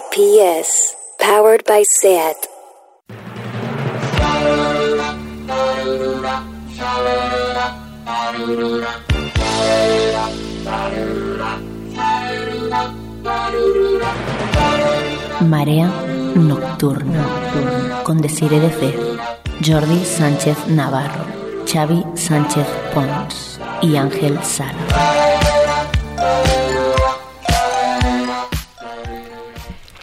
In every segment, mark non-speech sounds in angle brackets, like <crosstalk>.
RPS, powered by SAT. Marea Nocturna con Desire de Fe, Jordi Sánchez Navarro, Xavi Sánchez Pons y Ángel Sala.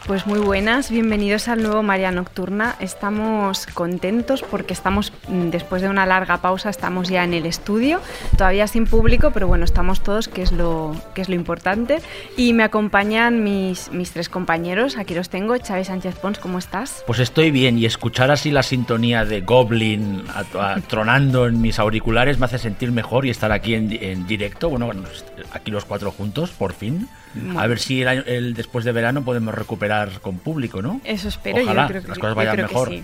Pues muy buenas, bienvenidos al nuevo María Nocturna. Estamos contentos porque estamos, mm, después de una larga pausa, estamos ya en el estudio, todavía sin público, pero bueno, estamos todos, que es lo, que es lo importante. Y me acompañan mis, mis tres compañeros, aquí los tengo. Xavi Sánchez Pons, ¿cómo estás? Pues estoy bien y escuchar así la sintonía de Goblin a- a- tronando en mis auriculares me hace sentir mejor y estar aquí en, en directo, bueno, aquí los cuatro juntos, por fin. A ver si el, el después de verano podemos recuperar con público, ¿no? Eso espero, Ojalá, yo creo que, las cosas vayan mejor. sí.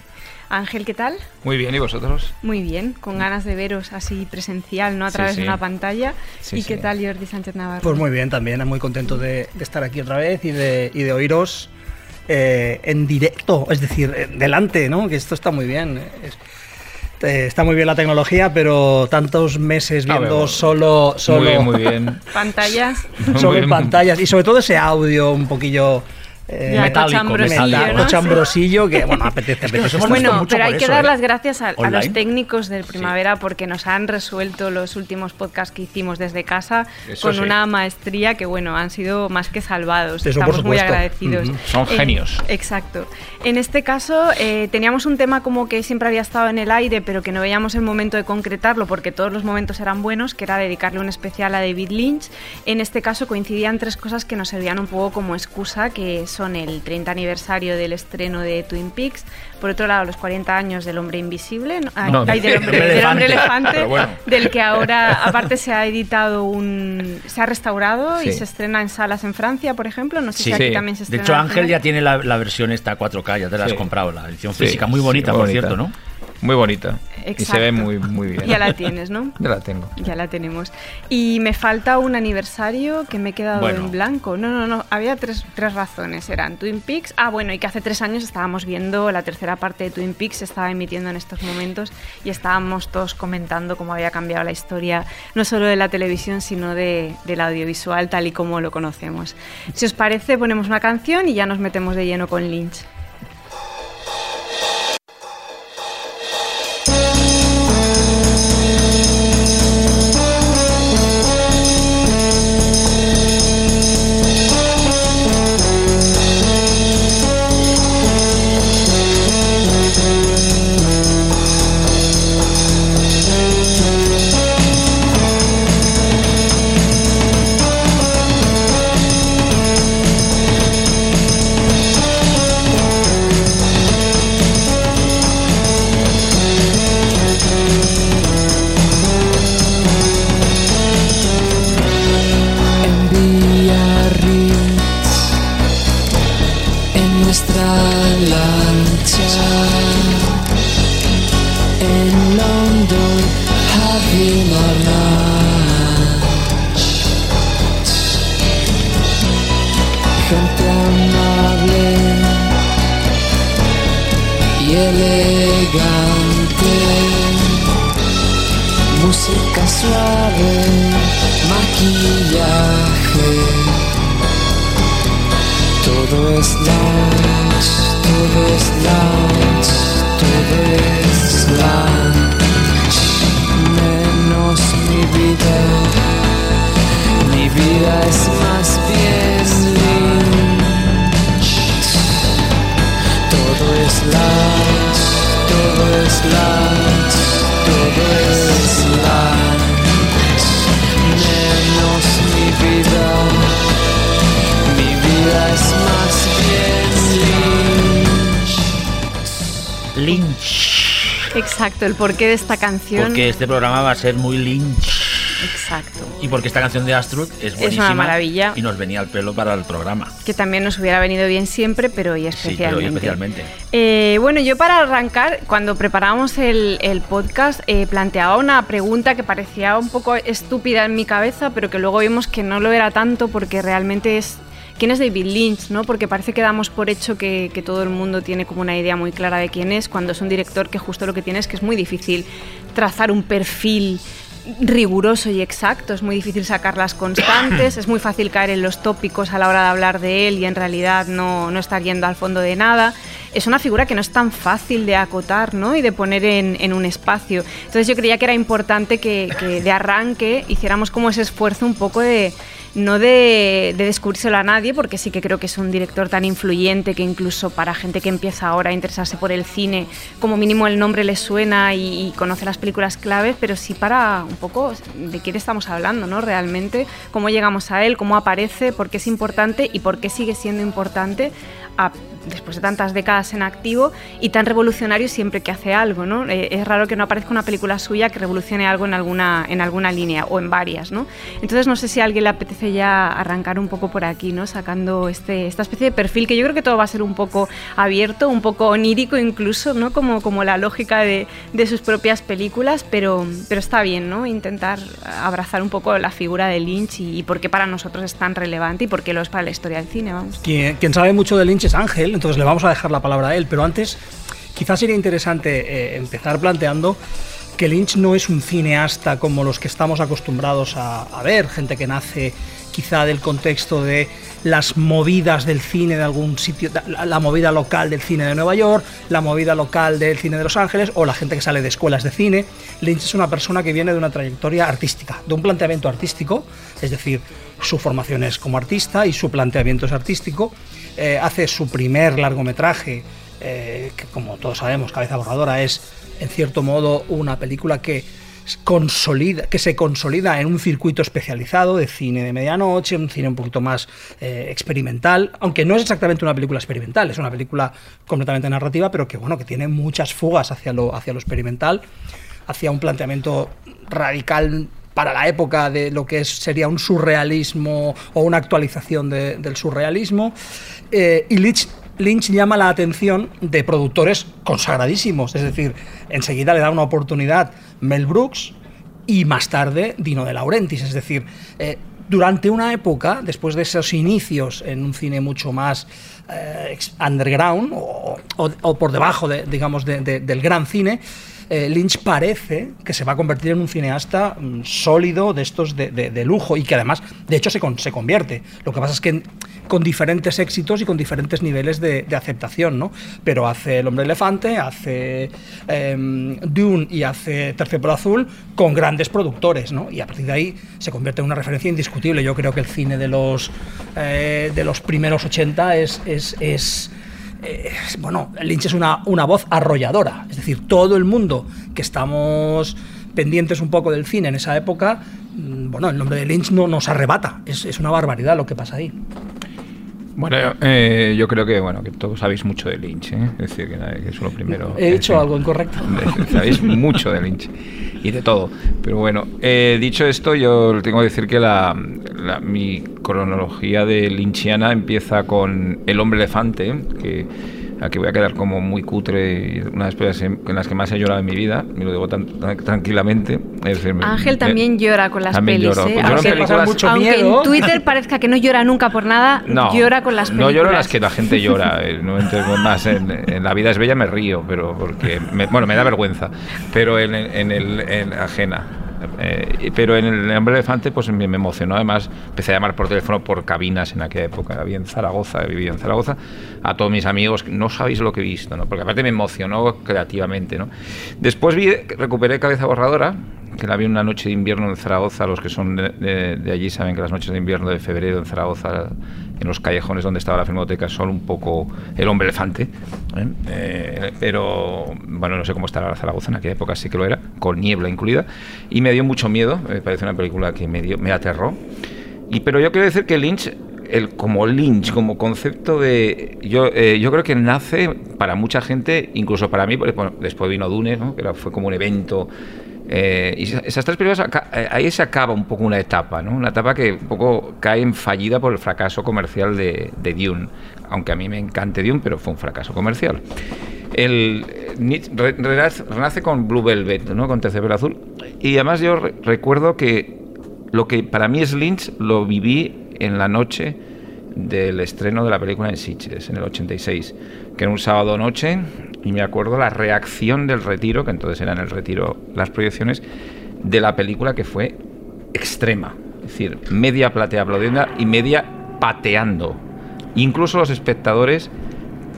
Ángel, ¿qué tal? Muy bien, ¿y vosotros? Muy bien, con ganas de veros así presencial, no a Sí, través de una pantalla. Sí, ¿Y qué tal, Jordi Sánchez Navarro? Pues muy bien, también muy contento de, de estar aquí otra vez y de, y de oíros eh, en directo, es decir, eh, delante, ¿no? Que esto está muy bien. Es- eh, está muy bien la tecnología, pero tantos meses Ah, viendo solo, solo, Muy bien, muy bien. <laughs> Pantallas. solo <laughs> Muy en bien. pantallas y sobre todo ese audio un poquillo eh, metálico, cochambrosillo, metálico. ¿no? cochambrosillo que, bueno, <laughs> apetece. Es que nos apetece Bueno, mucho pero hay que eso, dar ¿eh? las gracias a, a los técnicos del Primavera porque nos han resuelto los últimos podcasts que hicimos desde casa Eso con sí. una maestría que, bueno, han sido más que salvados. Eso, Estamos muy agradecidos. Ujú. Son En- genios. exacto. En este caso eh, teníamos un tema como que siempre había estado en el aire, pero que no veíamos el momento de concretarlo porque todos los momentos eran buenos, que era dedicarle un especial a David Lynch. En este caso coincidían tres cosas que nos servían un poco como excusa, que son el 30 aniversario del estreno de Twin Peaks, por otro lado los 40 años del Hombre Invisible, no, ay, No, ay, del hombre, del del hombre elefante. bueno. del que ahora aparte se ha editado un, se ha restaurado y se estrena en salas en Francia, por ejemplo, no sé Sí. si aquí Sí. también se De estrena. hecho, al Ángel ya tiene la, la versión esta 4K, ya te la has Sí. comprado, la edición Sí, física. Muy sí, bonita, muy por bonita. cierto, ¿no? Muy bonita. Y se Exacto. ve muy, muy bien. Ya la tienes, ¿no? <laughs> Ya la tengo. Ya la tenemos. Y me falta un aniversario que me he quedado Bueno. en blanco. No, no, no. Había tres, tres razones. Eran Twin Peaks. Ah, bueno, y que hace tres años estábamos viendo la tercera parte de Twin Peaks. Se estaba emitiendo en estos momentos y estábamos todos comentando cómo había cambiado la historia, no solo de la televisión, sino de, del audiovisual tal y como lo conocemos. Si os parece, ponemos una canción y ya nos metemos de lleno con Lynch. Gente amable y elegante música suave, maquillaje. Todo es lunch, todo es lunch, todo es lunch. Menos mi vida, mi vida es más bien lynch. Todo es lunch, todo es lunch, todo es lunch. Menos mi vida, mi vida es más bien lynch. Lynch. Exacto, el porqué de esta canción. Porque este programa va a ser muy Lynch. Exacto. Y porque esta canción de Astrud es una buenísima. maravilla. Y nos venía al pelo para el programa. Que también nos hubiera venido bien siempre, pero hoy Sí, especialmente. pero hoy especialmente. Eh, bueno, yo para arrancar, cuando preparábamos el, el podcast, eh, planteaba una pregunta que parecía un poco estúpida en mi cabeza, pero que luego vimos que no lo era tanto porque realmente es quién es David Lynch, ¿no? Porque parece que damos por hecho que, que todo el mundo tiene como una idea muy clara de quién es, cuando es un director que justo lo que tiene es que es muy difícil trazar un perfil riguroso y exacto, es muy difícil sacar las constantes, <coughs> es muy fácil caer en los tópicos a la hora de hablar de él y en realidad no, no estar yendo al fondo de nada. Es una figura que no es tan fácil de acotar ¿no? y de poner en, en un espacio. Entonces yo creía que era importante que, que de arranque hiciéramos como ese esfuerzo un poco de, no de, de, descubrírselo a nadie, porque sí que creo que es un director tan influyente que incluso para gente que empieza ahora a interesarse por el cine, como mínimo el nombre le suena y, y conoce las películas claves, pero sí para un poco de quién estamos hablando, ¿no? Realmente, cómo llegamos a él, cómo aparece, por qué es importante y por qué sigue siendo importante a, después de tantas décadas en activo y tan revolucionario siempre que hace algo, ¿no? Eh, es raro que no aparezca una película suya que revolucione algo en alguna, en alguna línea o en varias, ¿no? Entonces no sé si a alguien le apetece ya arrancar un poco por aquí, ¿no? Sacando este, esta especie de perfil que yo creo que todo va a ser un poco abierto, un poco onírico incluso, ¿no? Como, como la lógica de, de sus propias películas, pero, pero está bien, ¿no? Intentar abrazar un poco la figura de Lynch y, y por qué para nosotros es tan relevante y por qué lo es para la historia del cine, vamos. Quien, quien sabe mucho de Lynch es Ángel, entonces le vamos a dejar la palabra a él, pero antes quizás sería interesante eh, empezar planteando que Lynch no es un cineasta como los que estamos acostumbrados a, ver, gente que nace quizá del contexto de las movidas del cine de algún sitio, la, movida local del cine de Nueva York, la movida local del cine de Los Ángeles o la gente que sale de escuelas de cine. Lynch es una persona que viene de una trayectoria artística, de un planteamiento artístico, es decir, su formación es como artista y su planteamiento es artístico. Eh, hace su primer largometraje, eh, que como todos sabemos, Cabeza Borradora, es en cierto modo una película que consolida, que se consolida en un circuito especializado de cine de medianoche, un cine un poquito más eh, experimental, aunque no es exactamente una película experimental, es una película completamente narrativa, pero que bueno, que tiene muchas fugas hacia lo, hacia lo experimental, hacia un planteamiento radical para la época de lo que es, sería un surrealismo o una actualización de, del surrealismo. Eh, y Lynch, llama la atención de productores consagradísimos, es decir, enseguida le da una oportunidad Mel Brooks y más tarde Dino de Laurentiis, es decir, eh, durante una época, después de esos inicios en un cine mucho más eh, underground o, por debajo, de, digamos, de, de, del gran cine, eh, Lynch parece que se va a convertir en un cineasta mm, sólido de estos de, de, lujo y que además, de hecho, se, con, se convierte. Lo que pasa es que con diferentes éxitos y con diferentes niveles de, aceptación, ¿no? Pero hace El Hombre Elefante, hace eh, Dune y hace Terciopelo Azul con grandes productores, ¿no? Y a partir de ahí se convierte en una referencia indiscutible. Yo creo que el cine de los, eh, de los primeros 80 es, es, es eh, bueno, Lynch es una, una voz arrolladora, es decir, todo el mundo que estamos pendientes un poco del cine en esa época, mm, bueno, el nombre de Lynch no nos arrebata, es, es una barbaridad lo que pasa ahí. Bueno, eh, yo creo que bueno que todos sabéis mucho de Lynch, ¿eh? es decir, que, es lo primero. He dicho algo incorrecto. <laughs> Sabéis mucho de Lynch y de todo. Pero bueno, eh, dicho esto, yo tengo que decir que la, la, mi cronología de Lynchiana empieza con El hombre elefante, que aquí voy a quedar como muy cutre, una de las películas en las que más he llorado en mi vida, me lo digo tan, tan tranquilamente. Es decir, Ángel me, también llora con las pelis, lloro. ¿eh? Pues aunque, películas, mucho aunque miedo. en Twitter parezca que no llora nunca por nada, no, llora con las películas. No lloro las que la gente llora, <laughs> eh, no entiendo más en, en, La vida es bella me río, pero porque, me, bueno, me da vergüenza, pero en, en el en ajena. Eh, pero en el hombre elefante pues me, me, emocionó además empecé a llamar por teléfono por cabinas en aquella época había en Zaragoza vivía en Zaragoza a todos mis amigos no sabéis lo que he visto ¿no? porque aparte me emocionó creativamente ¿no? después vi recuperé cabeza borradora que la vi una noche de invierno en Zaragoza los que son de, allí saben que las noches de invierno de febrero en Zaragoza en los callejones donde estaba la filmoteca son un poco el hombre elefante ¿eh? Eh, pero bueno no sé cómo estará Zaragoza en aquella época sí que lo era con niebla incluida y me dio mucho miedo me parece una película que me, dio, me aterró y pero yo quiero decir que Lynch el, como Lynch, como concepto de. Yo, eh, yo creo que nace para mucha gente, incluso para mí, bueno, después vino Dune, ¿no? que era, fue como un evento. Eh, y esas tres películas, ahí se acaba un poco una etapa, ¿no? una etapa que un poco cae en fallida por el fracaso comercial de, de Dune, aunque a mí me encante Dune, pero fue un fracaso comercial. El, renace con Blue Velvet, ¿no? con Terciopelo Azul, y además yo recuerdo que lo que para mí es Lynch lo viví en la noche del estreno de la película en Sitges, en el 86, que era un sábado noche, y me acuerdo la reacción del retiro, que entonces era en el retiro las proyecciones, de la película que fue extrema. Es decir, media platea aplaudiendo y media pateando. Incluso los espectadores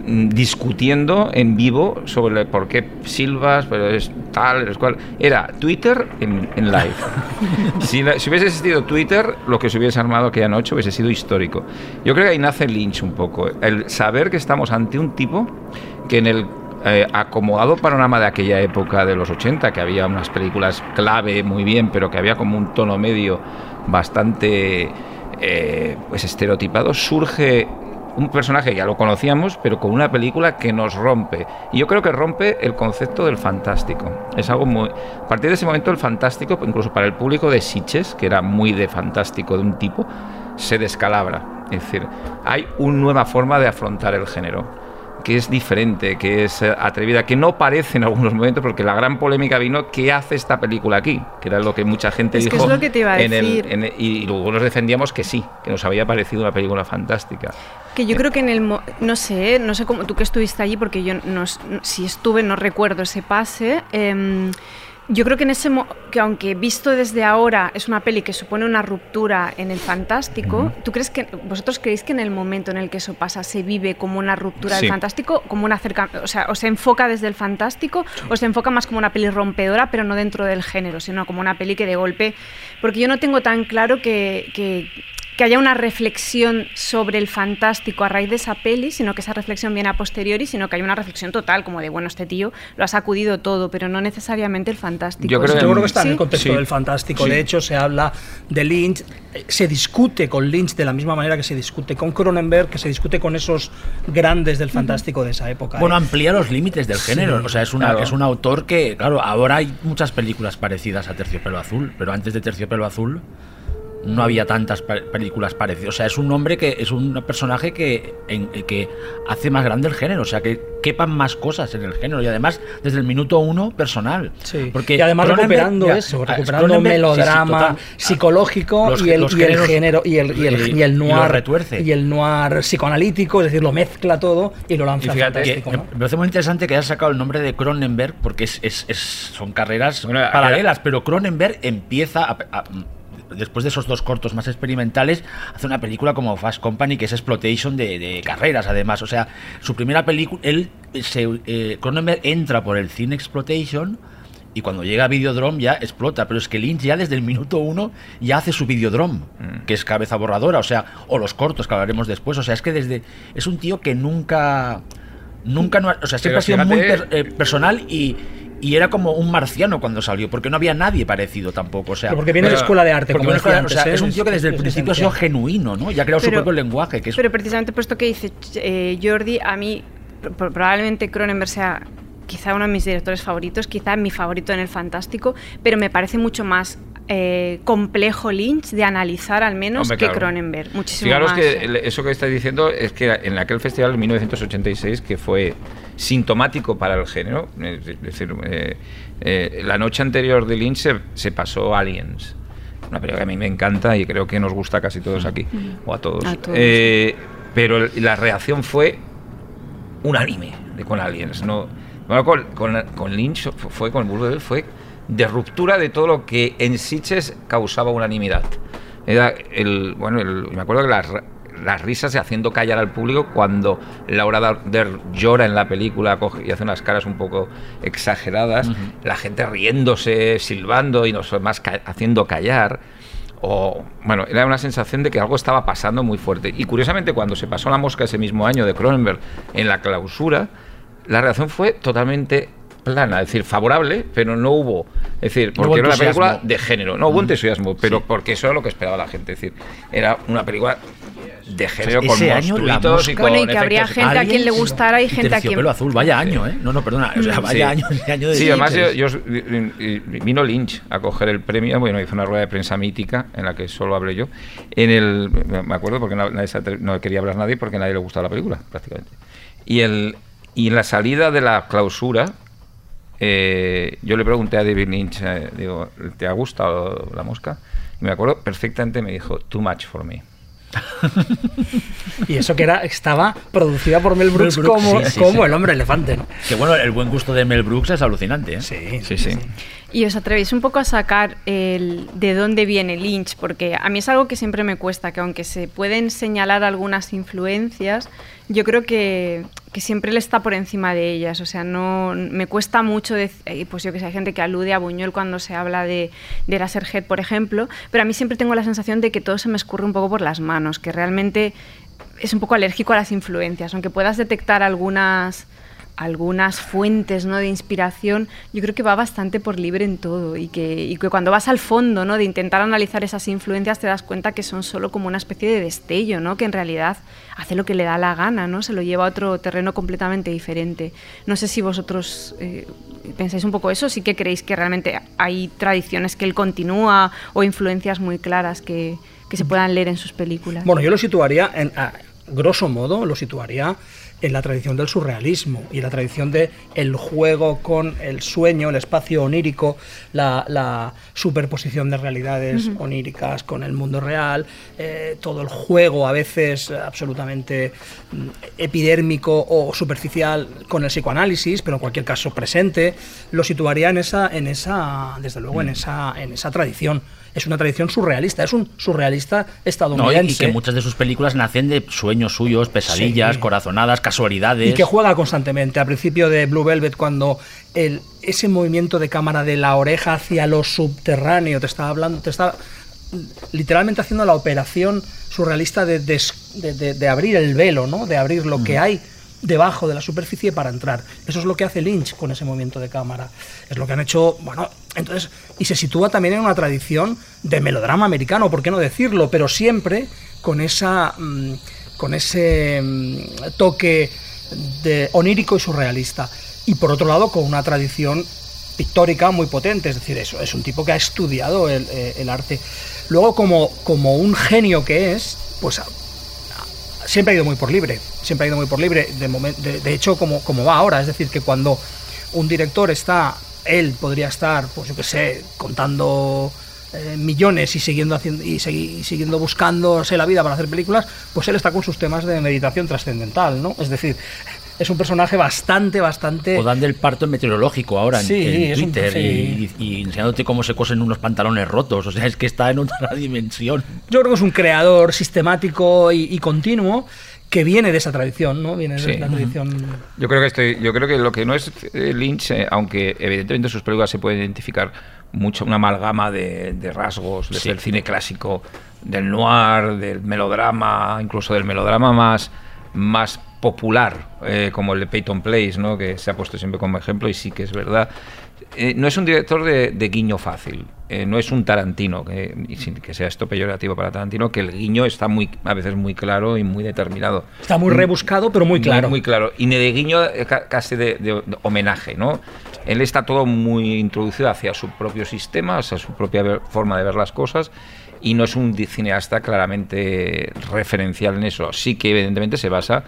mm, discutiendo en vivo sobre por qué silbas, pero es tal, es cual. Era Twitter en, en live. <laughs> si, la- si hubiese existido Twitter, lo que se hubiese armado aquella noche hubiese sido histórico. Yo creo que ahí nace Lynch un poco. El saber que estamos ante un tipo que en el eh, acomodado panorama de aquella época de los 80, que había unas películas clave muy bien, pero que había como un tono medio bastante eh, pues estereotipado, surge un personaje ya lo conocíamos, pero con una película que nos rompe. Y yo creo que rompe el concepto del fantástico. Es algo muy. A partir de ese momento, el fantástico, incluso para el público de Sitges, que era muy de fantástico de un tipo, se descalabra. Es decir, hay una nueva forma de afrontar el género que es diferente, que es eh, atrevida, que no parece en algunos momentos, porque la gran polémica vino, ¿qué hace esta película aquí? Que era lo que mucha gente Es que dijo. es lo que te iba a en el- decir. en el- y luego nos defendíamos que sí, que nos había parecido una película fantástica. Que yo creo que en el... mo- No sé, no sé cómo tú que estuviste allí, porque yo no, si estuve no recuerdo ese pase. em, yo creo que en ese... mo- que aunque visto desde ahora es una peli que supone una ruptura en el fantástico, ¿tú crees que... ¿Vosotros creéis que en el momento en el que eso pasa se vive como una ruptura Sí. del fantástico? Como una cerca, O sea, ¿o se enfoca desde el fantástico o se enfoca más como una peli rompedora, pero no dentro del género, sino como una peli que de golpe... Porque yo no tengo tan claro que, que, que haya una reflexión sobre el fantástico a raíz de esa peli, sino que esa reflexión viene a posteriori, sino que hay una reflexión total, como de, bueno, este tío lo ha sacudido todo, pero no necesariamente el fantástico. Yo creo Yo creo que está en el Sí. contexto Sí. del fantástico. Sí. De hecho, se habla de Lynch, eh, se discute con Lynch de la misma manera que se discute con Cronenberg, que se discute con esos grandes del fantástico de esa época. Bueno, ¿eh? amplía los límites del género. O sea, es, una, claro. es un autor que, claro, ahora hay muchas películas parecidas a Terciopelo Azul, pero antes de Terciopelo Azul no había tantas películas parecidas. O sea, es un hombre que es un personaje que, en- que hace más grande el género. O sea, que quepan más cosas en el género. Y además, desde el minuto uno, personal. Sí. Porque y además Cronenberg- recuperando eso, recuperando Cronenberg, sí, sí, melodrama psicológico Los- y, el, y género y el, y el, y- y el noir retuerce. y el noir psicoanalítico, es decir, lo mezcla todo y lo lanza fíjate que ¿no? me parece muy interesante que hayas sacado el nombre de Cronenberg porque es, es- es- son carreras Bueno, paralelas, pero Cronenberg empieza a- a- después de esos dos cortos más experimentales, hace una película como Fast Company que es exploitation de, de carreras además, o sea, su primera película, él se, eh, Cronenberg entra por el cine exploitation y cuando llega a Videodrome ya explota, pero es que Lynch ya desde el minuto uno ya hace su Videodrome, que es cabeza borradora, o sea, o los cortos que hablaremos después, o sea, es que desde es un tío que nunca nunca no ha- o sea, siempre Pero ha sido muy per- eh, personal y y era como un marciano cuando salió, porque no había nadie parecido tampoco. O sea, Pero porque viene de escuela de arte, como o sea, ¿eh? es un tío que desde el principio ha sido genuino, ¿no? Y ha creado su propio lenguaje, que es Pero precisamente puesto que dice eh, Jordi, a mí pro- pro- probablemente Cronenberg sea quizá uno de mis directores favoritos, quizá mi favorito en el fantástico, pero me parece mucho más eh, complejo Lynch de analizar al menos Hombre, que claro. Cronenberg. Muchísimo Fijaros más. que eh. eso que estáis diciendo es que en aquel festival de 1986, que fue sintomático para el género, es decir, eh, eh, la noche anterior de Lynch se, se pasó Aliens. Una película que a mí me encanta y creo que nos gusta a casi todos aquí, o a todos. A todos. Pero el- la reacción fue unánime con Aliens. No, bueno, con, con, con Lynch fu- fue con Buñuel fue de ruptura de todo lo que en Sitges causaba unanimidad. Era el, bueno, el- me acuerdo que las, risas haciendo callar al público cuando Laura Darder llora en la película coge- y hace unas caras un poco exageradas, la gente riéndose, silbando y demás ca- haciendo callar. O, bueno, era una sensación de que algo estaba pasando muy fuerte. Y curiosamente, cuando se pasó la mosca ese mismo año de Cronenberg en la clausura, la reacción fue totalmente plana, es decir, favorable, pero no hubo. Es decir, No porque era una película de género, no hubo entusiasmo, pero porque eso era lo que esperaba la gente. Es decir, era una película de género con monstruitos y con Bueno, y que habría gente a quien le gustara y gente a quien... Azul, vaya año, ¿eh? No, no, perdona, o sea, vaya Sí. año, año de Sí, además yo, yo- vino Lynch a coger el premio, bueno, hizo una rueda de prensa mítica en la que solo hablé yo. En el, me acuerdo porque no, nadie se atre- no quería hablar nadie porque a nadie le gustaba la película, prácticamente. Y, el, y en la salida de la clausura, eh, yo le pregunté a David Lynch, eh, digo, ¿te ha gustado la mosca? Y me acuerdo perfectamente, me dijo, too much for me. <laughs> y eso que era estaba producida por Mel Brooks, Mel Brooks, como, sí, sí, como sí. el hombre elefante, ¿no? Que bueno, el buen gusto de Mel Brooks es alucinante, ¿eh? Sí, Sí, sí. Y os atrevéis un poco a sacar el de dónde viene Lynch, porque a mí es algo que siempre me cuesta, que aunque se pueden señalar algunas influencias, yo creo que, que siempre él está por encima de ellas. O sea, no me cuesta mucho, dec- eh, pues yo que sé, hay gente que alude a Buñuel cuando se habla de, de Eraserhead, por ejemplo, pero a mí siempre tengo la sensación de que todo se me escurre un poco por las manos, que realmente es un poco alérgico a las influencias, aunque puedas detectar algunas algunas fuentes ¿no? de inspiración, yo creo que va bastante por libre en todo y que, y que cuando vas al fondo ¿no? de intentar analizar esas influencias te das cuenta que son solo como una especie de destello, ¿no? que en realidad hace lo que le da la gana, ¿no? se lo lleva a otro terreno completamente diferente. No sé si vosotros eh, pensáis un poco eso, sí que creéis que realmente hay tradiciones que él continúa o influencias muy claras que, que se puedan leer en sus películas. Bueno, yo lo situaría, en, a grosso modo, lo situaría en la tradición del surrealismo y en la tradición de el juego con el sueño, el espacio onírico, la, la superposición de realidades oníricas con el mundo real, eh, todo el juego a veces absolutamente mm, epidérmico o superficial con el psicoanálisis, pero en cualquier caso presente, lo situaría en esa, en esa, desde luego, en esa, en esa tradición. Es una tradición surrealista, es un surrealista No, y- estadounidense. y que muchas de sus películas nacen de sueños suyos, pesadillas, Sí. corazonadas, casualidades. Y que juega constantemente. Al principio de Blue Velvet, cuando el, ese movimiento de cámara de la oreja hacia lo subterráneo te está hablando, te está literalmente haciendo la operación surrealista de, des- de- de- de abrir el velo, ¿no? De abrir lo que hay debajo de la superficie para entrar. Eso es lo que hace Lynch con ese movimiento de cámara. Es lo que han hecho, bueno, entonces, y se sitúa también en una tradición de melodrama americano, ¿por qué no decirlo? Pero siempre con esa mm, con ese mm, toque de onírico y surrealista. Y por otro lado, con una tradición pictórica muy potente, es decir, eso es un tipo que ha estudiado el, eh, arte. Luego, como, como un genio que es, pues siempre ha ido muy por libre, siempre ha ido muy por libre, de, momen- de, hecho como, como va ahora, es decir, que cuando un director está, él podría estar, pues yo qué sé, contando eh, millones y siguiendo haciendo y, y siguiendo buscándose la vida para hacer películas, pues él está con sus temas de meditación trascendental, ¿no? Es decir, es un personaje bastante, bastante... O dando el parto meteorológico ahora en, Sí, en es un- Twitter sí. y, y enseñándote cómo se cosen unos pantalones rotos. O sea, es que está en otra <laughs> dimensión. Yo creo que es un creador sistemático y, y continuo que viene de esa tradición, ¿no? Viene de Sí. la tradición... Yo creo que estoy, yo creo que lo que no es eh, Lynch, eh, aunque evidentemente en sus películas se puede identificar mucho una amalgama de, de rasgos desde Sí. el cine clásico, del noir, del melodrama, incluso del melodrama más más popular, eh, como el de Peyton Place, ¿no? que se ha puesto siempre como ejemplo y sí que es verdad. Eh, no es un director de, de guiño fácil, eh, no es un Tarantino, que, y sin que sea esto peyorativo para Tarantino, que el guiño está muy, a veces muy claro y muy determinado. Está muy rebuscado, pero muy claro. Muy, claro. Y de guiño, eh, ca- casi de, de- de homenaje, ¿no? Él está todo muy introducido hacia su propio sistema, hacia su propia forma de ver las cosas. Y no es un cineasta claramente referencial en eso. Sí que evidentemente se basa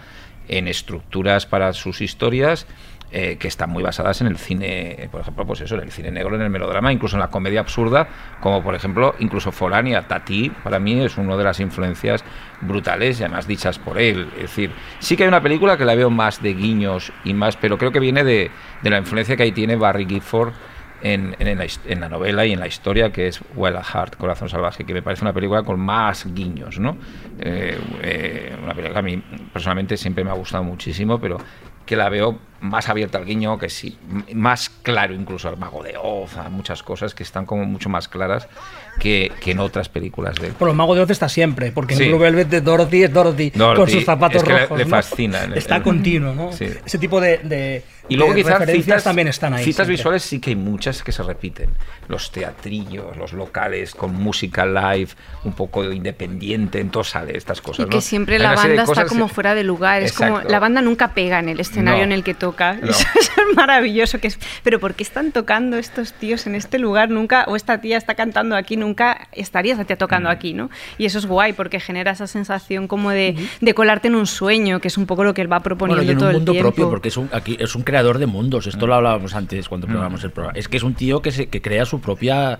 en estructuras para sus historias eh, que están muy basadas en el cine, por ejemplo, pues eso, en el cine negro, en el melodrama, incluso en la comedia absurda, como por ejemplo, incluso Forania, Tati, para mí es una de las influencias brutales y además dichas por él. Es decir, sí que hay una película que la veo más de guiños y más, pero creo que viene de, de la influencia que ahí tiene Barry Gifford en, en la, en la novela y en la historia, que es a Heart, Corazón Salvaje, que me parece una película con más guiños, ¿no? Eh, eh, una película que a mí personalmente siempre me ha gustado muchísimo, pero que la veo más abierta al guiño, que sí, más claro incluso al Mago de Oz, a muchas cosas que están como mucho más claras que, que en otras películas de él. Bueno, el mago de Oz está siempre, porque Sí. en Blue Velvet de Dorothy es Dorothy, con Dorothy, sus zapatos es que le- rojos. le ¿no? fascina el- Está el- continuo, ¿no? Sí. Ese tipo de, de- Y luego de quizás citas, también están ahí. citas siempre. visuales sí que hay muchas que se repiten. Los teatrillos, los locales con música live, un poco independiente, en todo sale estas cosas. Y que ¿no? siempre Hay la banda está como fuera de lugar. Es como Exacto. la banda nunca pega en el escenario No. en el que toca. No. <laughs> Eso es maravilloso. Que es, pero ¿por qué están tocando estos tíos en este lugar? Nunca, o esta tía está cantando aquí, nunca estaría esa tía Mm. tocando aquí, ¿no? Y eso es guay porque genera esa sensación como de, de colarte en un sueño, que es un poco lo que él va proponiendo Bueno, y en todo un mundo el tiempo. propio, porque es un, aquí, es un creador de mundos. Esto Mm. lo hablábamos antes cuando probamos el programa. Es que es un tío que, se, que crea su propia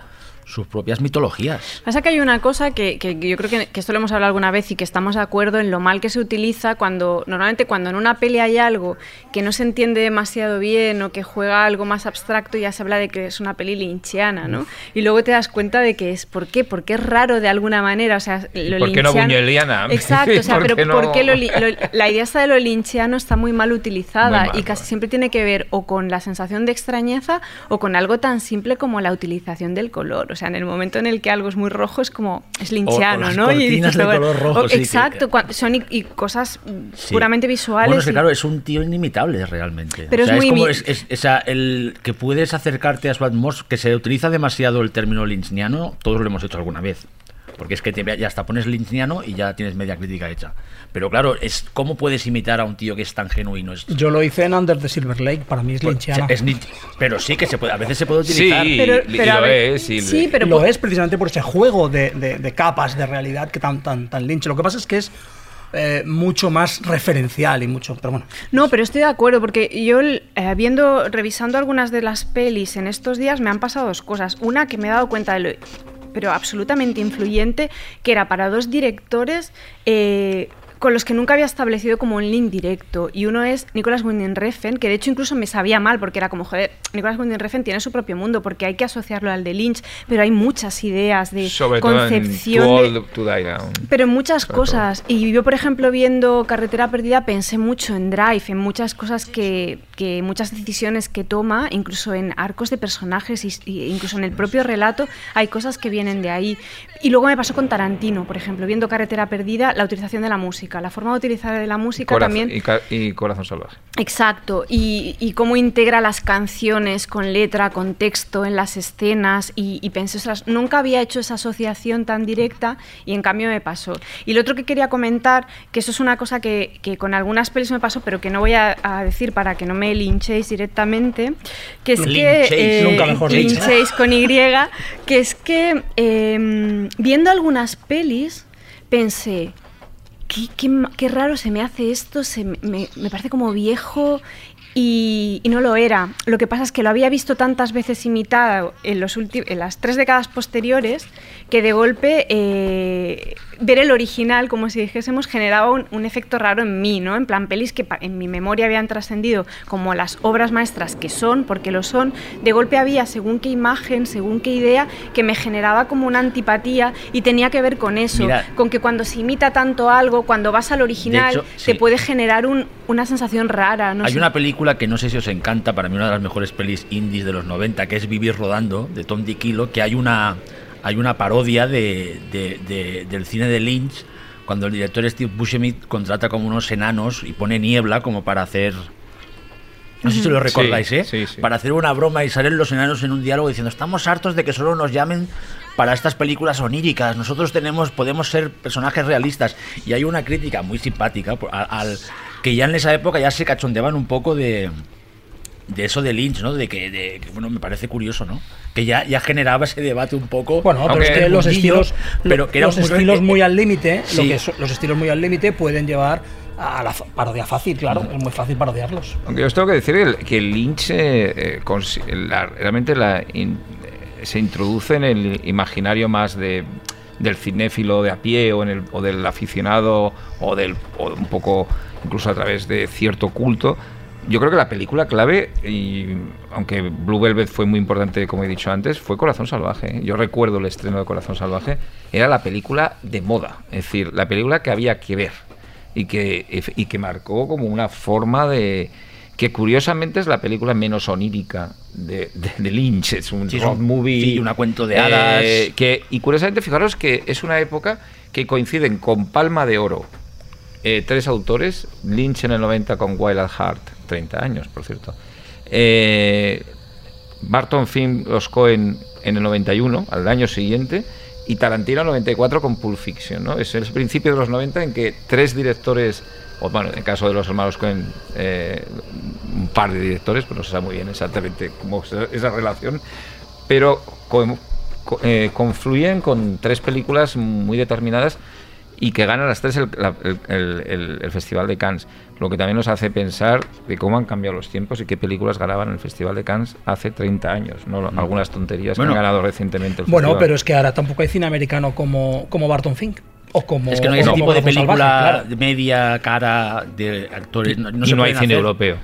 sus propias mitologías. Pasa que hay una cosa que, que yo creo que, que, esto lo hemos hablado alguna vez y que estamos de acuerdo en lo mal que se utiliza cuando normalmente cuando en una peli hay algo que no se entiende demasiado bien o que juega algo más abstracto ya se habla de que es una peli linchiana, ¿no? Y luego te das cuenta de que es ¿por qué? Porque es raro de alguna manera, o sea, lo ¿Por qué no buñueliana? <laughs> Exacto, o sea, ¿Por pero qué no? ¿por qué lo, lo- la idea esta de lo linchiano está muy mal utilizada Muy mal, y casi siempre tiene que ver o con la sensación de extrañeza o con algo tan simple como la utilización del color. O sea, en el momento en el que algo es muy rojo es como es linchiano, ¿no? cortinas de bueno, color rojo, o- sí, exacto, cua- son y, y cosas Sí. puramente visuales. Bueno, es que y- claro, es un tío inimitable realmente. Pero o sea, es muy como imi- es, es- esa- el que puedes acercarte a su atmósfera, que se utiliza demasiado el término lynchniano, todos lo hemos hecho alguna vez. Porque es que te- ya hasta pones lynchniano y ya tienes media crítica hecha. Pero claro, es cómo puedes imitar a un tío que es tan genuino. Es, Yo lo hice en Under the Silver Lake, para mí es pues, linchiana. es pero sí que se puede, a veces se puede Sí, utilizar. Pero- y pero a lo ver, es. y sí, pero lo es precisamente por ese juego de, de- de capas de realidad que tan, tan, tan linche. Lo que pasa es que es eh, mucho más referencial y mucho. Pero bueno, No, pero estoy de acuerdo, porque yo, eh, viendo, revisando algunas de las pelis en estos días, me han pasado dos cosas. Una, que me he dado cuenta de lo pero absolutamente influyente, que era para dos directores eh, con los que nunca había establecido como un link directo. Y uno es Nicolas Winding Refn, que de hecho incluso me sabía mal, porque era como, joder, Nicolas Winding Refn tiene su propio mundo, porque hay que asociarlo al de Lynch, pero hay muchas ideas de Sobre todo en concepción. Too de- Old to Die pero en muchas Sobre todo. cosas. Y yo, por ejemplo, viendo Carretera Perdida, pensé mucho en Drive, en muchas cosas que, que muchas decisiones que toma, incluso en arcos de personajes, incluso en el propio relato, hay cosas que vienen de ahí. Y luego me pasó con Tarantino, por ejemplo, viendo Carretera Perdida, la utilización de la música, la forma de utilizar de la música también. y, y Corazón Salvaje. Exacto, y, y cómo integra las canciones con letra, con texto en las escenas, y, y pensé, "Ostras, nunca había hecho esa asociación tan directa y en cambio me pasó. Y lo otro que quería comentar, que eso es una cosa que, que con algunas pelis me pasó, pero que no voy a, a decir para que no me linchéis directamente, que es Linchéis, que... nunca mejor linchéis con Y, que es que eh, viendo algunas pelis pensé, qué, qué qué raro se me hace esto, se me, me- me parece como viejo y, y no lo era. Lo que pasa es que lo había visto tantas veces imitado en, los en las tres décadas posteriores que de golpe eh, ver el original, como si dijésemos, generaba un, un efecto raro en mí, ¿no? En plan, pelis que en mi memoria habían trascendido como las obras maestras que son, porque lo son, de golpe había según qué imagen, según qué idea, que me generaba como una antipatía y tenía que ver con eso, Mira. con que cuando se imita tanto algo, cuando vas al original, hecho, te sí. puede generar un- una sensación rara. No Hay una película que no sé si os encanta, para mí una de las mejores pelis indies de los 90, que es Vivir Rodando, de Tom DiCillo, que hay una, hay una parodia de, de- de- del cine de Lynch, cuando el director Steve Buscemi contrata como unos enanos y pone niebla como para hacer... No sé si lo recordáis, Sí, ¿eh? sí, sí. Para hacer una broma y salen los enanos en un diálogo diciendo estamos hartos de que solo nos llamen para estas películas oníricas. Nosotros tenemos, podemos ser personajes realistas. Y hay una crítica muy simpática al que ya en esa época ya se cachondeaban un poco de, de eso de Lynch, ¿no? De que, de que, bueno, me parece curioso, ¿no? Que ya, ya generaba ese debate un poco. bueno, pero es que los estilos, pero que era los muy- estilos muy al límite, Sí. los estilos muy al límite pueden llevar a la parodia fácil, claro, Mm. es muy fácil parodiarlos. Aunque yo os tengo que decir que el- que Lynch eh, eh, la- realmente la in- eh, se introduce en el imaginario más de del cinéfilo de a pie o, en el, o del aficionado o del o un poco incluso a través de cierto culto. Yo creo que la película clave y aunque Blue Velvet fue muy importante como he dicho antes fue Corazón Salvaje. Yo recuerdo el estreno de Corazón Salvaje. Era la película de moda es decir la película que había que ver y que, y que marcó como una forma de que curiosamente es la película menos onírica de, de- de Lynch, es un Sí, es road un- movie, sí, una cuento de hadas. eh, que, y curiosamente fijaros que es una época que coinciden con Palma de Oro, eh, tres autores, Lynch en el 90 con Wild Heart, 30 años por cierto, eh, Barton Finn, los Cohen en el 91, al año siguiente, y Tarantino en el 94 con Pulp Fiction. ¿no? Es el principio de los 90 en que tres directores, o bueno, en el caso de los hermanos Cohen, eh, un par de directores, pero no se sabe muy bien exactamente cómo es esa relación, pero eh, confluyen con tres películas muy determinadas y que gana a las tres el, la- el- el- el- el Festival de Cannes. Lo que también nos hace pensar de cómo han cambiado los tiempos y qué películas ganaban el Festival de Cannes hace 30 años, ¿no? Algunas tonterías Bueno. que han ganado recientemente el Bueno, festival. pero es que ahora tampoco hay cine americano como, como Barton Fink. O como, Es que no hay ese tipo de película Salvaje, claro. de media cara de actores. No, no y se no hay cine hacer. europeo.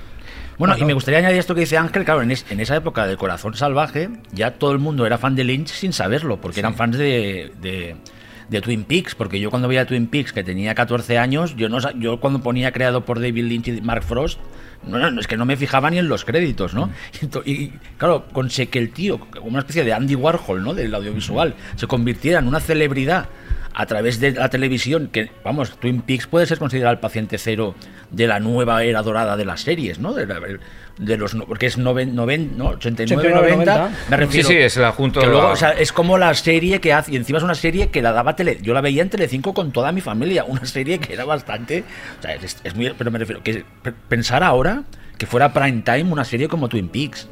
Bueno, y me gustaría añadir esto que dice Ángel, claro, en, es- en esa época del corazón salvaje, ya todo el mundo era fan de Lynch sin saberlo, porque eran fans de, de- de Twin Peaks, porque yo cuando veía Twin Peaks, que tenía 14 años, yo no yo cuando ponía creado por David Lynch y Mark Frost, no, no, es que no me fijaba ni en los créditos, ¿no? <laughs> Y, to- y, claro, con se- que el tío, como una especie de Andy Warhol, ¿no? Del audiovisual, se convirtiera en una celebridad a través de la televisión, que vamos, Twin Peaks puede ser considerado el paciente cero de la nueva era dorada de las series, ¿no? De, la- de los no- porque es noven, noven- no, 89, 89, 90, 90. me refiero. Sí, sí, es el adjunto que luego, la- o sea, es como la serie que hace, y encima es una serie que la daba tele, yo la veía en Telecinco con toda mi familia, una serie que era bastante, o sea, es, es muy, pero me refiero que pe- pensar ahora que fuera prime time una serie como Twin Peaks.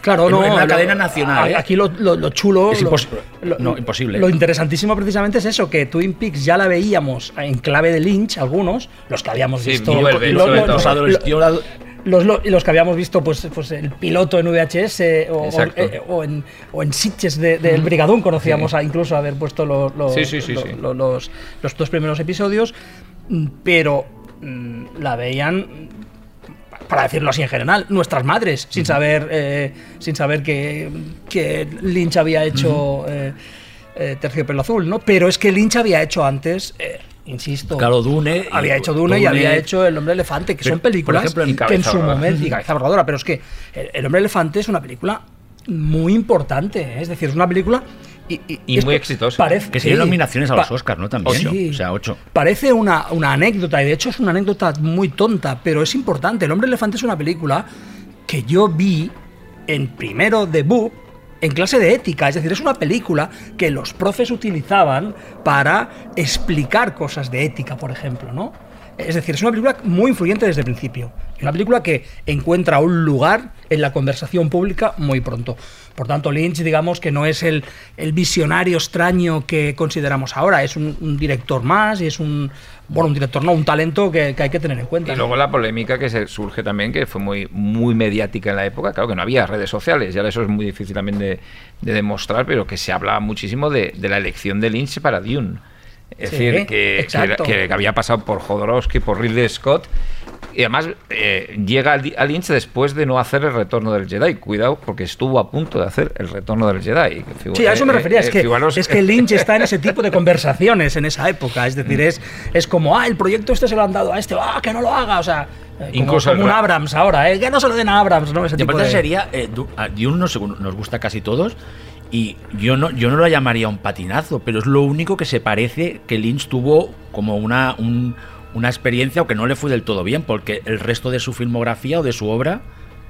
Claro, En- no. en lo- cadena nacional, ¿eh? Aquí lo, lo- lo chulo. Es impos- lo- no, imposible. Lo interesantísimo precisamente es eso, que Twin Peaks ya la veíamos en clave de Lynch, algunos, los que habíamos Sí, visto. Yo la- los, lo- los que habíamos visto, pues, pues el piloto en VHS o, Exacto. eh, o en, o en Sitges de- del Brigadún, conocíamos a incluso haber puesto los, los, Sí, sí, sí, lo- sí. lo- los, los dos primeros episodios, mm, pero mm, la veían para decirlo así en general, nuestras madres, sin saber, eh, sin saber que, que Lynch había hecho eh, eh, Terciopelo Azul, ¿no? Pero es que Lynch había hecho antes, eh, insisto, Claro, Dune. había hecho Dune, y había hecho El Hombre Elefante, que Pero, son películas ejemplo, en que en su momento. Y Cabeza Voladora, pero es que El, Hombre Elefante es una película muy importante, ¿eh? es decir, es una película. Y, muy exitosa. Parece, Que tiene sí. nominaciones a los Oscars, ¿no? También. Sí. O sea, ocho. Parece una, una anécdota, y de hecho es una anécdota muy tonta, pero es importante. El hombre elefante es una película que yo vi en primero de BUP en clase de ética, es decir, es una película que los profes utilizaban para explicar cosas de ética, por ejemplo, ¿no? Es decir, es una película muy influyente desde el principio. Una película que encuentra un lugar en la conversación pública muy pronto. Por tanto, Lynch, digamos que no es el, el visionario extraño que consideramos ahora, es un, un director más y es un, bueno, un director no, un talento que, que hay que tener en cuenta. Y luego la polémica que se surge también, que fue muy, muy mediática en la época, claro que no había redes sociales, ya eso es muy difícil también de, de demostrar, pero que se hablaba muchísimo de, de la elección de Lynch para Dune. Es Sí, decir, que, que, que había pasado por Jodorowsky, por Ridley Scott, y además eh, llega al- a Lynch después de no hacer el retorno del Jedi. Cuidado, porque estuvo a punto de hacer el retorno del Jedi. Sí, a eso me Eh, refería. eh, es, que, es que Lynch está en ese <laughs> tipo de conversaciones en esa época. Es decir, es, es como, ah, el proyecto este se lo han dado a este, ah, que no lo haga. O sea, como, Incluso como un ra- Abrams ahora, ¿eh? que no se lo den a Abrams, ¿no? Ese tipo de... sería, eh, Dune nos, nos gusta casi todos, y yo no, yo no lo llamaría un patinazo, pero es lo único que se parece que Lynch tuvo como una, un- una experiencia, aunque no le fue del todo bien, porque el resto de su filmografía o de su obra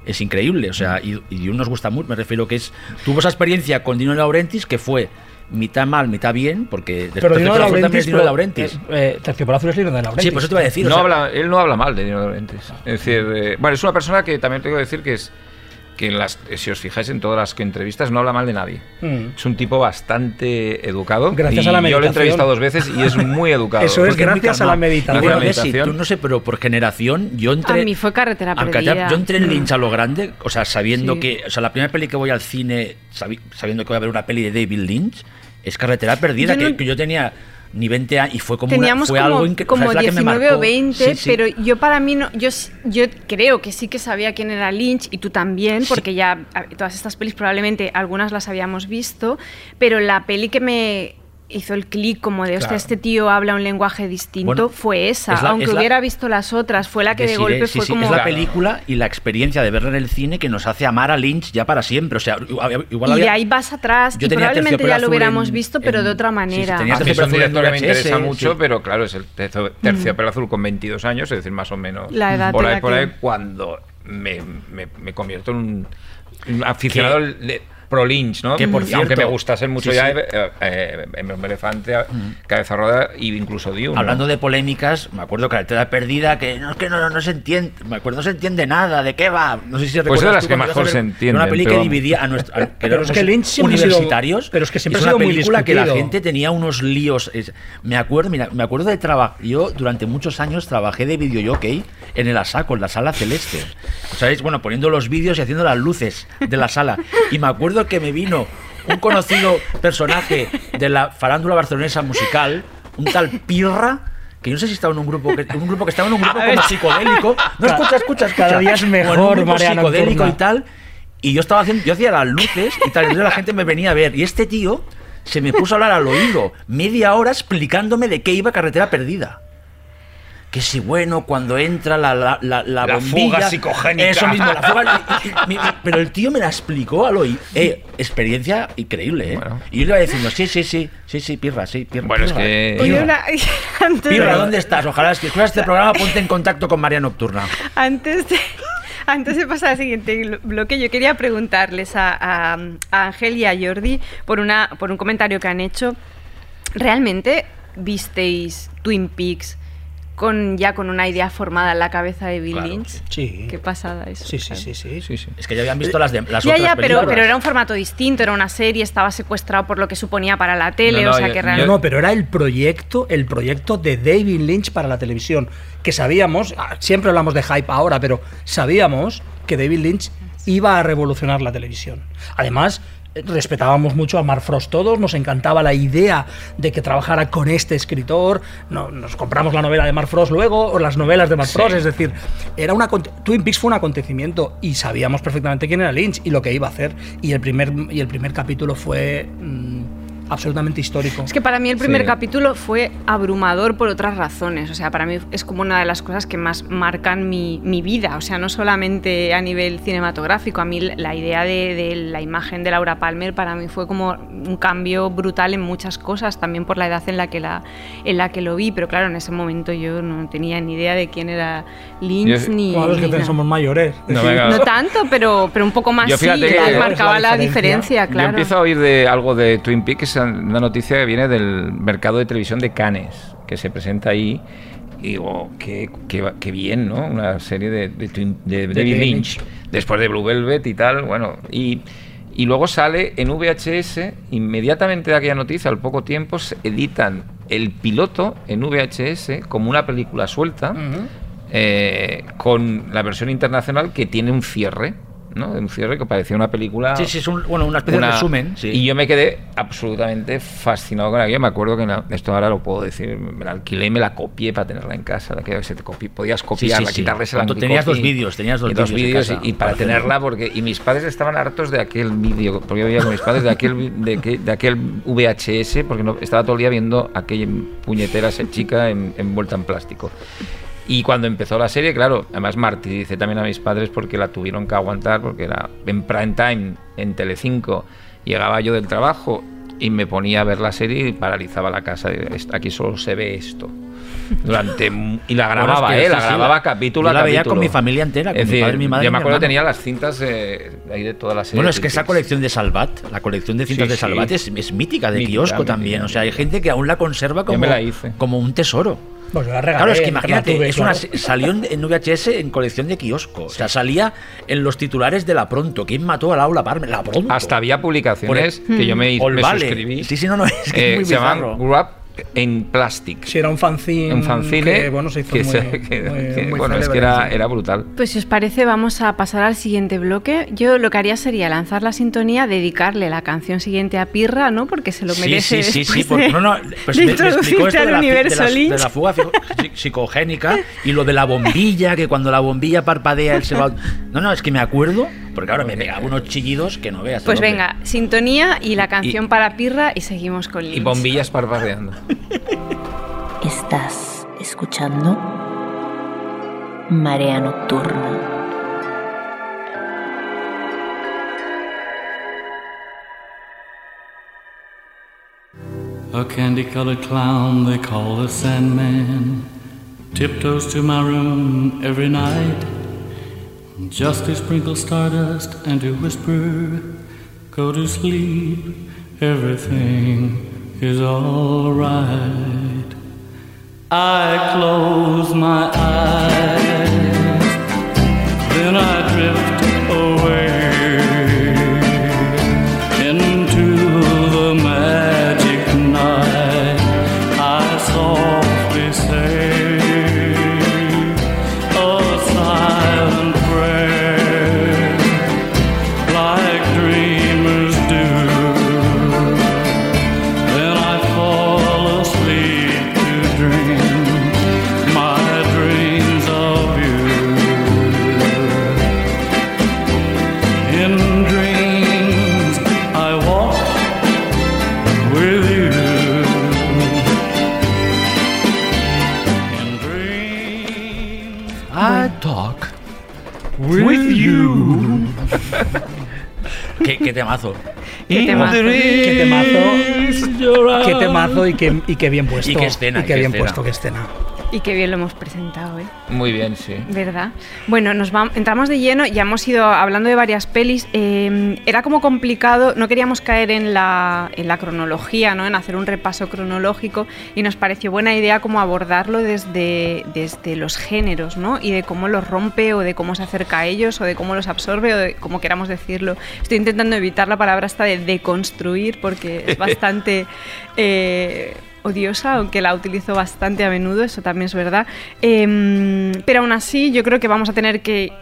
es increíble. O sea, y, y nos gusta mucho, me refiero que es. Tuvo esa experiencia con Dino de Laurentiis que fue mitad mal, mitad bien, porque Pero Dino de Azul también Laurentiis, es Dino Laurentiis. eh, eh, es Dino de Laurentiis. Sí, pues eso te iba a decir. o No sea, habla, él no habla mal de Dino de Laurentiis. Es decir, eh, bueno, es una persona que también tengo que decir que es que en las, si os fijáis en todas las que entrevistas no habla mal de nadie. Mm. Es un tipo bastante educado. Gracias y a la Yo lo he meditación. entrevistado dos veces y es muy <laughs> educado. Eso es gracias a la meditación. Bueno, Meditación. Desi, tú no sé, pero por generación, yo entré. A mí fue Carretera Perdida. Yo entré en Lynch a lo grande, o sea, sabiendo Sí. que. O sea, la primera peli que voy al cine, sabi- sabiendo que voy a ver una peli de David Lynch, es Carretera Perdida, Yo que, no- que yo tenía ni 20 años y fue como. una- Teníamos fue como, algo incre- o sea, como es la que me 19 marcó. o 20, Sí, sí. pero yo para mí no, yo, yo creo que sí que sabía quién era Lynch y tú también, porque ya todas estas pelis probablemente algunas las habíamos visto, pero la peli que me hizo el clic como de, hostia, Claro. este tío habla un lenguaje distinto, Bueno, fue esa, es la- aunque es la- hubiera visto las otras, fue la que de golpe sí, fue sí, como... Es la película y la experiencia de verla en el cine que nos hace amar a Lynch ya para siempre. O sea, igual, igual y de ahí vas atrás Yo y tenía probablemente ya lo hubiéramos en- visto, pero en- de otra sí, sí, manera. tenía A mí es un director que me interesa mucho, sí. pero claro, es el tercio- terciopelo azul con 22 años, es decir, más o menos. La edad por ahí, por ahí, cuando me, me- me convierto en un, aficionado de, pro Lynch, ¿no? Que, por Y aunque cierto- me gustase mucho sí, ya sí. eh, eh, eh, Elefante, Cabeza Roda e incluso Dune. ¿no? Hablando de polémicas, me acuerdo Carretera Perdida, que no es que no, no se entiende, me acuerdo, no se entiende nada, ¿de qué va? No sé si Pues recuerdas de las tú que mejor se ver entienden, Una peli que dividía a nuestro... a- <laughs> que Pero éramos es que Lynch siempre ha sido- universitarios. pero es que siempre es ha una muy película que la gente tenía unos líos. es- me acuerdo, mira, me acuerdo de trabajar. Yo durante muchos años trabajé de videojockey en el ASACO, en la sala celeste. ¿Sabéis? Bueno, poniendo los vídeos y haciendo las luces de la sala. Y me acuerdo que me vino un conocido personaje de la farándula barcelonesa musical, un tal Pirra. Que yo no sé si estaba en un grupo que, un grupo que estaba en un grupo como psicodélico. No, escucha, escucha, escucha. Cada día es Como en un mejor, grupo psicodélico Nocturna. y tal. Y yo estaba haciendo, yo hacía las luces y tal, y la gente me venía a ver. Y este tío se me puso a hablar al oído media hora explicándome de qué iba Carretera Perdida. Que si bueno, cuando entra la, la, la, la La bombilla, fuga psicogénica. Eso mismo, la fuga. pero el tío me la explicó al oído. Eh, experiencia increíble, ¿eh? Bueno. Y yo le iba diciendo, sí, sí, sí, sí, sí, pirra, sí, pirra. Bueno, es que- Oye, pirra. una- <laughs> antes, Pirra, de, ¿dónde estás? Ojalá que escuchas este programa, ponte en contacto con María Nocturna. antes, de, <laughs> antes de pasar al siguiente bloque, yo quería preguntarles a, a- a Ángel y a Jordi por, una, por un comentario que han hecho. ¿Realmente visteis Twin Peaks con, ya con una idea formada en la cabeza de Bill Claro, Lynch? sí. Qué pasada eso. Sí, sí, claro. sí, sí. Sí, sí. Es que ya habían visto las, de, las Ya, otras ya, pero, películas. pero era un formato distinto, era una serie, estaba secuestrado por lo que suponía para la tele, No, no, o sea yo- que realmente... no, pero era el proyecto, el proyecto de David Lynch para la televisión. Que sabíamos, ah, siempre hablamos de hype ahora, pero sabíamos que David Lynch iba a revolucionar la televisión. Además, eh, respetábamos mucho a Mark Frost todos, nos encantaba la idea de que trabajara con este escritor, no, nos compramos la novela de Mark Frost luego, o las novelas de Mark Sí. Frost, es decir, era una, Twin Peaks fue un acontecimiento y sabíamos perfectamente quién era Lynch y lo que iba a hacer. Y el primer, y el primer capítulo fue mm, absolutamente histórico. Es que para mí el primer Sí. capítulo fue abrumador por otras razones. O sea, para mí es como una de las cosas que más marcan mi, mi vida. O sea, no solamente a nivel cinematográfico. A mí la idea de, de la imagen de Laura Palmer para mí fue como un cambio brutal en muchas cosas, también por la edad en la que, la, en la que lo vi. Pero claro, en ese momento yo no tenía ni idea de quién era Lynch Yo- ni... Claro, es que somos mayores. No, venga. No tanto, pero, pero un poco más Yo sí, fíjate que- que marcaba es la la diferencia. diferencia, claro. Yo empiezo a oír de algo de Twin Peaks, una noticia que viene del mercado de televisión de Cannes, que se presenta ahí. Y digo, qué, qué- qué bien, ¿no? Una serie de, de David Lynch, después de Blue Velvet y tal, bueno. Y, y luego sale en VHS, inmediatamente de aquella noticia, al poco tiempo, se editan el piloto en VHS como una película suelta, eh, con la versión internacional que tiene un cierre, ¿no? Un cierre que parecía una película Sí, sí, es un, bueno, una especie una- de resumen. Sí. Y yo me quedé absolutamente fascinado con aquello. Me acuerdo que la- esto ahora lo puedo decir. Me la alquilé y me la copié para tenerla en casa. La que se te copi- podías copiarla, sí, sí. quitarle ese tenías dos vídeos, tenías dos y dos vídeos y, y para tenerla porque y mis padres estaban hartos de aquel vídeo porque yo veía con mis padres de aquel de, que- de aquel VHS porque no, estaba todo el día viendo aquella puñetera esa chica en- envuelta en plástico. Y cuando empezó la serie, claro, además Marty dice también a mis padres porque la tuvieron que aguantar porque era en prime time en Telecinco. Llegaba yo del trabajo y me ponía a ver la serie y paralizaba la casa. "Est- Aquí solo se ve esto. Durante y la Bueno, grababa, es que ¿eh? sí, La sí, grababa la- capítulo yo a la veía capítulo. con mi familia entera, con Es mi decir, padre, mi madre Yo me acuerdo hermano. tenía las cintas eh, ahí de toda la serie. Bueno, es que esa colección de Salvat, la colección de cintas Sí, de sí. Salvat es, es mítica, de Mítica, kiosco mítica, también. O sea, hay gente que aún la conserva como, la como un tesoro. Pues la regalé, Claro, es que imagínate, tuve, es una, claro. salió en, VHS en colección de kiosco. O sea, salía en los titulares de La Pronto. ¿Quién mató a Laura Palmer? La Pronto. Hasta había publicaciones que yo me, me Olvale. suscribí. Sí, sí, no, no, es que eh, es muy se llaman. En Plastic. Sí, era un fanzine. un fanzine Que, bueno, se hizo que muy, se- <laughs> que- muy- que, muy bueno, es que era, sí. era brutal. Pues si os parece, vamos a pasar al siguiente bloque. Yo lo que haría sería lanzar la sintonía, dedicarle la canción siguiente a Pirra, ¿no? Porque se lo Sí, merece. sí, sí, sí, porque de- no, no, <laughs> pues de me, me explicó esto al de la, de universo la- de la fuga psicogénica y lo de la bombilla, que cuando la bombilla parpadea él se va... <laughs> No, no, es que me acuerdo, porque ahora me pegaba unos chillidos que no veas. Pues venga, sintonía y la canción para Pirra y seguimos con Lynch. Y bombillas parpadeando. <laughs> Estás escuchando Marea Nocturna. A candy colored clown they call the Sandman tiptoes to my room every night just to sprinkle stardust and to whisper, go to sleep, everything is alright. I close my eyes, ¿Qué, qué temazo. Qué temazo. Qué temazo, qué temazo y qué, y qué bien puesto. Y qué escena, Y qué qué bien escena. puesto, qué escena. Y qué bien lo hemos presentado, ¿eh? Muy bien, sí. ¿Verdad? Bueno, nos vam- entramos de lleno, ya hemos ido hablando de varias pelis. eh, era como complicado, no queríamos caer en la, en la cronología, ¿no? en hacer un repaso cronológico, y nos pareció buena idea como abordarlo desde, desde los géneros, ¿no? y de cómo los rompe, o de cómo se acerca a ellos, o de cómo los absorbe, o de cómo queramos decirlo. Estoy intentando evitar la palabra esta de deconstruir, porque es <laughs> bastante. eh, odiosa, aunque la utilizo bastante a menudo, eso también es verdad. Em, pero aún así, yo creo que vamos a tener que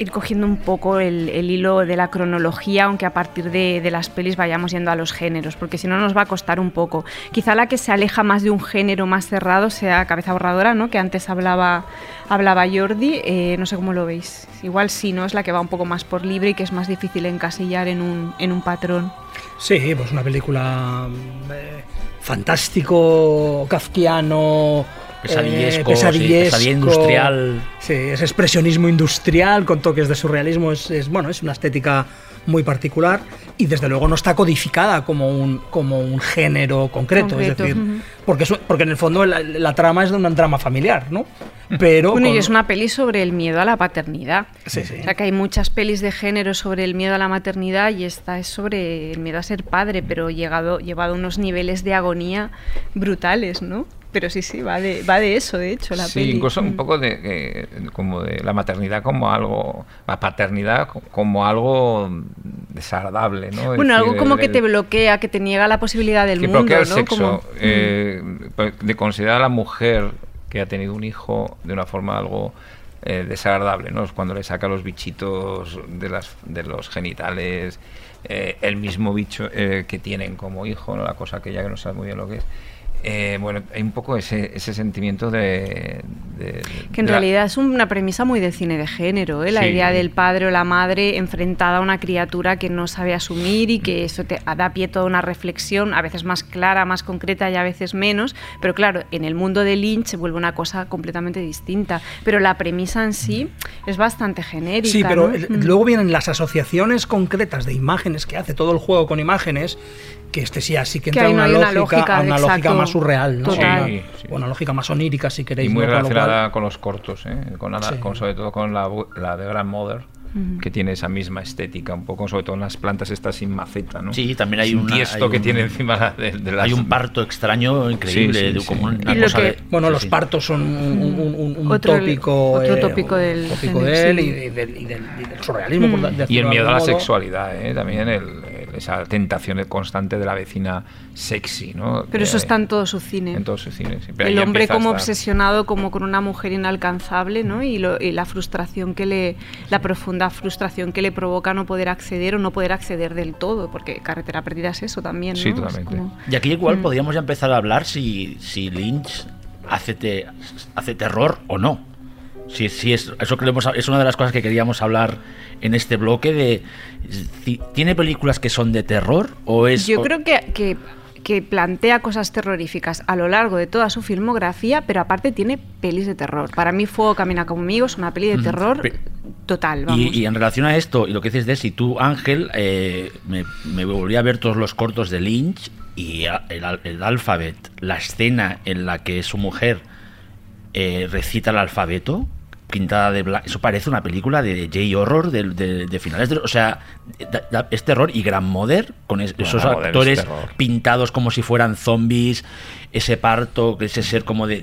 ir cogiendo un poco el, hilo de la cronología, aunque a partir de, de las pelis vayamos yendo a los géneros, porque si no nos va a costar un poco. Quizá la que se aleja más de un género más cerrado sea Cabeza Borradora, ¿no? que antes hablaba, hablaba Jordi, eh, no sé cómo lo veis. Igual sí, ¿no? Es la que va un poco más por libre y que es más difícil encasillar en un, en un patrón. Sí, pues una película eh, fantástico, kafkiano, Pesadillesco, eh, sí, pesadillesco. pesadilla industrial. Sí, es expresionismo industrial con toques de surrealismo. Es, es, bueno, es una estética muy particular y desde luego no está codificada como un, como un género concreto. Concreto, es decir, ujú. porque, es- porque en el fondo la, la trama es de un drama familiar, ¿no? Pero Bueno, y con- es una peli sobre el miedo a la paternidad. Sí, sí. O sea, que hay muchas pelis de género sobre el miedo a la maternidad y esta es sobre el miedo a ser padre, pero llegado, llevado a unos niveles de agonía brutales, ¿no? Pero sí, sí, va de, va de eso, de hecho, la sí, peli. incluso un Mm. poco de, eh, como de la maternidad como algo, la paternidad co- como algo desagradable, ¿no? Es Bueno, algo decir, como el- que te bloquea, que te niega la posibilidad del que mundo, bloquea el ¿no? sexo, Como- eh, pues, de considerar a la mujer que ha tenido un hijo de una forma algo eh, desagradable, ¿no? Es Cuando le saca los bichitos de, las, de los genitales, eh, el mismo bicho eh, que tienen como hijo, ¿no? La cosa aquella que no sabe muy bien lo que es. Eh, bueno, hay un poco ese, ese sentimiento de... de- Que en de la- realidad es una premisa muy de cine de género, ¿eh? la Sí. idea del padre o la madre enfrentada a una criatura que no sabe asumir y que eso te da pie a toda una reflexión, a veces más clara, más concreta y a veces menos. Pero claro, en el mundo de Lynch se vuelve una cosa completamente distinta. Pero la premisa en sí es bastante genérica. Sí, pero ¿no? el- Mm. luego vienen las asociaciones concretas de imágenes que hace todo el juego con imágenes, que este sí así que Que entra no una hay una lógica, lógica, a una lógica más surreal, ¿no? Total. Sí, sí. una lógica más onírica, si y queréis. muy ¿no? Con lo relacionada cual- con los cortos, ¿eh? con, la- Sí. con- sobre todo con la, de Grandmother, que tiene esa misma estética, un poco, sobre todo en las plantas estas sin maceta, ¿no? Sí, también hay Sin una- tiesto hay que un- tiene encima de, de las... Hay un parto extraño increíble, Sí, sí, de- sí. como una Y cosa que- de- Bueno, sí, los sí. partos son un, un- un- un Otro- tópico, otro eh, tópico un del tópico género, de él sí. y, de- del, y del- y del surrealismo. por Mm. de- Y el miedo a la modo. sexualidad, ¿eh? también el- esa tentación constante de la vecina sexy, ¿no? Pero eso está en todo su cine. en todo su cine. sí, el hombre como estar- obsesionado como con una mujer inalcanzable ¿no? y, lo- y la frustración que le la profunda frustración que le provoca no poder acceder o no poder acceder del todo porque carretera perdida es eso también ¿no? Sí, totalmente. como- Y aquí igual Mm. podríamos ya empezar a hablar si, si Lynch hace, te- hace terror o no. Si, si es, eso es una de las cosas que queríamos hablar en este bloque de ¿tiene películas que son de terror o es yo o- creo que, que que plantea cosas terroríficas a lo largo de toda su filmografía, pero aparte tiene pelis de terror. Para mí Fuego camina conmigo es una peli de terror pe- total, vamos. Y, y en relación a esto, y lo que dices de si tú, Ángel, eh, me, me volví a ver todos los cortos de Lynch y el, el alfabet, la escena en la que su mujer eh, recita el alfabeto, pintada de blanco. Eso parece una película de J-Horror de, de- de finales de... O sea, es terror y Grandmother con es- esos actores pintados como si fueran zombies, ese parto, ese ser como de,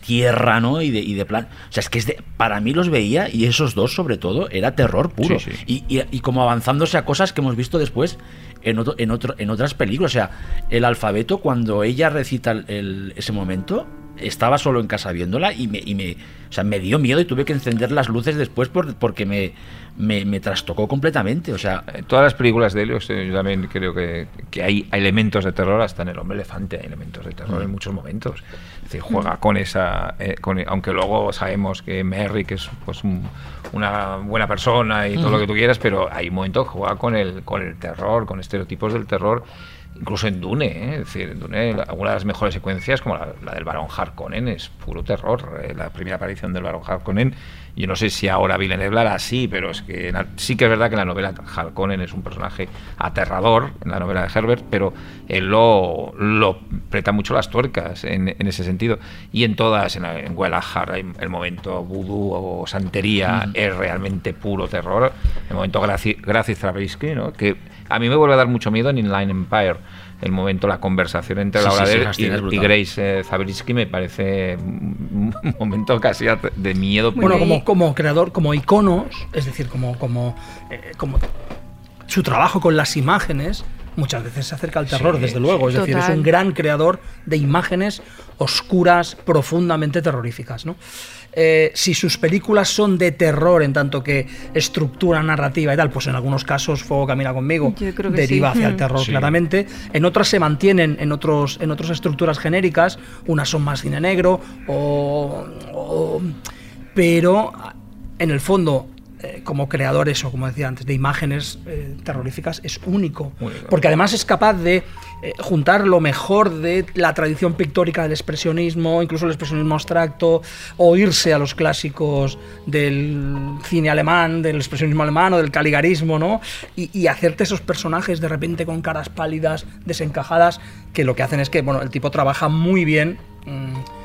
tierra, ¿no? Y de, y de plan... O sea, es que es de- para mí los veía y esos dos sobre todo era terror puro. Sí, sí. Y, y- y como avanzándose a cosas que hemos visto después en, otro, en, otro, en otras películas. O sea, el alfabeto, cuando ella recita el- el- ese momento, estaba solo en casa viéndola y me, y me, o sea, me dio miedo y tuve que encender las luces después por- porque me, me, me trastocó completamente. O sea, En todas las películas de Helios eh, yo también creo que, que hay elementos de terror, hasta en El Hombre Elefante hay elementos de terror en muchos momentos. Es decir, juega con esa... eh, con- aunque luego sabemos que Merrick es pues, un- una buena persona y todo lo que tú quieras, pero hay un momento que juega con el, con el terror, con estereotipos del terror, incluso en Dune, ¿eh? es decir, en Dune, alguna de las mejores secuencias, como la, la del Barón Harkonnen, es puro terror. eh, la primera aparición del Barón Harkonnen, yo no sé si ahora Villeneuve hará así, pero es que la- sí que es verdad que en la novela Harkonnen es un personaje aterrador, en la novela de Herbert, pero él lo, lo aprieta mucho las tuercas en, en ese sentido. Y en todas, en, en Guadalajara, el momento vudú o santería es realmente puro terror. El momento Graci, Gracie Stravinsky, ¿no? que a mí me vuelve a dar mucho miedo en Inline Empire. El momento, la conversación entre Sí, Laura sí, y. Grace eh, Zabriskie me parece un <laughs> momento casi de miedo. Bueno, como, como creador, como iconos, es decir, como, como, eh, como su trabajo con las imágenes, muchas veces se acerca al terror, Sí, desde luego. Es decir, es un gran creador de imágenes oscuras, profundamente terroríficas. ¿no? Eh, si sus películas son de terror en tanto que estructura narrativa y tal, pues en algunos casos Fuego Camina conmigo deriva sí. hacia el <laughs> terror Sí. claramente. En otras se mantienen en otros en otras estructuras genéricas, unas son más cine negro o- o pero en el fondo eh, como creadores o como decía antes de imágenes eh, terroríficas es único Único. porque además es capaz de eh, juntar lo mejor de la tradición pictórica del expresionismo incluso el expresionismo abstracto o irse a los clásicos del cine alemán del expresionismo alemán o del caligarismo no y, y hacerte esos personajes de repente con caras pálidas desencajadas que lo que hacen es que bueno el tipo trabaja muy bien mm,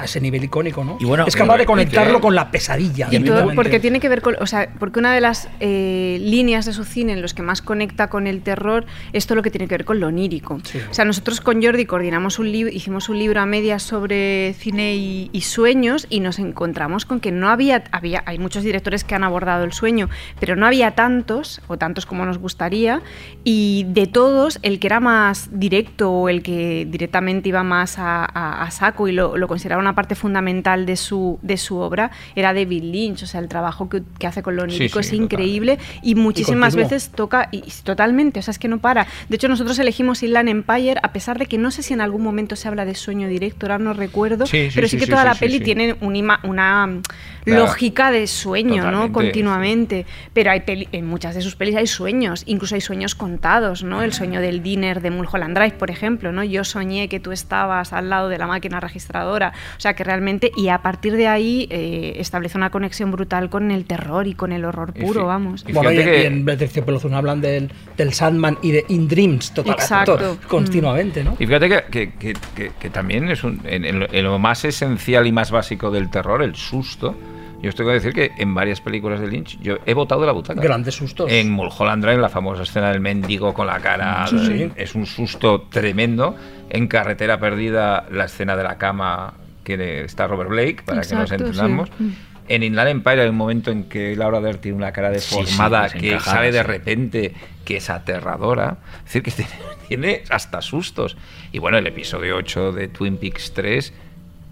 a ese nivel icónico, ¿no? Y bueno, es capaz de conectarlo con la pesadilla. Y todo porque tiene que ver con, o sea, porque una de las eh, líneas de su cine en los que más conecta con el terror es todo lo que tiene que ver con lo onírico. Sí. O sea, nosotros con Jordi coordinamos un libro, hicimos un libro a medias sobre cine y, y sueños y nos encontramos con que no había, había, hay muchos directores que han abordado el sueño, pero no había tantos o tantos como nos gustaría y de todos el que era más directo o el que directamente iba más a, a- a saco y lo, lo consideraba una parte fundamental de su, de su obra era David Lynch. O sea, el trabajo que, que hace con lo Sí, onírico sí, es total. increíble y muchísimas continuo. veces toca y, y totalmente, o sea, es que no para. De hecho, nosotros elegimos Inland Empire a pesar de que no sé si en algún momento se habla de sueño directo, ahora no recuerdo, Sí, sí, pero sí, sí, que sí, toda sí, la sí, peli sí. tiene un ima- una mm, Claro. lógica de sueño, ¿no? Totalmente, Continuamente. Pero hay peli- en muchas de sus pelis hay sueños, incluso hay sueños contados, ¿no? El sueño del dinner de Mulholland Drive, por ejemplo, ¿no? Yo soñé que tú estabas al lado de la máquina registradora. O sea, que realmente, y a partir de ahí eh, establece una conexión brutal con el terror y con el horror Y puro, fi- vamos. y Bueno, y, fíjate y que- en Terciopelo hablan del, del Sandman y de In Dreams total, Exacto. to- continuamente, ¿no? Y fíjate que, que- que- que- que también es un, en, en lo, en lo más esencial y más básico del terror, el susto. Yo os tengo que decir que en varias películas de Lynch yo he votado de la butaca. Grandes sustos. En Mulholland Drive, la famosa escena del mendigo con la cara, Sí, sí. es un susto tremendo. En Carretera Perdida, la escena de la cama que está Robert Blake, para que nos Exacto, entendamos. sí. En Inland Empire hay un momento en que Laura Dern tiene una cara deformada sí, que desencajada, sale de sí. repente, que es aterradora. Es decir, que <laughs> tiene, tiene hasta sustos. Y bueno, el episodio 8 de Twin Peaks 3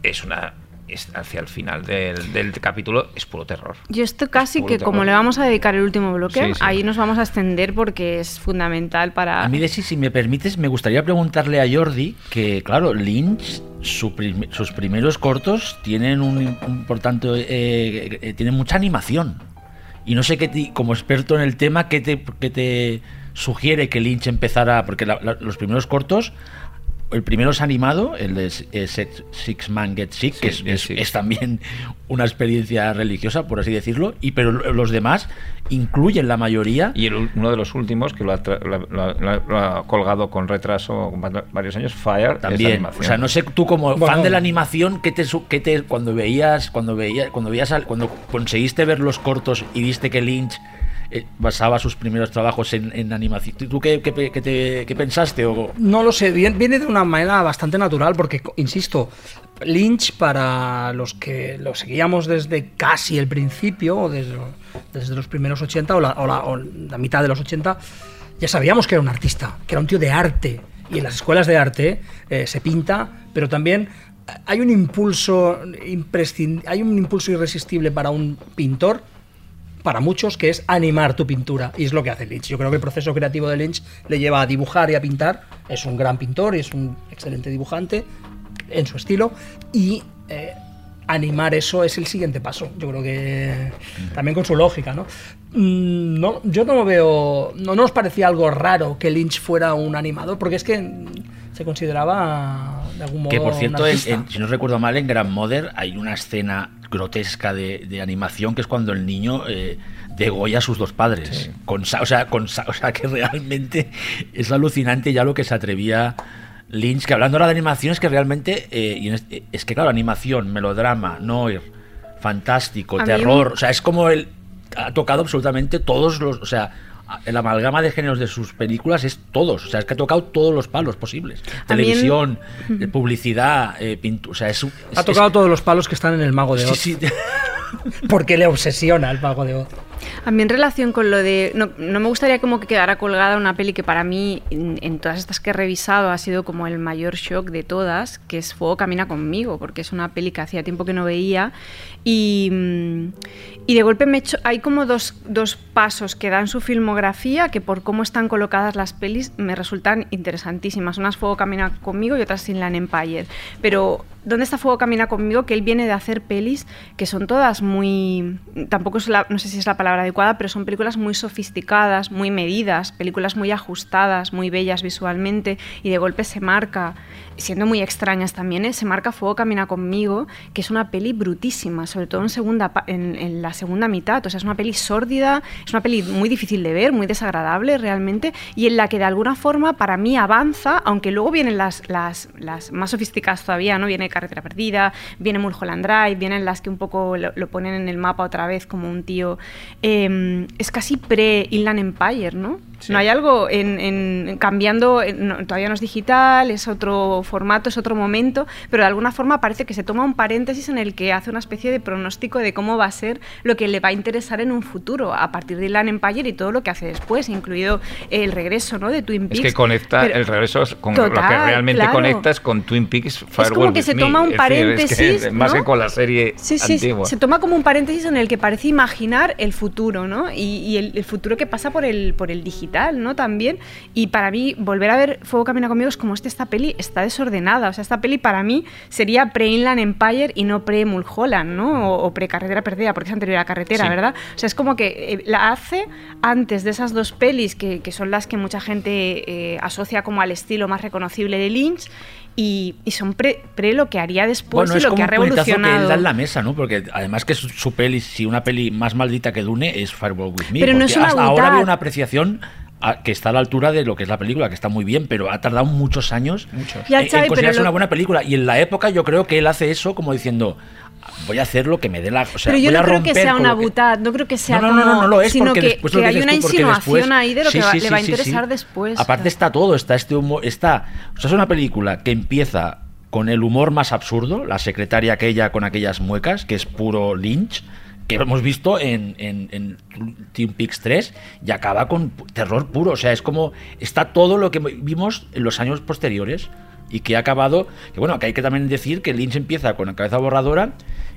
es una. Es hacia el final del, del capítulo es puro terror. Yo esto casi que como le vamos a dedicar el último bloque, Sí, sí. ahí nos vamos a extender porque es fundamental para... A mí, Desi, si me permites, me gustaría preguntarle a Jordi que, claro, Lynch, su prim- sus primeros cortos tienen un, un- por tanto, eh, eh, tienen mucha animación. Y no sé qué, como experto en el tema, qué te, qué te sugiere que Lynch empezara, porque la- la- los primeros cortos el primero es animado, el de Six Man Get Sick, que es, también una experiencia religiosa, por así decirlo, y pero los demás incluyen la mayoría. Y el uno de los últimos que lo ha, tra- lo, lo- ha colgado con retraso varios años, Fire, También, o sea, no sé tú como Bueno. fan de la animación, ¿qué te, su- qué te cuando veías, cuando veías, cuando veías, al- cuando conseguiste ver los cortos y viste que Lynch eh, basaba sus primeros trabajos en, en animación, ¿tú qué, qué qué te- qué pensaste? O, No lo sé, viene de una manera bastante natural porque, insisto, Lynch para los que lo seguíamos desde casi el principio, o desde, desde los primeros 80 o la, o la- o la mitad de los 80, ya sabíamos que era un artista, que era un tío de arte. Y en las escuelas de arte eh, se pinta, pero también hay un impulso imprescind- hay un impulso irresistible para un pintor para muchos, que es animar tu pintura. Y es lo que hace Lynch. Yo creo que el proceso creativo de Lynch le lleva a dibujar y a pintar. Es un gran pintor y es un excelente dibujante en su estilo. Y eh, animar eso es el siguiente paso. Yo creo que también con su lógica, ¿no? Mm, no yo no veo. No nos parecía algo raro que Lynch fuera un animador, porque es que se consideraba de algún modo. que por un cierto, en- artista. en- si no recuerdo mal, en Grandmother hay una escena grotesca de, de animación que es cuando el niño eh, degolla a sus dos padres. Con, sa- o, sea, con, sa- o sea, que realmente es alucinante ya lo que se atrevía Lynch, que hablando ahora de animación es que realmente, eh, y es que claro, animación, melodrama, noir, fantástico, A terror, o sea, es como él ha tocado absolutamente todos los, o sea, el amalgama de géneros de sus películas es todos, o sea, es que ha tocado todos los palos posibles. Televisión, eh, publicidad, eh, pintura, o sea, es, un- Ha tocado es- todos los palos que están en el Mago de sí, Oz. sí, <laughs> Porque le obsesiona el Mago de Oz. A mí en relación con lo de... No, no me gustaría como que quedara colgada una peli que para mí, en, en todas estas que he revisado, ha sido como el mayor shock de todas, que es Fuego Camina conmigo, porque es una peli que hacía tiempo que no veía y, mm, y de golpe me echo... Hay como dos, dos pasos que dan su filmografía que por cómo están colocadas las pelis me resultan interesantísimas. Unas Fuego Camina conmigo y otras Inland Empire. Pero ¿dónde está Fuego Camina conmigo? Que él viene de hacer pelis que son todas muy... Tampoco es la, no sé si es la palabra adecuada, pero son películas muy sofisticadas, muy medidas, películas muy ajustadas, muy bellas visualmente y de golpe se marca, siendo muy extrañas también, ¿eh? se marca Fuego Camina conmigo, que es una peli brutísima, sobre todo en, segunda, en, en la segunda mitad. O sea, es una peli sórdida, es una peli muy difícil de ver, muy desagradable realmente, y en la que de alguna forma para mí avanza, aunque luego vienen las, las, las más sofisticadas todavía, ¿no? Viene Carretera Perdida, viene Mulholland Drive, vienen las que un poco lo, lo ponen en el mapa otra vez como un tío. eh, es casi pre-Inland Empire, ¿no? Sí. No hay algo en, en- cambiando, en- no, todavía no es digital, es otro formato, es otro momento, pero de alguna forma parece que se toma un paréntesis en el que hace una especie de pronóstico de cómo va a ser lo que le va a interesar en un futuro, a partir de Inland Empire y todo lo que hace después, incluido el regreso ¿no? de Twin Es Peaks. que conecta, Pero- el regreso es con lo que Total, realmente claro. conecta es con Twin Peaks Firewall como que se Me. toma un Es decir, es que paréntesis, más ¿no? que con la serie Sí, sí, antigua. se toma como un paréntesis en el que parece imaginar el futuro, ¿no? Y, y el, el futuro que pasa por el, por el digital, ¿no? También. Y para mí, volver a ver Fuego Camina conmigo es como este, esta peli está desordenada. O sea, esta peli para mí sería pre-Inland Empire y no pre-Mulholland, ¿no? O, o pre-Carretera Perdida, porque es anterior a Carretera, Sí. ¿verdad? O sea, es como que eh, la hace antes de esas dos pelis que, que son las que mucha gente eh, asocia como al estilo más reconocible de Lynch. Y, y son pre, pre lo que haría después bueno, y es lo como que ha puñetazo que él revolucionado. da en la mesa, ¿no? Porque además que su, su peli, si una peli más maldita que Dune es Firewall With Me. Pero no es una hasta ahora había una apreciación a- que está a la altura de lo que es la película, que está muy bien, pero ha tardado muchos años Ya, en, pero considerarse lo- una buena película. Y en la época yo creo que él hace eso como diciendo, voy a hacer lo que me dé la... O sea, pero yo voy a no creo que sea una que- butad, no creo que sea no, no, no, como- no, no lo es sino porque que, después que lo hay una insinuación después- ahí de lo Sí, que va- sí, le va a sí, interesar sí. después. Aparte está todo, está este humor, está, o sea, es una película que empieza con el humor más absurdo, la secretaria aquella con aquellas muecas, que es puro Lynch, que hemos visto en, en, en Twin Peaks 3 y acaba con terror puro, o sea, es como está todo lo que vimos en los años posteriores y que ha acabado, que bueno, que hay que también decir que Lynch empieza con la cabeza borradora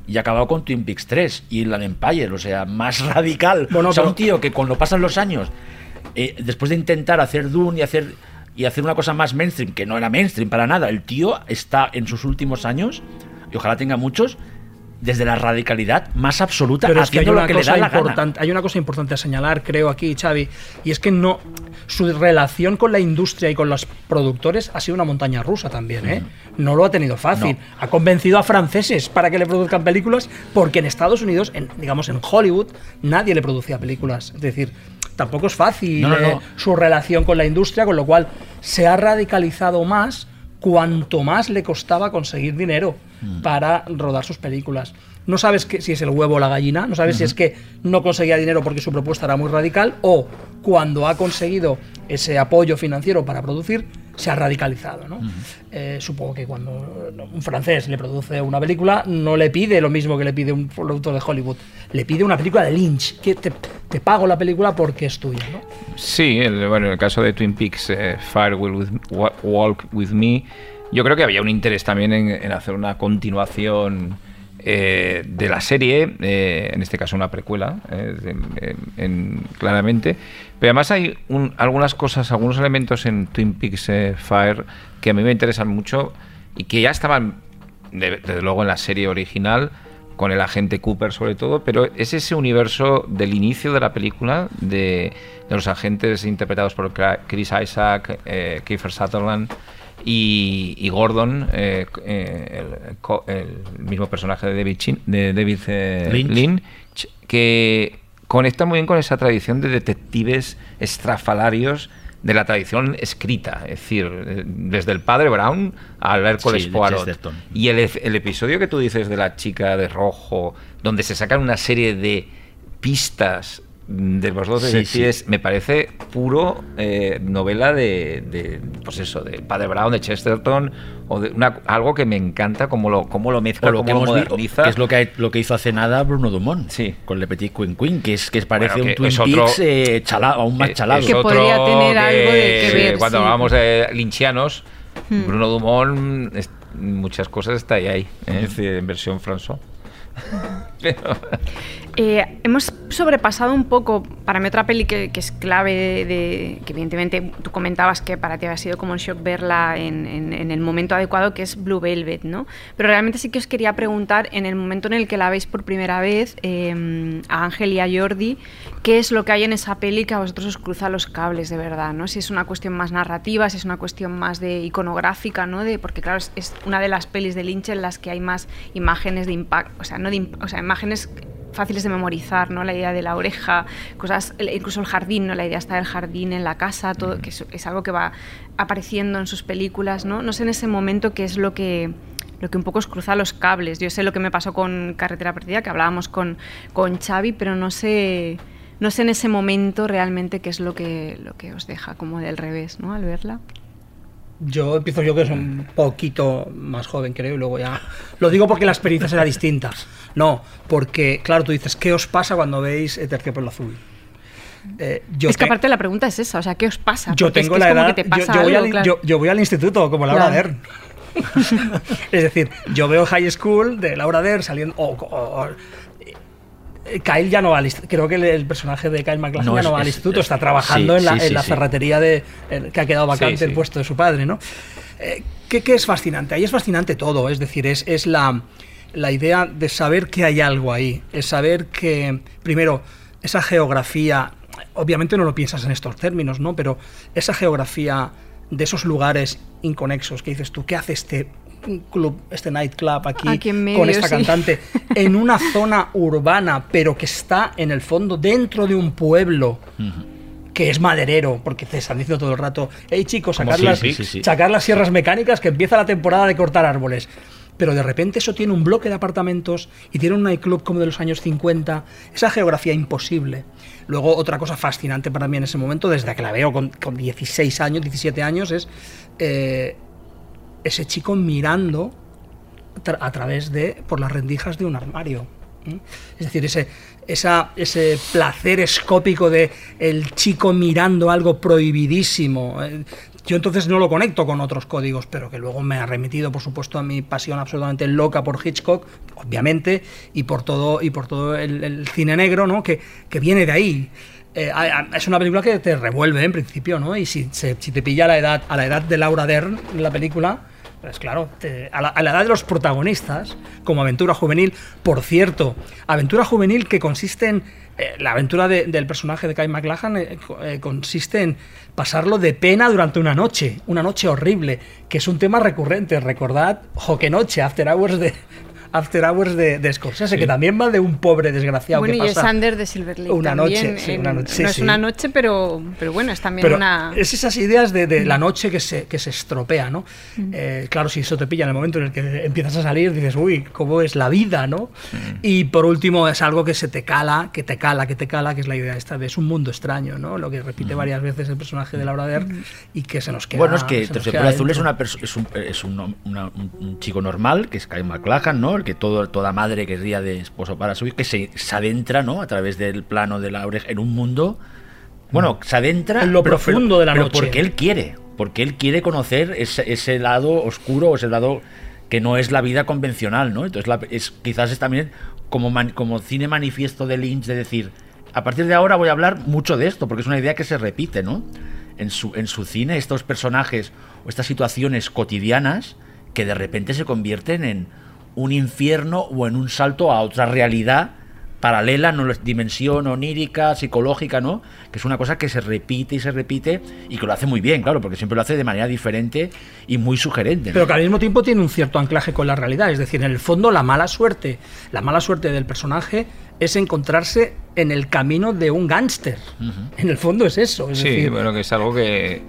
y ha acabado con Twin Peaks 3 y la Empire, o sea, más <laughs> radical. Bueno, o sea, un tío que cuando pasan los años, eh, después de intentar hacer Dune y hacer y hacer una cosa más mainstream, que no era mainstream para nada, el tío está en sus últimos años, y ojalá tenga muchos, desde la radicalidad más absoluta, Pero es que hay lo que le cosa da la gana. importante, hay una cosa importante a señalar, creo, aquí, Xavi, y es que no su relación con la industria y con los productores ha sido una montaña rusa también, ¿eh? No lo ha tenido fácil. No. Ha convencido a franceses para que le produzcan películas, porque en Estados Unidos, en, digamos en Hollywood, nadie le producía películas. Es decir, tampoco es fácil No, no, eh, su relación con la industria, con lo cual se ha radicalizado más cuanto más le costaba conseguir dinero Mm. para rodar sus películas. No sabes que, si es el huevo o la gallina, no sabes si es que no conseguía dinero porque su propuesta era muy radical o cuando ha conseguido ese apoyo financiero para producir, se ha radicalizado. ¿no? Eh, supongo que cuando un francés le produce una película, no le pide lo mismo que le pide un productor de Hollywood, le pide una película de Lynch, que te, te pago la película porque es tuya. ¿no? Sí, el- bueno, en el caso de Twin Peaks, eh, Fire Will With- Wa- Walk With Me, yo creo que había un interés también en, en hacer una continuación eh, de la serie, eh, en este caso una precuela, eh, en- en- en- claramente. Pero además hay un- algunas cosas, algunos elementos en Twin Peaks Fire que a mí me interesan mucho y que ya estaban, de- desde luego, en la serie original con el agente Cooper sobre todo, pero es ese universo del inicio de la película, de, los agentes interpretados por Chris Isaac, eh, Kiefer Sutherland y, y Gordon, eh, eh, el, mismo personaje de David, Chin- de David eh, Lynch. Lynch, que conecta muy bien con esa tradición de detectives estrafalarios de la tradición escrita, es decir, desde el padre Brown al Hércules Sí, Poirot. Y el, el episodio que tú dices de la chica de rojo, donde se sacan una serie de pistas de los dos Sí, detectives, sí. me parece puro eh, novela de, de, pues eso, de Padre Brown, de Chesterton, o de una, algo que me encanta, cómo lo, cómo lo mezcla, O lo cómo que, lo vi- moderniza. que es lo que, lo que hizo hace nada Bruno Dumont Sí. con Le Petit Queen Queen, que es que parece Bueno, un que Twin es otro- Peaks eh, chala- aún más Eh, chalado. es Que podría tener algo de que ver, Cuando sí. hablamos de linchianos, Hmm. Bruno Dumont, es- muchas cosas está ahí, ahí ¿eh? en versión François. <laughs> Eh, hemos sobrepasado un poco, para mí otra peli que, es clave, de, que evidentemente tú comentabas que para ti había sido como un shock verla en, el momento adecuado, que es Blue Velvet, ¿no? Pero realmente sí que os quería preguntar, en el momento en el que la veis por primera vez, eh, a Ángel y a Jordi, ¿qué es lo que hay en esa peli que a vosotros os cruza los cables de verdad, ¿no? Si es una cuestión más narrativa, si es una cuestión más de iconográfica, ¿no? De, porque claro, es, una de las pelis de Lynch en las que hay más imágenes de impacto, o sea, no de o sea, imágenes fáciles de memorizar, ¿no? La idea de la oreja, cosas, incluso el jardín, ¿no? La idea está del jardín en la casa, todo, que es, es algo que va apareciendo en sus películas, ¿no? No sé en ese momento qué es lo que lo que un poco os cruza los cables. Yo sé lo que me pasó con Carretera Perdida, que hablábamos con, con Xavi, pero no sé, no sé en ese momento realmente qué es lo que, lo que os deja como del revés, ¿no? Al verla. Yo empiezo yo que soy un poquito más joven, creo, y luego ya... Lo digo porque la experiencia será distinta. No, porque, claro, tú dices, ¿qué os pasa cuando veis eh, Terciopelo Azul? Eh, yo es que te- aparte la pregunta es esa, o sea, ¿qué os pasa? yo Porque es tengo que la es como edad... que te yo- pasa yo, voy algo, al, claro. yo, yo voy al instituto, como Laura Claro. Dern. <laughs> es decir, yo veo High School de Laura Dern saliendo... o- o- o- eh, Kyle ya no va al instituto. Creo que el, el personaje de Kyle MacLachlan No, ya es- no va al es- instituto, es- está trabajando sí, en la, sí, en la sí, sí. ferretería de, el- que ha quedado vacante Sí, el sí. puesto de su padre, ¿no? Eh, ¿qué, qué es fascinante? Ahí es fascinante todo, es decir, es, es la, la idea de saber que hay algo ahí, es saber que, primero, esa geografía, obviamente no lo piensas en estos términos, ¿no? Pero esa geografía de esos lugares inconexos que dices tú, ¿qué hace este club, este nightclub aquí, Aquí en medio, con esta sí. cantante <laughs> en una zona urbana, pero que está en el fondo dentro de un pueblo? que es maderero, porque te están diciendo todo el rato, hey chicos, sacar, sí, las, sí, sí, sí. sacar las sierras mecánicas que empieza la temporada de cortar árboles. Pero de repente eso tiene un bloque de apartamentos y tiene un nightclub como de los años 50, esa geografía imposible. Luego otra cosa fascinante para mí en ese momento, desde que la veo con, con 16 años, 17 años, es eh, ese chico mirando a través de por las rendijas de un armario. Es decir, ese, ese placer escópico de el chico mirando algo prohibidísimo. eh, Yo entonces no lo conecto con otros códigos, pero que luego me ha remitido, por supuesto, a mi pasión absolutamente loca por Hitchcock, obviamente, y por todo, y por todo el, cine negro, ¿no? Que, que viene de ahí. Eh, es una película que te revuelve en principio, ¿no? Y si, si te pilla a la edad, a la edad de Laura Dern la película, Pues claro, te- a, la, edad de los protagonistas, como aventura juvenil, por cierto, aventura juvenil que consiste en. eh, la aventura de- del personaje de eh, co- eh, consiste en pasarlo de pena durante una noche, una noche horrible, que es un tema recurrente. Recordad Joque Noche, After Hours de. After Hours de, de Scorsese, que también va de un pobre desgraciado Bueno, que y es pasa Under de Silver Lake una noche, sí, una noche, sí, no es sí. una noche, pero, pero bueno, es también Pero una... es esas ideas de, de la noche que se, que se estropea, ¿no? Eh, claro, si eso te pilla en el momento en el que empiezas a salir, dices, uy, ¿cómo es la vida, no? Y por último, es algo que se te cala, que te cala, que te cala, que es la idea esta de es un mundo extraño, ¿no? Lo que repite varias veces el personaje de Laura Dern y que se nos queda. Bueno, es que Terciopelo Azul es, una es, un, es un, una- un- un chico normal, que es Kyle MacLachlan, ¿no? El que todo, toda madre querría de esposo para su hijo, que se, se adentra, ¿no? A través del plano de la oreja en un mundo. Bueno, se adentra. En lo profundo de la pero noche. porque él quiere. Porque él quiere conocer ese, ese lado oscuro, ese lado que no es la vida convencional, ¿no? Entonces, la- es, quizás es también como, man- como cine manifiesto de Lynch de decir, a partir de ahora voy a hablar mucho de esto, porque es una idea que se repite, ¿no? En su, en su cine, estos personajes o estas situaciones cotidianas que de repente se convierten en un infierno o en un salto a otra realidad paralela, no dimensión onírica, psicológica, ¿no? Que es una cosa que se repite y se repite y que lo hace muy bien, claro, porque siempre lo hace de manera diferente y muy sugerente. ¿no? Pero que al mismo tiempo tiene un cierto anclaje con la realidad. Es decir, en el fondo la mala suerte, la mala suerte del personaje es encontrarse en el camino de un gángster. En el fondo es eso. Es Sí, decir, bueno, que es algo que,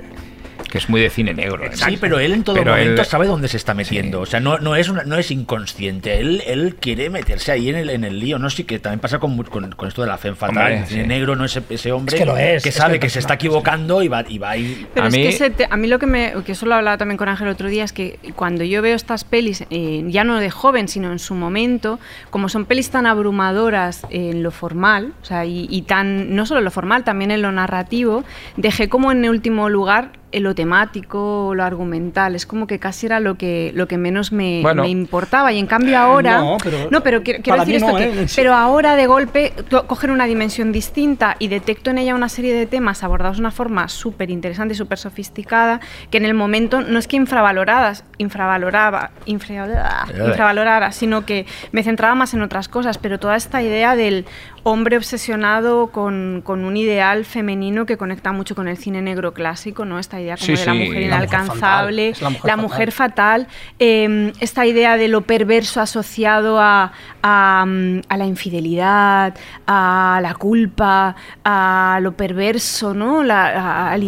que es muy de cine negro. ¿eh? Sí, pero él en todo Pero momento él- sabe dónde se está metiendo. O sea, no, no, es una- no es inconsciente. Él, él quiere meterse ahí en el, en el lío. No sí que también pasa con, con, con esto de la fe fatal. Hombre, el cine sí. negro no es ese, ese hombre Es que lo es, que es sabe que se está equivocando y va, y va a ir. Pero A es mí- que ese te- a mí lo que me. que eso lo hablaba también con Ángel otro día, es que cuando yo veo estas pelis, eh, ya no de joven, sino en su momento, como son pelis tan abrumadoras en lo formal, o sea, y, y tan. no solo en lo formal, también en lo narrativo, dejé como en último lugar lo temático, lo argumental. Es como que casi era lo que, lo que menos me, Bueno. me importaba. Y en cambio ahora. no, pero- no, pero quiero, quiero decir esto no, que. ¿eh? Pero ahora de golpe cogen una dimensión distinta y detecto en ella una serie de temas abordados de una forma súper interesante y súper sofisticada que en el momento no es que infravaloradas, infravaloraba, infravalorada, Eh. infravalorara, sino que me centraba más en otras cosas, pero toda esta idea del hombre obsesionado con, con un ideal femenino que conecta mucho con el cine negro clásico, ¿no? Esta idea como Sí, de la sí, mujer la mujer inalcanzable, fatal, la mujer la fatal. mujer fatal, eh, esta idea de lo perverso asociado a, a, mm, a la infidelidad, a la culpa, a lo perverso, ¿no? La, a- al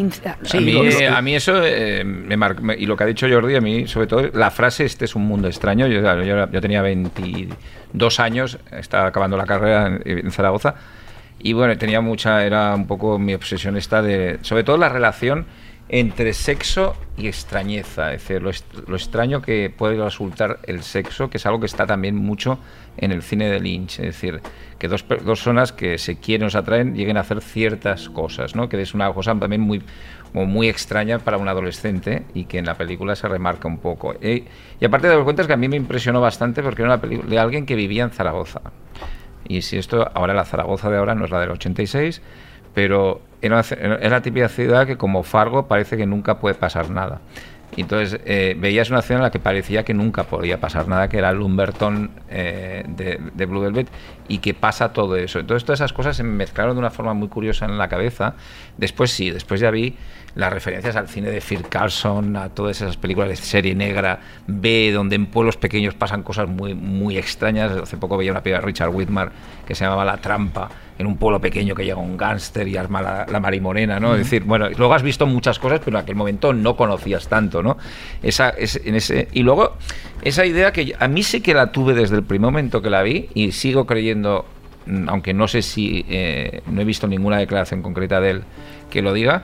Sí, a, mí, lo- lo- eh, a mí eso eh, me mar- me- y lo que ha dicho Jordi, a mí sobre todo la frase este es un mundo extraño, yo, yo, yo tenía 22 años, estaba acabando la carrera en, en Zaragoza y bueno, tenía mucha, era un poco mi obsesión esta de, sobre todo la relación entre sexo y extrañeza, es decir, lo, est- lo extraño que puede resultar el sexo, que es algo que está también mucho en el cine de Lynch, es decir, que dos per- dos personas que se quieren o se atraen lleguen a hacer ciertas cosas, ¿no? Que es una cosa también muy muy extraña para un adolescente y que en la película se remarca un poco. Eh, y aparte de cuentas que a mí me impresionó bastante porque era una película de alguien que vivía en Zaragoza. Y si esto, ahora la Zaragoza de ahora no es la del 86, pero era, era la típica ciudad que como Fargo parece que nunca puede pasar nada. Entonces eh, veías una ciudad en la que parecía que nunca podía pasar nada, que era Lumberton eh, de, Blue Velvet, y que pasa todo eso. Entonces todas esas cosas se me mezclaron de una forma muy curiosa en la cabeza. Después sí, después ya vi las referencias al cine de Phil Carlson, a todas esas películas de serie negra, B, donde en pueblos pequeños pasan cosas muy, muy extrañas. Hace poco veía una película de Richard Whitmar que se llamaba La Trampa, en un pueblo pequeño que llega un gángster y arma la, la marimorena, ¿no? Es decir, bueno, luego has visto muchas cosas, pero en aquel momento no conocías tanto, ¿no? Esa, es, en ese, y luego, esa idea que a mí sí que la tuve desde el primer momento que la vi y sigo creyendo, mm, aunque no sé si, eh, no he visto ninguna declaración concreta de él que lo diga,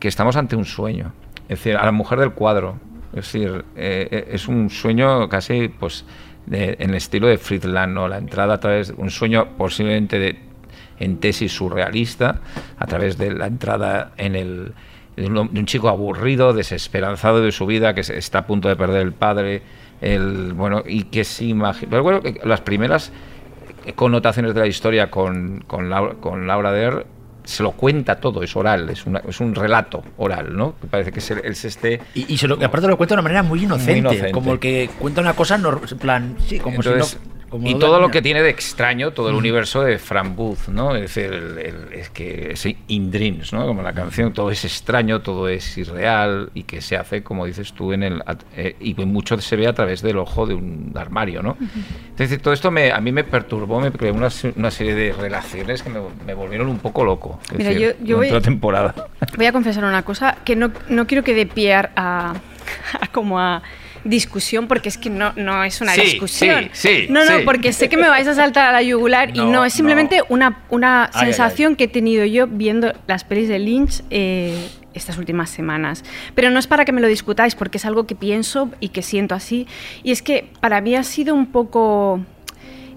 que estamos ante un sueño. Es decir, a la mujer del cuadro. Es decir, eh, eh, es un sueño casi, pues, de- en el estilo de Fritz Lang, ¿no? La entrada a través un sueño posiblemente de, en tesis surrealista, a través de la entrada en el de un, chico aburrido, desesperanzado de su vida, que está a punto de perder el padre, el bueno, y que se imagina. Pero bueno, las primeras connotaciones de la historia con, con, Laura, con Laura se lo cuenta todo, es oral, es, una- es un relato oral, ¿no? Que parece que es el, es este... Y, y se lo, y aparte lo cuenta de una manera muy inocente, inocente. como el que cuenta una cosa en plan, sí, como Entonces, si no, como y todo lo que tiene de extraño, todo el universo de Frank Booth, ¿no? Es decir, el- el- es que es In Dreams, ¿no? Como la canción, todo es extraño, todo es irreal y que se hace, como dices tú, en el eh, y mucho se ve a través del ojo de un armario, ¿no? Entonces, todo esto me, a mí me perturbó, me creó una, una serie de relaciones que me, me volvieron un poco loco. Es Mira, decir, yo- voy- temporada. Voy a confesar una cosa, que no, no quiero que dé pie a, a <laughs> como a discusión, porque es que no, no es una Sí, discusión. sí, sí, no, no, porque sé que me vais a saltar a la yugular y No, no, es simplemente no. una, una Ay, ay, sensación que he tenido yo viendo las pelis de Lynch eh, estas últimas semanas. Pero no es para que me lo discutáis, porque es algo que pienso y que siento así. Y es que para mí ha sido un poco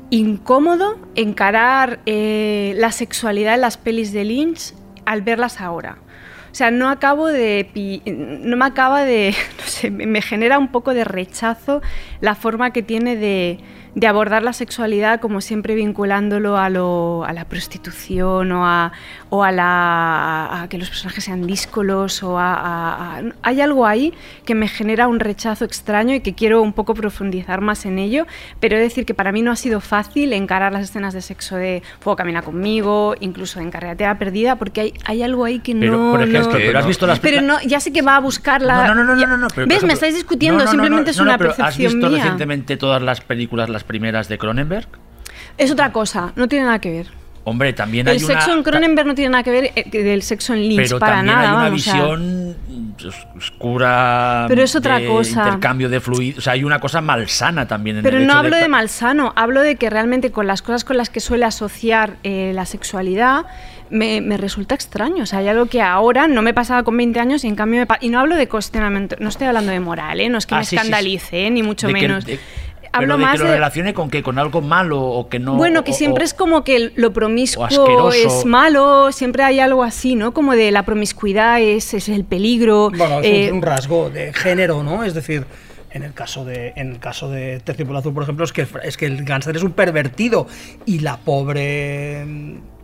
incómodo encarar eh, la sexualidad en las pelis de Lynch al verlas ahora. O sea, no acabo de. No me acaba de. <laughs> No sé, me genera un poco de rechazo la forma que tiene de, de abordar la sexualidad, como siempre vinculándolo a, lo, a la prostitución o a, o a, la, a que los personajes sean díscolos. O a, a- a- hay algo ahí que me genera un rechazo extraño y que quiero un poco profundizar más en ello. Pero he de decir que para mí no ha sido fácil encarar las escenas de sexo de Fuego Camina conmigo, incluso en Carretera Perdida, porque hay, hay algo ahí que Pero, no. por ejemplo, no- pero has visto las pero no, ya sé que va a buscarla. No, no, no, no, no, no, pero, ¿Ves? ejemplo- me estáis discutiendo, No, no, no, simplemente no, es no, una pero ¿Has percepción visto mía. recientemente todas las películas, las primeras de Cronenberg? Es otra cosa, no tiene nada que ver. Hombre, también El hay una... sexo en Cronenberg no tiene nada que ver eh, que del sexo en Lynch pero para también nada. hay una vamos, o sea, visión os- oscura Pero es otra de cosa. intercambio de fluidos o sea hay una cosa malsana también en Pero el no hecho hablo de pa- malsano, hablo de que realmente con las cosas con las que suele asociar eh, la sexualidad me, me resulta extraño. O sea, hay algo que ahora no me pasaba con 20 años y en cambio me Y no hablo de cuestionamiento, no estoy hablando de moral, ¿eh? no es que Ah, me sí, sí, sí. escandalice, ¿eh? ni mucho de que- menos. de- hablo pero de más que lo de... relacione con que con algo malo o que no Bueno, que o- siempre o- es como que lo promiscuo es malo, siempre hay algo así, ¿no? Como de la promiscuidad es, es el peligro. Bueno, es eh, un, un rasgo de género, ¿no? Es decir, en el caso de, en el caso de Terciopelo Azul, por ejemplo, es que, es que el gángster es un pervertido y la pobre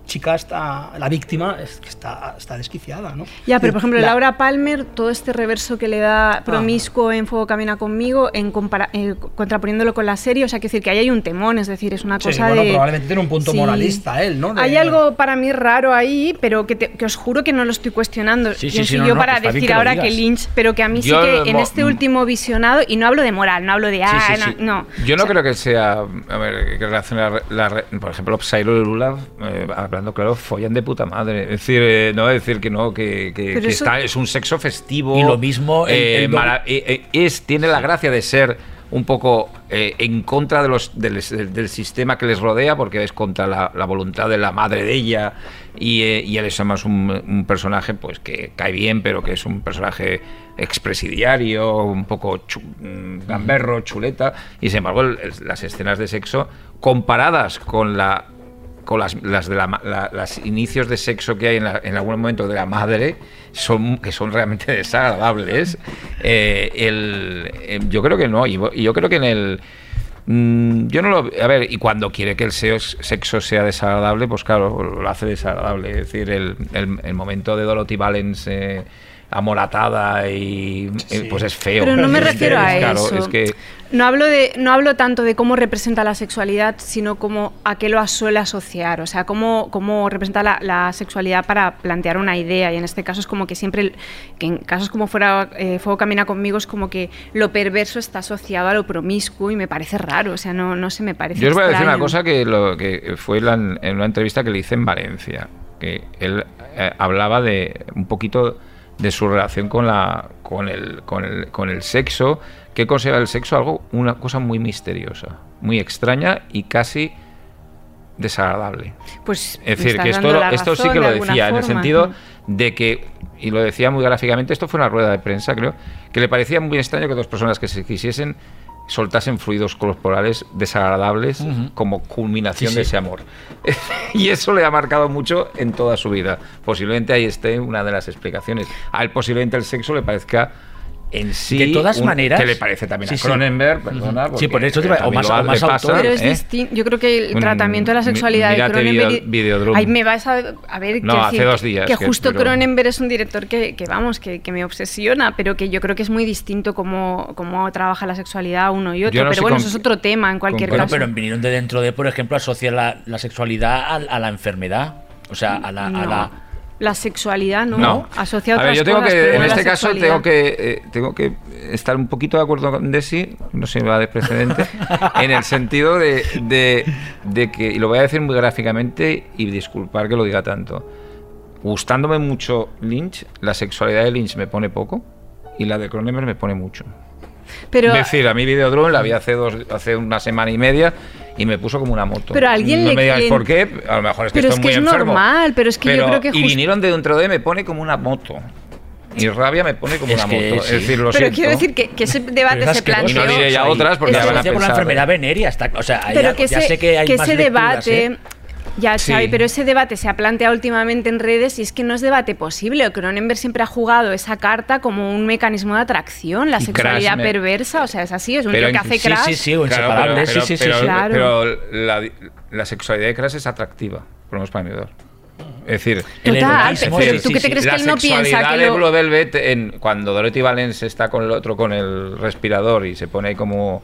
chica está, la víctima, está, está desquiciada, ¿no? Ya, pero por ejemplo, La- Laura Palmer, todo este reverso que le da promiscuo en Fuego Camina conmigo, en compara- eh, contraponiéndolo con la serie, o sea, que decir que ahí hay un temón, es decir, es una Sí, cosa bueno, de... probablemente tiene un punto moralista él, ¿no? De- Hay algo para mí raro ahí, pero que, te- que os juro que no lo estoy cuestionando. Sí, sí, ¿Quién sí, no, yo no, para decir que ahora que. Lynch, pero que a mí sí Yo, que en este último visionado, y no hablo de moral, no hablo de... Ah, sí, sí. no, no. Yo no O sea, creo que sea, a ver, que relaciona la, re- por ejemplo, Psylo y Lula, eh, hablando claro, follan de puta madre. Es decir, eh, no es decir que no, que, que- Pero que eso- está, es un sexo festivo. Y lo mismo el- eh, el doble- mara- eh, es, tiene la gracia de ser un poco eh, en contra de los, del, del sistema que les rodea, porque es contra la, la voluntad de la madre de ella, y, eh, y él es además un, un personaje pues que cae bien, pero que es un personaje expresidiario, un poco chu- mm, gamberro, chuleta, y sin embargo el- el- las escenas de sexo comparadas con la con las, las de la, la- inicios de sexo que hay en, la- en algún momento de la madre son que son realmente <laughs> desagradables. Eh, el- eh, yo creo que no y, yo creo que en el mm, yo no lo a ver y cuando quiere que el sexo sea desagradable pues claro lo hace desagradable. Es decir el, el- el momento de Dorothy Valens eh, amoratada y eh, pues es feo Pero no me refiero a claro, eso. es que No hablo, de, no hablo tanto de cómo representa la sexualidad, sino como a qué lo suele asociar. O sea, cómo, cómo representa la, la sexualidad para plantear una idea. Y en este caso es como que siempre, que en casos como fuera eh, Fuego Camina conmigo, es como que lo perverso está asociado a lo promiscuo y me parece raro. O sea, no, no sé, me parece Yo os voy a decir una cosa que, lo, que fue la- en una entrevista que le hice en Valencia, que él eh, hablaba de un poquito de su relación con la con el, con el, con el sexo, que considera el sexo algo una cosa muy misteriosa, muy extraña y casi desagradable. Pues Es decir, que esto, esto sí que lo decía, en el sentido de que, y lo decía muy gráficamente, esto fue una rueda de prensa, creo, que le parecía muy extraño que dos personas que se quisiesen soltasen fluidos corporales desagradables como culminación Sí, de ese amor. <laughs> y eso le ha marcado mucho en toda su vida. Posiblemente ahí esté una de las explicaciones. A él posiblemente el sexo le parezca en sí. De todas un- maneras- Que le parece también Sí, a sí. Cronenberg, perdona. Sí, por eso o más- o más pasa, autores. Pero es ¿eh? distinto. Yo creo que el Un- tratamiento de la sexualidad de Cronenberg. Video-. Ahí me vas a, a ver. No, hace dos días Que que- justo pero- Cronenberg es un director que, que, vamos, que, que me obsesiona, pero que yo creo que es muy distinto cómo, cómo trabaja la sexualidad uno y otro. No pero bueno, con eso es otro tema en cualquier con- Bueno, caso. pero en Vinieron de dentro de, por ejemplo, asocia la, la sexualidad a, a la enfermedad. O sea, a la. a No. la- La sexualidad no, No. asocia a ver, yo tengo cosas, que, en este caso, tengo que, eh, tengo que estar un poquito de acuerdo con Desi, no se me va de precedente, <laughs> en el sentido de, de- de que, y lo voy a decir muy gráficamente y disculpar que lo diga tanto, gustándome mucho Lynch, la sexualidad de Lynch me pone poco y la de Cronenberg me pone mucho. Pero, es decir, a mí Videodrome la vi hace, dos, hace una semana y media y me puso como una moto. Pero a alguien no le- me digas le- por qué, a lo mejor es que Pero estoy es que muy es enfermo. normal, pero es que yo creo que Y vinieron de dentro de me pone como una moto. Y rabia me pone como Es una que moto. sí. Es decir, lo pero siento. quiero decir que, que ese debate Pero se asqueroso. Y no planteó. diré ya O sea, otras porque es ya van a asocia con la pensar. enfermedad venérea. Está, o sea, pero ya, que ya ese, sé que hay que más ese lecturas, debate ¿eh? Ya Sí. Xavi, pero ese debate se ha planteado últimamente en redes y es que no es debate posible Cronenberg siempre ha jugado esa carta como un mecanismo de atracción la Y sexualidad Crash me- perversa o sea es así es un Pero tío que hace Sí, crash sí, sí, o Claro, inseparable. pero, sí, sí, sí, pero- sí. Claro. pero la, la sexualidad de Crash es atractiva, por lo menos para mí. Es decir, El Total, erotismo, pero sí, tú qué te sí. crees que él no piensa que de lo... Blue Velvet, en, cuando Dorothy Valence está con el otro, con el respirador y se pone ahí como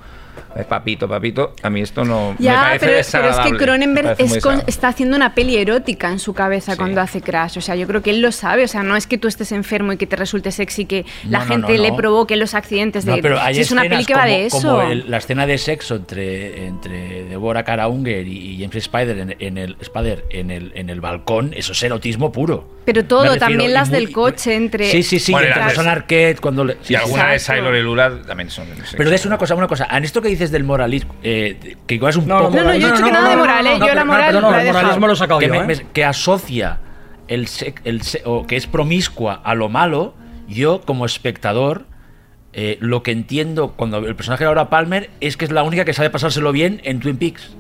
papito, papito, a mí esto no me Ya, parece pero, pero es que me Cronenberg es con- está haciendo una peli erótica en su cabeza Sí. cuando hace Crash. O sea, yo creo que él lo sabe. O sea, no es que tú estés enfermo y que te resulte sexy que la No, gente no, le no. provoque los accidentes de No, pero hay si es una peli que va como, de eso. como el- la escena de sexo entre, entre Deborah Cara Unger y, y James Spider en, en el Spider en el, en el balcón, eso es erotismo puro. Pero todo, Me refiero, también y las muy- del coche entre... Sí, sí, sí, Bueno, entre las- Son Arquette cuando le- Y sí, alguna de. Sailor y Lula también son Pero es una cosa, una cosa. En esto que dices del moralismo, eh, que igual es un No, poco. no, no, yo he dicho que nada de moral, ¿eh? Yo la pero- moral pero No, la he el dejado. moralismo lo he sacado que, yo, me- me- que asocia el, o que es promiscua a lo malo, yo como espectador eh, lo que entiendo cuando el personaje de Laura Palmer es que es la única que sabe pasárselo bien en Twin Peaks.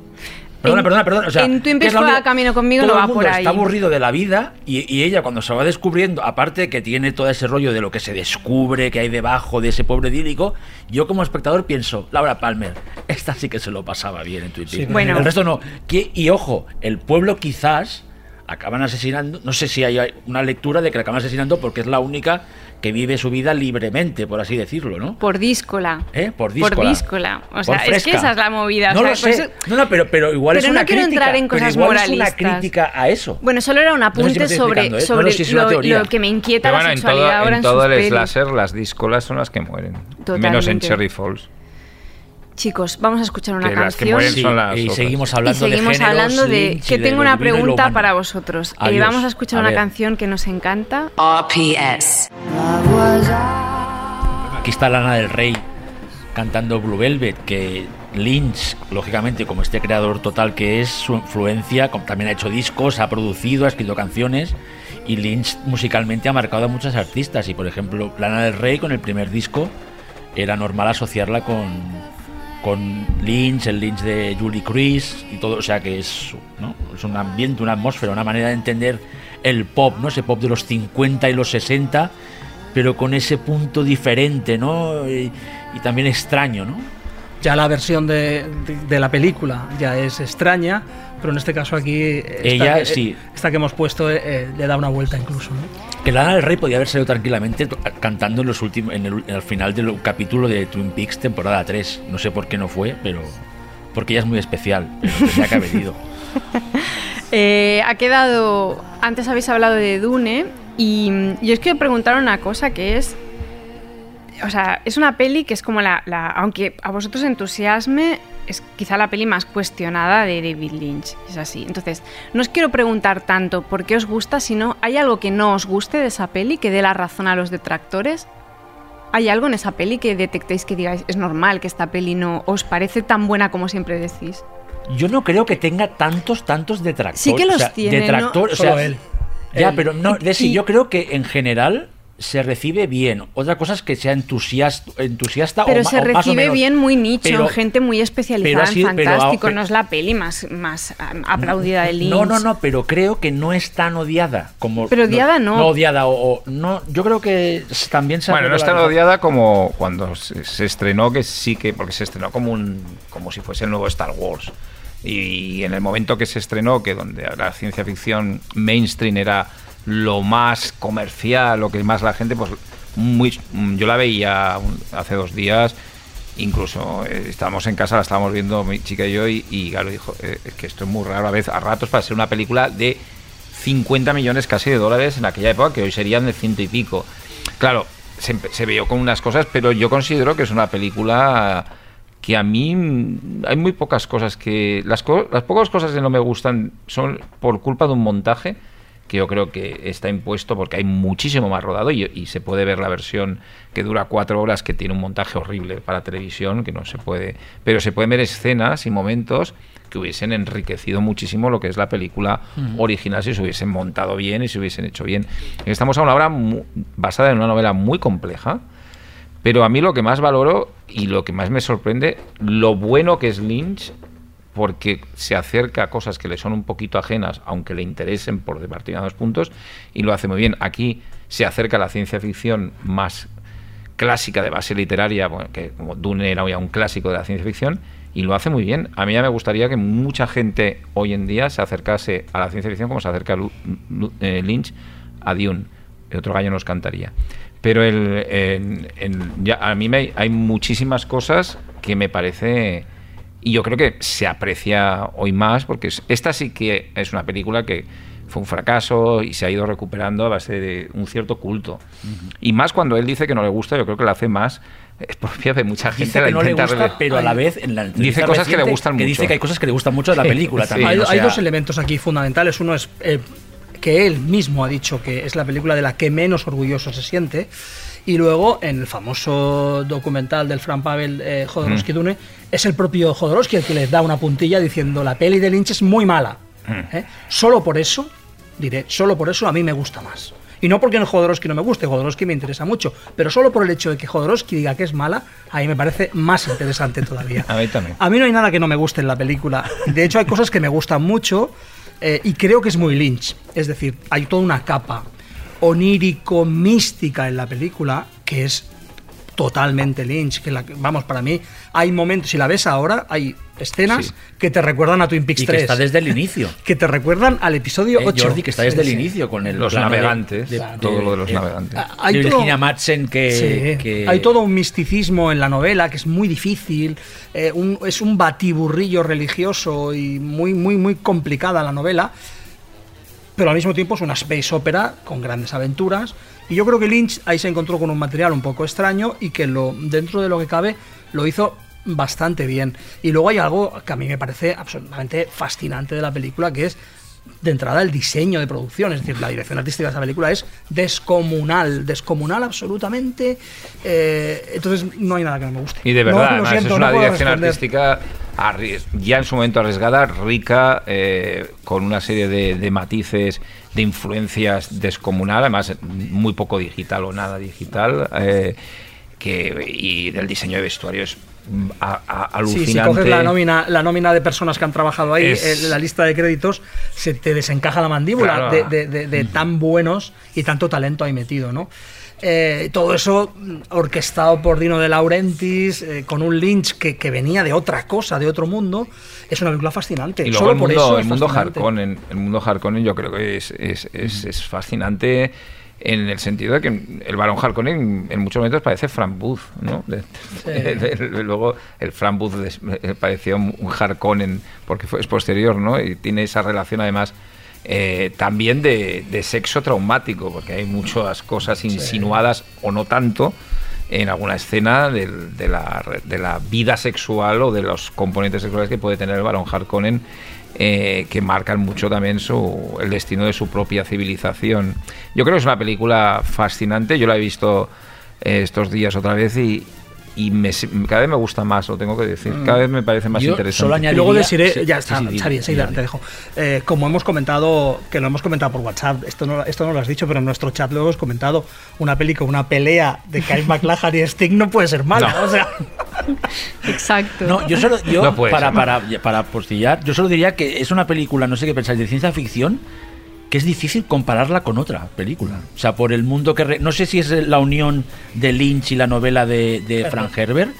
Perdona, En- perdona, perdona. o sea, en Twin Peaks única- a Camino conmigo, todo no el va mundo por ahí. Está aburrido de la vida y, y ella cuando se va descubriendo, aparte que tiene todo ese rollo de lo que se descubre, que hay debajo de ese pobre idílico, yo como espectador pienso, Laura Palmer, esta sí que se lo pasaba bien en Twin Peaks. Bueno. El resto no. Que- y ojo, el pueblo quizás acaban asesinando, no sé si hay una lectura de que la acaban asesinando porque es la única que vive su vida libremente, por así decirlo, ¿no? Por díscola. ¿Eh? Por díscola. Por díscola. O Por sea, es que esa es la movida. o No sea, lo sé. eso- No, no, pero, pero igual Pero es no una quiero crítica. entrar en pero cosas igual es moralistas. una crítica a eso. Bueno, solo era un No sé si me apunte sobre, ¿eh? No, sobre no, lo, que me inquieta Pero la bueno, en sexualidad todo, ahora en en todo sus el pelis. slasher las díscolas son las que mueren. Menos en. Cherry Falls. Chicos, vamos a escuchar una Que las que canción. mueren Sí, son las y seguimos y hablando seguimos de géneros, hablando de y que de tengo lo una y pregunta para vosotros. Eh, Adiós. vamos a escuchar A una ver. canción que nos encanta. RPS. Aquí está Lana del Rey cantando Blue Velvet, que Lynch, lógicamente, como este creador total que es, su influencia, también ha hecho discos, ha producido, ha escrito canciones, y Lynch musicalmente ha marcado a muchos artistas. Y por ejemplo, Lana del Rey con el primer disco era normal asociarla con, con Lynch, el Lynch de Julie Cruise y todo, o sea que es, ¿no? es un ambiente, una atmósfera, una manera de entender el pop, ¿no? Ese pop de los 50 y los 60, pero con ese punto diferente, ¿no? Y, y también extraño, ¿no? Ya la versión de, de- de la película ya es extraña, pero en este caso aquí esta Ella, que, sí. esta que hemos puesto eh, eh, le da una vuelta incluso. ¿no? Que Lana del Rey podía haber salido tranquilamente cantando en los últimos, en el, en el final del capítulo de Twin Peaks temporada 3. No sé por qué no fue, pero porque ella es muy especial, pero tendría que haber ido. <laughs> <laughs> Eh, ha quedado. Antes habéis hablado de Dune y yo os quiero preguntar una cosa que es. O sea, es una peli que es como la. la- aunque a vosotros entusiasme, es quizá la peli más cuestionada de David Lynch. Es así. Entonces, no os quiero preguntar tanto por qué os gusta, sino ¿hay algo que no os guste de esa peli que dé la razón a los detractores? ¿Hay algo en esa peli que detectéis que digáis es normal que esta peli no os parece tan buena como siempre decís? Yo no creo que tenga tantos, tantos detractores. Sí que los o sea, tiene, o Solo sea, él. Ya, Él. pero no, y- yo creo que en general se recibe bien. Otra cosa es que sea entusiasta, entusiasta Pero o, se o más o recibe menos. bien muy nicho, Pero- en gente muy especializada pero así- en pero fantástico. pe- no es la peli más, más ah, aplaudida de Lynch. No, no, no, pero creo que no es tan odiada como. Pero odiada no. No odiada, o, o- no. Yo creo que también se. Bueno, no es tan odiada como cuando se, se estrenó, que sí que, porque se estrenó como un, como si fuese el nuevo Star Wars. Y en el momento que se estrenó, que donde la ciencia ficción mainstream era lo más comercial, lo que más la gente, pues muy, yo la veía hace dos días, incluso eh, estábamos en casa, la estábamos viendo mi chica y yo, y, y Galo dijo, eh, es que esto es muy raro a veces, a ratos para ser una película de 50 millones casi de dólares en aquella época, que hoy serían de ciento y pico. Claro, se, se vio con unas cosas, pero yo considero que es una película que a mí mm, hay muy pocas cosas que... Las, co- las pocas cosas que no me gustan son por culpa de un montaje que yo creo que está impuesto porque hay muchísimo más rodado y, y se puede ver la versión que dura cuatro horas que tiene un montaje horrible para televisión que no se puede pero se pueden ver escenas y momentos que hubiesen enriquecido muchísimo lo que es la película original si se hubiesen montado bien y se hubiesen hecho bien. Estamos a una obra basada en una novela muy compleja pero a mí lo que más valoro y lo que más me sorprende, lo bueno que es Lynch, porque se acerca a cosas que le son un poquito ajenas, aunque le interesen por determinados puntos, y lo hace muy bien. Aquí se acerca a la ciencia ficción más clásica de base literaria, bueno, que como Dune era un clásico de la ciencia ficción, y lo hace muy bien. A mí ya me gustaría que mucha gente hoy en día se acercase a la ciencia ficción como se acerca eh, Lynch a Dune. El otro gallo nos cantaría. Pero el, en- ya, a mí me, hay muchísimas cosas que me parece... Y yo creo que se aprecia hoy más, porque es- esta sí que es una película que fue un fracaso y se ha ido recuperando a base de un cierto culto. Y más cuando él dice que no le gusta, yo creo que lo hace más es <laughs> propia de mucha gente. Dice la que no le gusta, rele- pero a la vez en la Dice cosas que le gustan que mucho. dice que hay cosas que le gustan mucho de la película Sí. también. hay, o hay sea, dos elementos aquí fundamentales. Uno es eh, que él mismo ha dicho que es la película de la que menos orgulloso se siente. Y luego, en el famoso documental del Frank Pavel eh, Jodorowsky Mm. Dune, es el propio Jodorowsky el que les da una puntilla diciendo la peli de Lynch es muy mala. Mm. ¿eh? Solo por eso, diré, solo por eso a mí me gusta más. Y no porque en Jodorowsky no me guste, Jodorowsky me interesa mucho, pero solo por el hecho de que Jodorowsky diga que es mala, a mí me parece más interesante todavía. <laughs> A mí también. A mí no hay nada que no me guste en la película. De hecho, hay cosas que me gustan mucho eh, y creo que es muy Lynch. Es decir, hay toda una capa onírico-mística en la película que es totalmente Lynch. Que la, vamos, para mí hay momentos, si la ves ahora, hay escenas Sí. que te recuerdan a Twin Peaks y que 3. está desde el inicio. <laughs> que te recuerdan al episodio Eh, 8. Jordi, que está desde el Sí, inicio con el Los de- navegantes, de- todo lo de los de- navegantes. Ah, hay todo- Virginia Madsen que, Sí, que- Hay todo un misticismo en la novela que es muy difícil. eh, un- es un batiburrillo religioso y muy, muy, muy complicada la novela. Pero al mismo tiempo es una space opera con grandes aventuras. Y yo creo que Lynch ahí se encontró con un material un poco extraño y que lo, dentro de lo que cabe lo hizo bastante bien. Y luego hay algo que a mí me parece absolutamente fascinante de la película, que es de entrada el diseño de producción, es decir, la dirección artística de esa película es descomunal, descomunal absolutamente. eh, entonces no hay nada que no me guste. Y de verdad, además, siento, es una no dirección artística ya en su momento arriesgada, rica, eh, con una serie de, de matices, de influencias descomunal, además muy poco digital o nada digital, eh, que, y del diseño de vestuario es mm, a- a- Sí, alucinante. si coges la nómina, la nómina de personas que han trabajado ahí, Es- eh, la lista de créditos, se te desencaja la mandíbula Claro. de, de- de- de tan buenos y tanto talento ahí metido, ¿no? Eh, todo eso mm, orquestado por Dino de Laurentiis, eh, con un Lynch que, que venía de otra cosa, de otro mundo, es una película fascinante. Y luego Solo el por mundo, eso el mundo. Harkonnen, el mundo Harkonnen yo creo que es, es, es fascinante en el sentido de que el varón Harkonnen en muchos momentos parece Frank Booth, ¿no? De- <laughs> de- de- luego el Frank Booth eh, parecía un Harkonnen porque fue, es posterior, ¿no? Y tiene esa relación además eh, también de, de sexo traumático, porque hay muchas cosas insinuadas o no tanto en alguna escena del- de, la, de la vida sexual o de los componentes sexuales que puede tener el varón Harkonnen eh, que marcan mucho también su, el destino de su propia civilización. Yo creo que es una película fascinante, yo la he visto eh, estos días otra vez y, y me- cada vez me gusta más, lo tengo que decir. Cada vez me parece más Yo interesante. solo Y añadiría- luego deciré, sí, ya sí, está, sí, Xavi, enseguida dile. te dejo. Eh, como hemos comentado, que lo hemos comentado por WhatsApp, esto no, esto no lo has dicho, pero en nuestro chat lo hemos comentado, una peli con una pelea de Kyle MacLachlan y Sting no puede ser mala. No. O sea, <laughs> Exacto. No, yo solo, yo, No para, ser. para, para postillar, yo solo diría que es una película, no sé qué pensáis, de ciencia ficción, que es difícil compararla con otra película. O sea, por el mundo que... re- no sé si es la unión de Lynch y la novela de, de <laughs> Frank Herbert,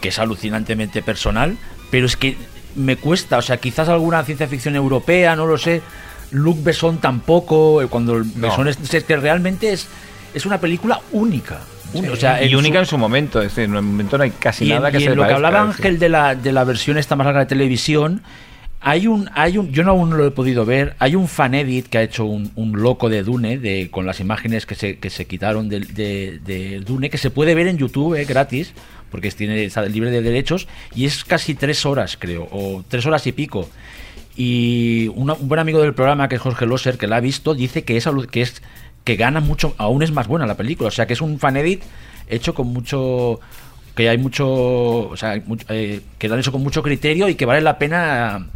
que es alucinantemente personal, pero es que me cuesta, o sea, quizás alguna ciencia ficción europea, no lo sé, Luc Besson tampoco, eh, cuando el No. Besson es, es que realmente es, es una película única. Un- o sea, y única su- en su momento, es decir, en el momento no hay casi y en, nada que y se en lo que hablaba. Ángel de la, de la versión esta más larga de televisión, hay un, hay un, yo no aún no lo he podido ver, hay un fan edit que ha hecho un, loco de Dune, de, con las imágenes que se, que se quitaron de, de- de Dune, que se puede ver en YouTube eh, gratis, porque tiene, está libre de derechos, y es casi tres horas, creo, o tres horas y pico. Y un buen amigo del programa, que es Jorge Loser, que la ha visto, dice que es, que es que gana mucho, aún es más buena la película. O sea, que es un fan edit hecho con mucho que hay mucho, o sea, hay eh, que dan eso con mucho criterio y que vale la pena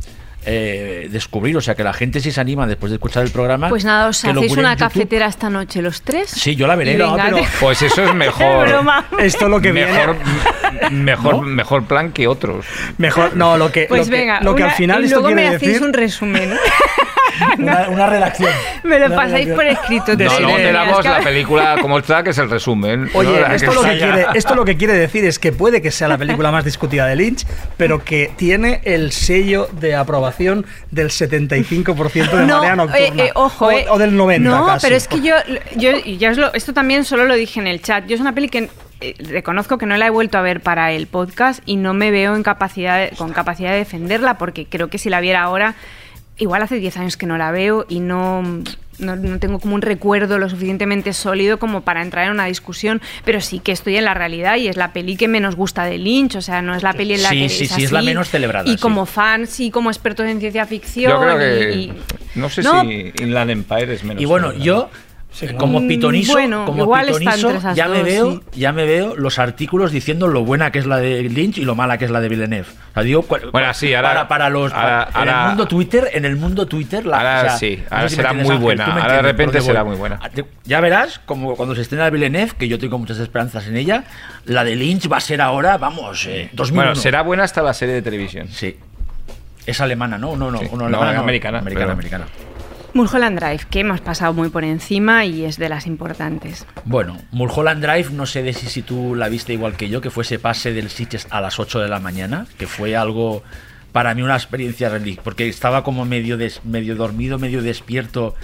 eh, descubrir. O sea, que la gente si se anima después de escuchar el programa. Pues nada, os que hacéis una cafetera esta noche los tres. Sí, yo la veré. No, pero- te- Pues eso es <laughs> mejor. broma. esto lo que mejor, viene. mejor, mejor plan que otros. Mejor, no, lo que, Pues lo que, venga, lo que al final y esto luego me quiere hacéis decir. un resumen. <laughs> Una, una redacción. <laughs> me lo pasáis redacción. por escrito. No, luego te Es damos que- la película como está, que es el resumen. Oye, ¿no? Esto lo, que quiere, esto lo que quiere decir es que puede que sea la película más discutida de Lynch, pero que tiene el sello de aprobación del 75% de <laughs> no, marea nocturna. eh, eh, ojo, o, eh. o del 90 No, casi. pero es que yo, yo, ya os lo- esto también solo lo dije en el chat. Yo es una peli que eh, reconozco que no la he vuelto a ver para el podcast y no me veo en capacidad con capacidad de defenderla porque creo que si la viera ahora, igual hace 10 años que no la veo y no, no, no tengo como un recuerdo lo suficientemente sólido como para entrar en una discusión, pero sí que estoy en la realidad y es la peli que menos gusta de Lynch, o sea, no es la peli en la Sí, que sí, es sí, es la menos celebrada, Y sí. como fans y como expertos en ciencia ficción. Yo creo que. y- y- no sé No, si Inland Empire es menos. Y bueno, yo como Mm, pitoniso, bueno, como igual esas ya me veo, sí. ya me veo los artículos diciendo lo buena que es la de Lynch y lo mala que es la de Villeneuve. O sea, digo, Bueno, sí, ahora- para, para los ahora- en ahora- el mundo Twitter, en el mundo Twitter, la, Ahora o sea, sí, no sé ahora si será muy Ángel, buena, ahora de repente será voy. muy buena. Ya verás, como cuando se estrena Villeneuve, que yo tengo muchas esperanzas en ella, la de Lynch va a ser ahora, vamos, eh, 2001. Bueno, será buena hasta la serie de televisión. Sí. Es alemana, ¿no? No, no, Sí. no, No, alemana, no. americana, Americana, pero- americana. Mulholland Drive, que hemos pasado muy por encima y es de las importantes. Bueno, Mulholland Drive, no sé de si, tú la viste igual que yo, que fue ese pase del Sitges a las 8 de la mañana, que fue algo, para mí, una experiencia religiosa, porque estaba como medio, des- medio dormido, medio despierto,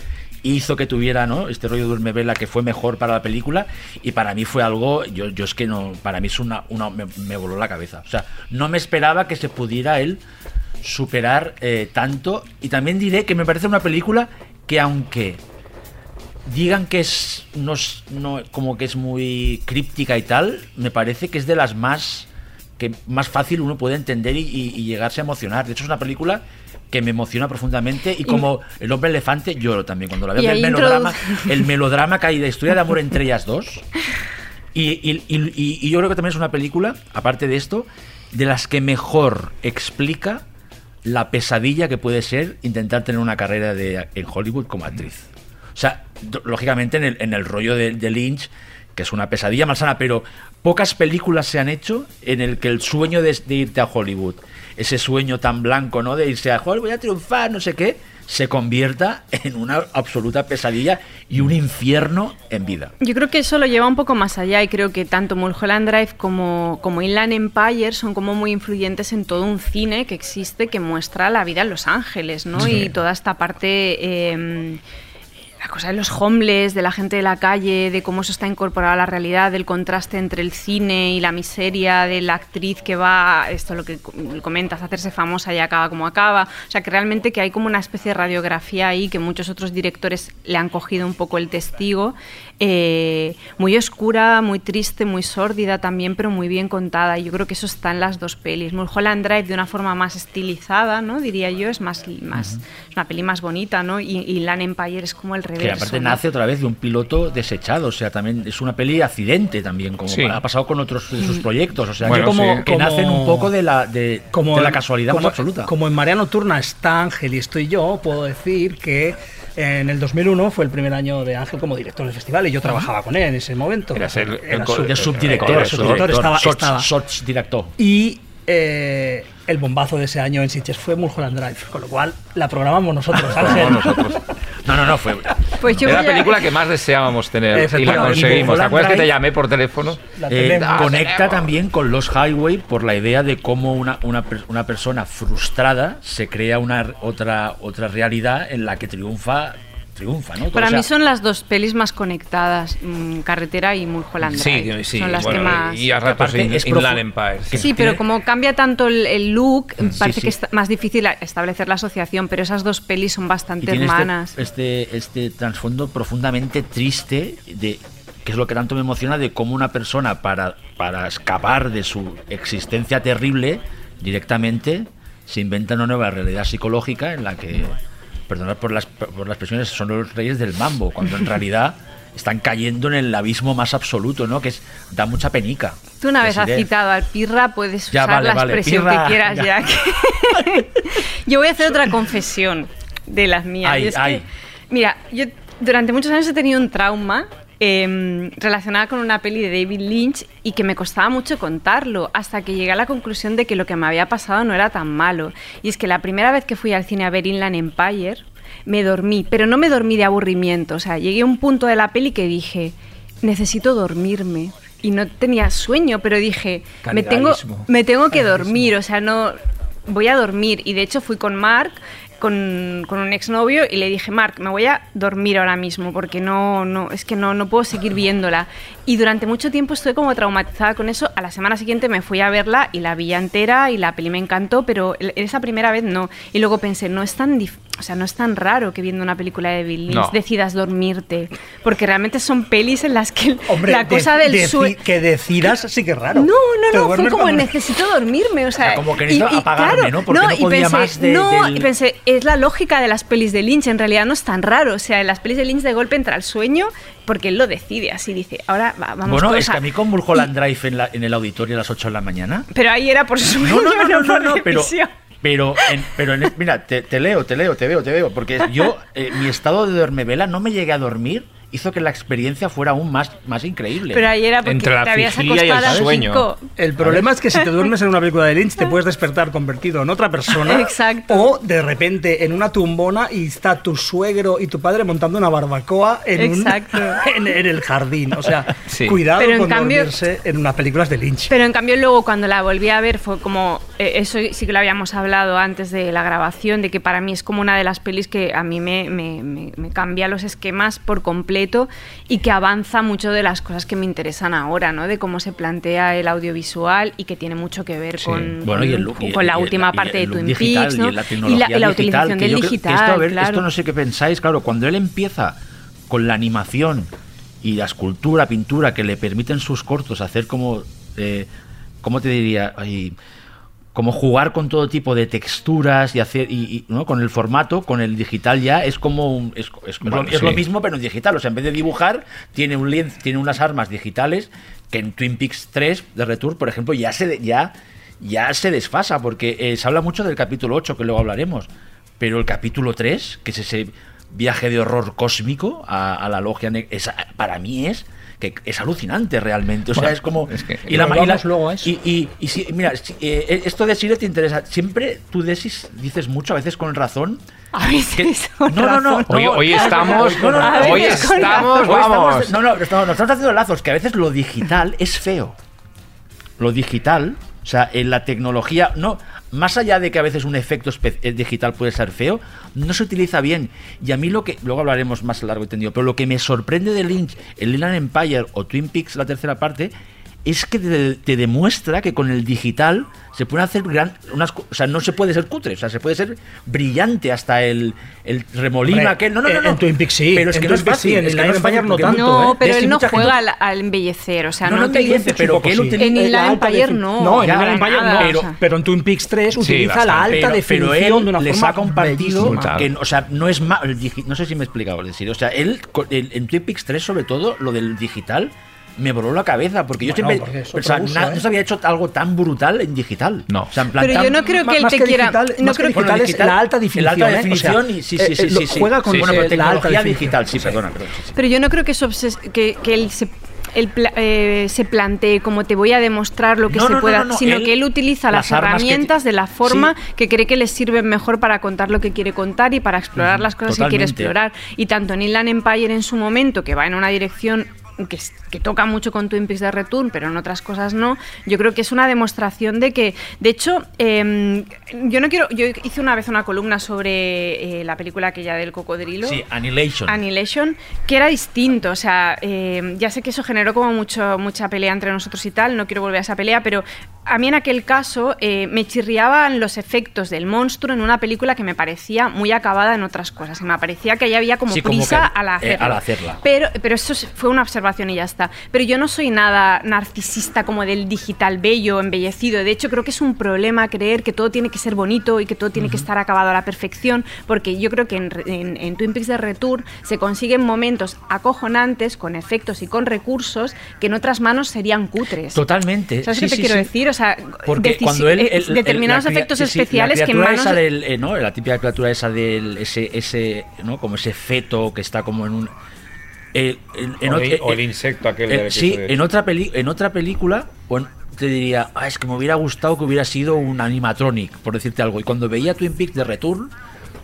hizo que tuviera ¿no? este rollo duerme vela que fue mejor para la película, y para mí fue algo, yo, yo es que no, para mí es una, una me, me voló la cabeza. O sea, no me esperaba que se pudiera él superar eh, tanto, y también diré que me parece una película que aunque digan que es no, no- como que es muy críptica y tal, me parece que es de las más que más fácil uno puede entender y, y- y llegarse a emocionar. De hecho, es una película que me emociona profundamente y como el hombre elefante lloro también cuando la veo. El melodrama, el melodrama que hay de historia de amor <laughs> entre ellas dos. Y yo creo que también es una película, aparte de esto, de las que mejor explica la pesadilla que puede ser intentar tener una carrera de, en Hollywood como actriz. O sea, lógicamente en el, en el rollo de, de Lynch, que es una pesadilla malsana, pero pocas películas se han hecho en el que el sueño de, irte a Hollywood, ese sueño tan blanco, ¿no? De irse a Hollywood, a triunfar, no sé qué, se convierta en una absoluta pesadilla y un infierno en vida. Yo creo que eso lo lleva un poco más allá y creo que tanto Mulholland Drive como, como Inland Empire son como muy influyentes en todo un cine que existe que muestra la vida en Los Ángeles, ¿no? Y toda esta parte... eh, la cosa de los homeless, de la gente de la calle, de cómo eso está incorporado a la realidad, del contraste entre el cine y la miseria, de la actriz que va, esto lo que co- comentas, hacerse famosa y acaba como acaba. O sea, que realmente que hay como una especie de radiografía ahí que muchos otros directores le han cogido un poco el testigo. eh, muy oscura, muy triste, muy sórdida también, pero muy bien contada. Y yo creo que eso está en las dos pelis. Mulholland Drive de una forma más estilizada, ¿no? Diría yo, es más, más es una peli más bonita, ¿no? Y, y Land Empire es como el. Que aparte ¿no? nace otra vez de un piloto desechado, o sea, también es una peli accidente también, como Sí. ha pasado con otros de sus proyectos, o sea, Bueno, que, como, sí. que como- nacen un poco de la, de, como de la en- casualidad como- más absoluta. Como en Marea Nocturna está Ángel y estoy yo, puedo decir que en el 2001 fue el primer año de Ángel como director del festival y yo trabajaba con él en ese momento. Eras el- Era el subdirector, era subdirector, estaba, estaba. director. Y eh, el bombazo de ese año en Sitges fue Mulholland Drive, con lo cual la programamos nosotros, <laughs> Ángel. Nosotros. No, no, no, fue. Pues yo Era voy la a- película que más deseábamos tener y la Efectivamente. conseguimos. ¿Te acuerdas que te llamé por teléfono? La Eh, tenemos. conecta también con los Highway por la idea de cómo una, una, per- una persona frustrada se crea una otra, otra realidad en la que triunfa, triunfa, ¿no? Para O sea, mí son las dos pelis más conectadas, mm, Carretera y Mulholland Drive. Sí, sí. Son las bueno, que más... Y a ratos in- es Inland Empire. sí. Sí, pero como cambia tanto el, el look, parece sí. que es más difícil establecer la asociación, pero esas dos pelis son y bastante tiene hermanas. este, este, este trasfondo profundamente triste de que es lo que tanto me emociona de cómo una persona para, para escapar de su existencia terrible directamente se inventa una nueva realidad psicológica en la que perdonad por las, por las expresiones son los reyes del mambo cuando en realidad <laughs> están cayendo en el abismo más absoluto no que es da mucha penica Tú una vez has citado al Pirra, puedes Ya, usar vale, la vale, expresión Pirra, que quieras ya. ya. <laughs> yo voy a hacer otra confesión de las mías. Ay, y es que, ay. mira, yo durante muchos años he tenido un trauma eh, relacionada con una peli de David Lynch y que me costaba mucho contarlo hasta que llegué a la conclusión de que lo que me había pasado no era tan malo. Y es que la primera vez que fui al cine a ver Inland Empire, me dormí, pero no me dormí de aburrimiento. O sea, llegué a un punto de la peli que dije, necesito dormirme. Y no tenía sueño, pero dije, me tengo, me tengo que dormir, o sea, no voy a dormir. Y de hecho fui con Mark, con, un exnovio, y le dije, Mark, me voy a dormir ahora mismo, porque no, no, es que no, no puedo seguir viéndola. Y durante mucho tiempo estuve como traumatizada con eso. A la semana siguiente me fui a verla y la vi entera y la peli me encantó, pero esa primera vez no. Y luego pensé, no es tan dif- o sea, no es tan raro que viendo una película de Bill Lynch No. decidas dormirte, porque realmente son pelis en las que Hombre, la cosa de- del deci- sueño que decidas sí que es raro. no, no, no, fue como cuando- necesito dormirme, o sea, O sea, como que necesito apagarme, ¿no? Porque no y podía pensé, más de- no, del- y pensé, es la lógica de las pelis de Lynch, en realidad no es tan raro, o sea, en las pelis de Lynch de golpe entra el sueño porque él lo decide, así dice, ahora va- vamos bueno es que a- mí con Mulholland Drive en, la- en el auditorio a las 8 de la mañana Pero ahí era por sueño, No, no, no, no, no, no, pero. Pero, en- pero en- mira, te, leo, te leo, te veo, te veo, porque yo, eh, mi estado de dormevela no me llegué a dormir, hizo que la experiencia fuera aún más, más increíble. Pero ahí era porque Entre la te habías vigilia y el acostado sueño. cinco. El problema es que si te <laughs> duermes en una película de Lynch te puedes despertar convertido en otra persona. Exacto. O de repente en una tumbona y está tu suegro y tu padre montando una barbacoa en, un- <laughs> en, en el jardín. O sea, Sí. cuidado Pero en con cambio- dormirse en unas películas de Lynch. Pero en cambio luego cuando la volví a ver fue como, eh, eso sí que lo habíamos hablado antes de la grabación, de que para mí es como una de las pelis que a mí me, me- me- me cambia los esquemas por completo y que avanza mucho de las cosas que me interesan ahora, ¿no? De cómo se plantea el audiovisual y que tiene mucho que ver Sí. con, Bueno, y el con- look, y- con la y última parte de Twin digital, Peaks, ¿no? Y la tecnología utilización del digital, esto, a ver, claro. esto no sé qué pensáis, claro, cuando él empieza con la animación y la escultura, pintura que le permiten sus cortos hacer como, eh, ¿cómo te diría? Ay, como jugar con todo tipo de texturas y hacer y, y, ¿no? con el formato, con el digital ya es como un, es, es- es Bueno, lo, mismo pero en digital, o sea, en vez de dibujar tiene un lienzo, tiene unas armas digitales que en Twin Peaks 3 de Return, por ejemplo, ya se ya ya se desfasa porque eh, se habla mucho del capítulo 8 que luego hablaremos, pero el capítulo 3, que es ese viaje de horror cósmico a, a la logia esa, para mí es que es alucinante realmente, o sea, Bueno, es como es que- y la y la- vamos luego a eso. y, y- y si- mira, si- eh, esto de Sire te interesa. Siempre tú Desis dices mucho, a veces con razón. A veces con no, no, no, razón. Hoy, hoy estamos, No, no, no, hoy estamos, Hoy estamos- vamos. no, no, estamos, nos estamos haciendo lazos, que a veces lo digital es feo. Lo digital, o sea, en la tecnología, no, más allá de que a veces un efecto eh, digital puede ser feo, no se utiliza bien. Y a mí lo que, luego hablaremos más largo y tendido, pero lo que me sorprende de Lynch, el Inland Empire o Twin Peaks, la tercera parte, es que te, te demuestra que con el digital se pueden hacer gran, unas, o sea, no se puede ser cutre, o sea, se puede ser brillante hasta el, el remolino Hombre, aquel. No, no, no, en- no. en Twin Peaks sí, pero es en que no es fácil. en es que Inland no es Empire fácil no tanto. No, ¿eh? pero él no gente- juega al, embellecer, o sea, No, no, no te utiliza- dice, pero que él Sí. utiliza En alta Empire no. No, en Inland Empire no. o sea. Pero en Twin Peaks 3 Sí, utiliza la alta pero, pero definición él de una les forma ha compartido bellísima. que, o sea, no es ma- el digi- no sé si me he explicado, es decir, o sea, él el- en Twin Peaks 3 sobre todo lo del digital me voló la cabeza porque yo Bueno, siempre porque uso, na- ¿eh? no se había hecho algo tan brutal en digital. No. O sea, en plan Pero tan- yo no creo que él te que quiera. digital, no que creo digital Bueno, es la alta definición. Alta ¿eh? O sea, definición y sí, sí, sí, eh, sí, lo- sí. Juega con Sí, bueno, pero la alta digital, sí, Sí. perdona, perdón, sí, sí. Pero yo no creo que, se obses- que, que él se él pla- eh, se plantee como te voy a demostrar lo que No, se no, pueda, no, no, sino él- que él utiliza las, que herramientas de la forma Sí. que cree que le sirven mejor para contar lo que quiere contar y para explorar las cosas que quiere explorar. Y tanto en Inland Empire en su momento, que va en una dirección que, toca mucho con Twin Peaks de Return, pero en otras cosas no, yo creo que es una demostración de que, de hecho, eh, yo no quiero, yo hice una vez una columna sobre eh, la película aquella del cocodrilo. Sí, Annihilation. Annihilation, que era distinto. O sea, eh, ya sé que eso generó como mucho, mucha pelea entre nosotros y tal, no quiero volver a esa pelea, pero a mí en aquel caso eh, me chirriaban los efectos del monstruo en una película que me parecía muy acabada en otras cosas. Y me parecía que ahí había como Sí, como prisa que, al eh, hacerla. al hacerla. Pero, pero eso es- fue una observación y ya está. Pero yo no soy nada narcisista como del digital bello, embellecido. De hecho, creo que es un problema creer que todo tiene que ser bonito y que todo tiene que estar acabado a la perfección, porque yo creo que en, en- en Twin Peaks de Return se consiguen momentos acojonantes con efectos y con recursos que en otras manos serían cutres. Totalmente. ¿Sabes sí, qué te sí, quiero sí. decir? O sea, Porque cuando él, eh, el- el- determinados efectos especiales la que en manos esa del, eh, ¿no? la típica criatura esa del ese ese no como ese feto que está como en un eh, en- en O el- o el insecto aquel eh, del sí en ocho. otra peli en otra película bueno, te diría "Ah, es que me hubiera gustado que hubiera sido un animatronic por decirte algo y cuando veía Twin Peaks de Return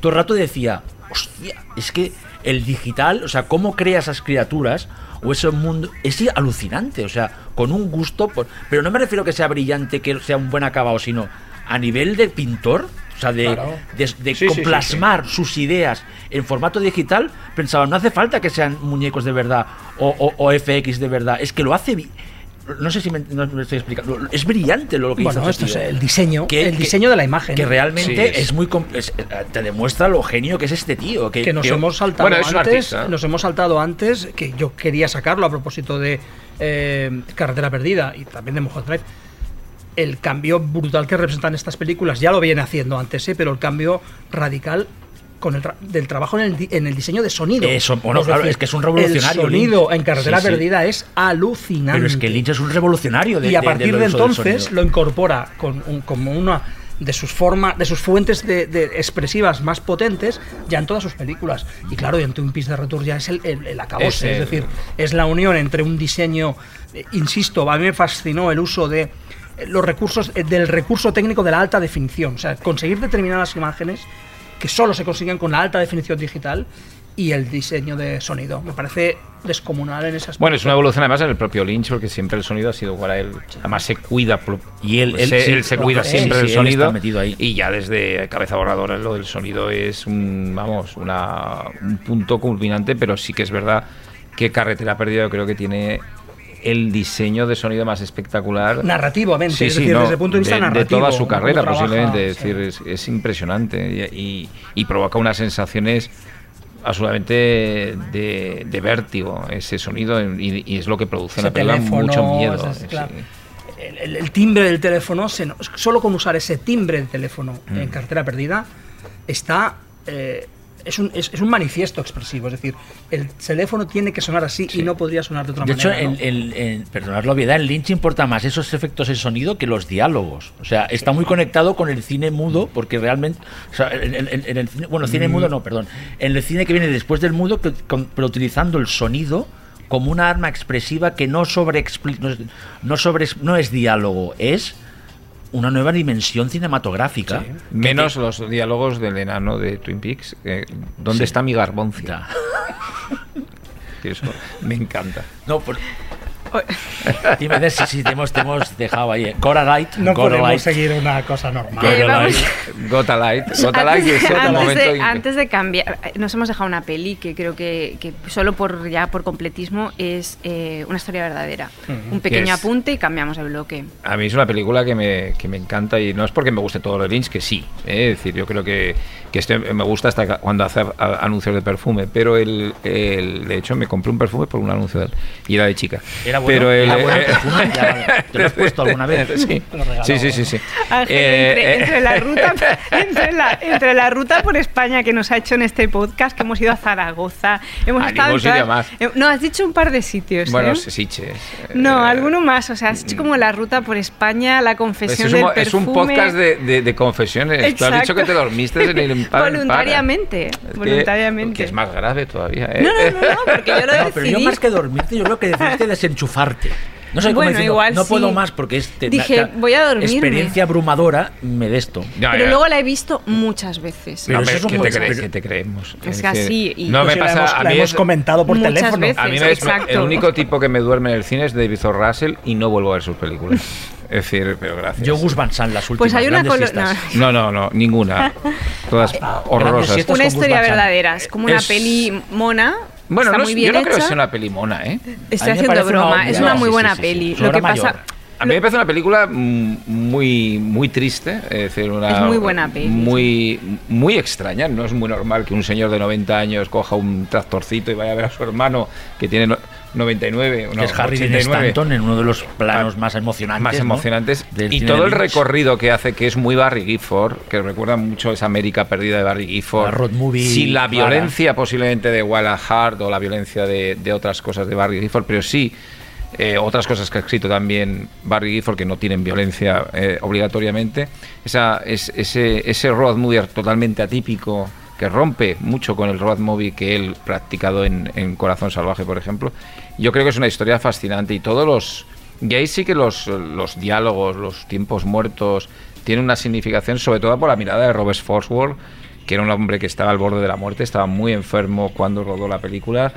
todo el rato decía hostia es que el digital o sea cómo crea esas criaturas o ese mundo es alucinante o sea con un gusto por- pero no me refiero que sea brillante que sea un buen acabado sino a nivel de pintor o sea, de, Claro. de, de Sí, sí, sí, plasmar sus ideas en formato digital, pensaba, no hace falta que sean muñecos de verdad o, o- o FX de verdad, es que lo hace... No sé si me, no me estoy explicando. Es brillante lo que Bueno, hizo esto es el diseño, Que- el que- diseño de la imagen. Que realmente Sí, es. es- muy. es- te demuestra lo genio que es este tío. Que, que nos que- hemos saltado Bueno, es un antes, nos hemos saltado antes, que yo quería sacarlo a propósito de eh, Carretera Perdida y también de Mulholland Drive. El cambio brutal que representan estas películas ya lo viene haciendo antes, ¿eh? pero el cambio radical con el tra- del trabajo en el, en el diseño de sonido. Eso, bueno, claro, es que es un revolucionario, El sonido Lynch. en Carretera Sí, sí. Perdida es alucinante. Pero es que Lynch es un revolucionario de y a de- partir de, uso del entonces lo incorpora con un- como una de sus formas, de sus fuentes de, de expresivas más potentes ya en todas sus películas. Y claro, y en Twin Peaks de Return ya es el, el, el acabose, Es el- es decir, es la unión entre un diseño, eh, insisto, a mí me fascinó el uso de los recursos, eh, del recurso técnico de la alta definición, o sea, conseguir determinadas imágenes que solo se consiguen con la alta definición digital y el diseño de sonido. Me parece descomunal en esas Bueno, es una evolución además en el propio Lynch, porque siempre el sonido ha sido para él. Además se cuida. Y él- él se, sí, él se cuida siempre Sí, del sí, él está sonido. metido ahí. Y ya desde Cabeza Borradora lo del sonido es un, vamos, una, un punto culminante, pero sí que es verdad que Carretera Perdida yo creo que tiene el diseño de sonido más espectacular. narrativamente, Sí, es sí, decir, no, desde el punto de vista de, narrativo. toda su carrera trabaja, posiblemente. Es sí. decir, es, es impresionante y, y- y provoca unas sensaciones absolutamente de, de vértigo ese sonido y, y es lo que produce en la película mucho miedo. claro. el, el- el timbre del teléfono, se solo con usar ese timbre de teléfono Mm. en cartera perdida, está. eh, es, un, es, es un manifiesto expresivo. Es decir, el teléfono tiene que sonar así y no podría sonar de otra De hecho, manera. ¿no? perdonad la obviedad, en Lynch importa más esos efectos de sonido que los diálogos. O sea, está muy conectado con el cine mudo, porque realmente. o sea, en, en- en el cine, bueno, Mm. cine mudo no, perdón. En el cine que viene después del mudo, que- con- pero utilizando el sonido como una arma expresiva que no sobre no sobre no es diálogo, es una nueva dimensión cinematográfica. Menos los diálogos del enano de Twin Peaks. eh, ¿Dónde Sí. está mi garboncia? Eso <laughs> me encanta. No, por- <laughs> Dime de si, si te, hemos, te hemos dejado ahí. eh. Cora Light. No Cora podemos Light. seguir una cosa normal. Eh, Light. Gota Light. Gota Light antes, es otro antes momento. de, antes de cambiar, eh, nos hemos dejado una peli que creo que, que solo por ya por completismo es eh, una historia verdadera. Un pequeño apunte y cambiamos el bloque. A mí es una película que me, que me encanta y no es porque me guste todo lo de Lynch, que sí. ¿eh? Es decir, yo creo que, que este me gusta hasta cuando hace anuncios de perfume, pero el, el- de hecho me compré un perfume por un anuncio de él y era de chica. ¿Era bueno? Pero el, ¿Era bueno el eh, perfume? Ya. ¿Te lo has puesto alguna vez? <laughs> Sí, sí, sí, sí. sí. Ángel, Eh, entre, eh, entre la ruta, <laughs> entre, la, entre la ruta por España que nos ha hecho en este podcast, que hemos ido a Zaragoza, hemos A estado todas- más. No, has dicho un par de sitios. Bueno, ¿eh? Sitges. No, Eh, alguno más. O sea, has hecho como la ruta por España, la es, confesión un, del mo- es perfume. un podcast de, de- de confesiones. Tú has dicho que te dormiste en el Empire. Voluntariamente, Es que- voluntariamente. Que es más grave todavía. ¿eh? No, no, no, no, porque yo lo <laughs> No, pero yo decidí. más que dormirte, yo creo que decidiste <laughs> desenchufarte. No sé cómo Bueno, diciendo, igual no sí. puedo más porque este Dije, voy a dormirme. Experiencia abrumadora, me de esto. Ya, Pero ya. luego la he visto muchas veces. Pero No, eso es un ¿qué buen- te crees? pero- ¿Qué te creemos? Es que así, y- no Pues me la pasa. hemos, a la mí hemos es- comentado por Muchas teléfono. veces. A mí me es- el único tipo que me duerme en el cine es David O. Russell y no vuelvo a ver sus películas. <laughs> Es decir, pero gracias. Yo Gus Van Sant, las últimas Pues hay una. No, no, no, ninguna. <laughs> Todas horrorosas. siestas Una historia verdadera. Es como una Es- peli mona. Bueno, está no muy es- bien yo no creo que sea una peli mona, ¿eh? Estoy haciendo una broma. es una muy buena sí, sí, sí. peli. Es Lo que pasa. mayor. A mí me parece una película muy muy triste, es decir, una Es muy buena peli, muy muy extraña, no es muy normal que un señor de 90 años coja un tractorcito y vaya a ver a su hermano que tiene no- 99, Que no, es Harry Dean 89. Stanton en uno de los planos más emocionantes. más emocionantes. Y todo el recorrido que hace que es muy Barry Gifford que recuerda mucho esa América perdida de Barry Gifford. La road movie sin la violencia posiblemente de Willa Hart o la violencia de, de otras cosas de Barry Gifford pero sí eh, otras cosas que ha escrito también Barry Gifford que no tienen violencia eh, obligatoriamente. Esa, es, ese, ese road movie totalmente atípico que rompe mucho con el road movie que él practicado en, Corazón Salvaje, por ejemplo. Yo creo que es una historia fascinante y todos los... Y ahí sí que los, los diálogos, los tiempos muertos, tienen una significación, sobre todo por la mirada de Robert Forsworth, que era un hombre que estaba al borde de la muerte, estaba muy enfermo cuando rodó la película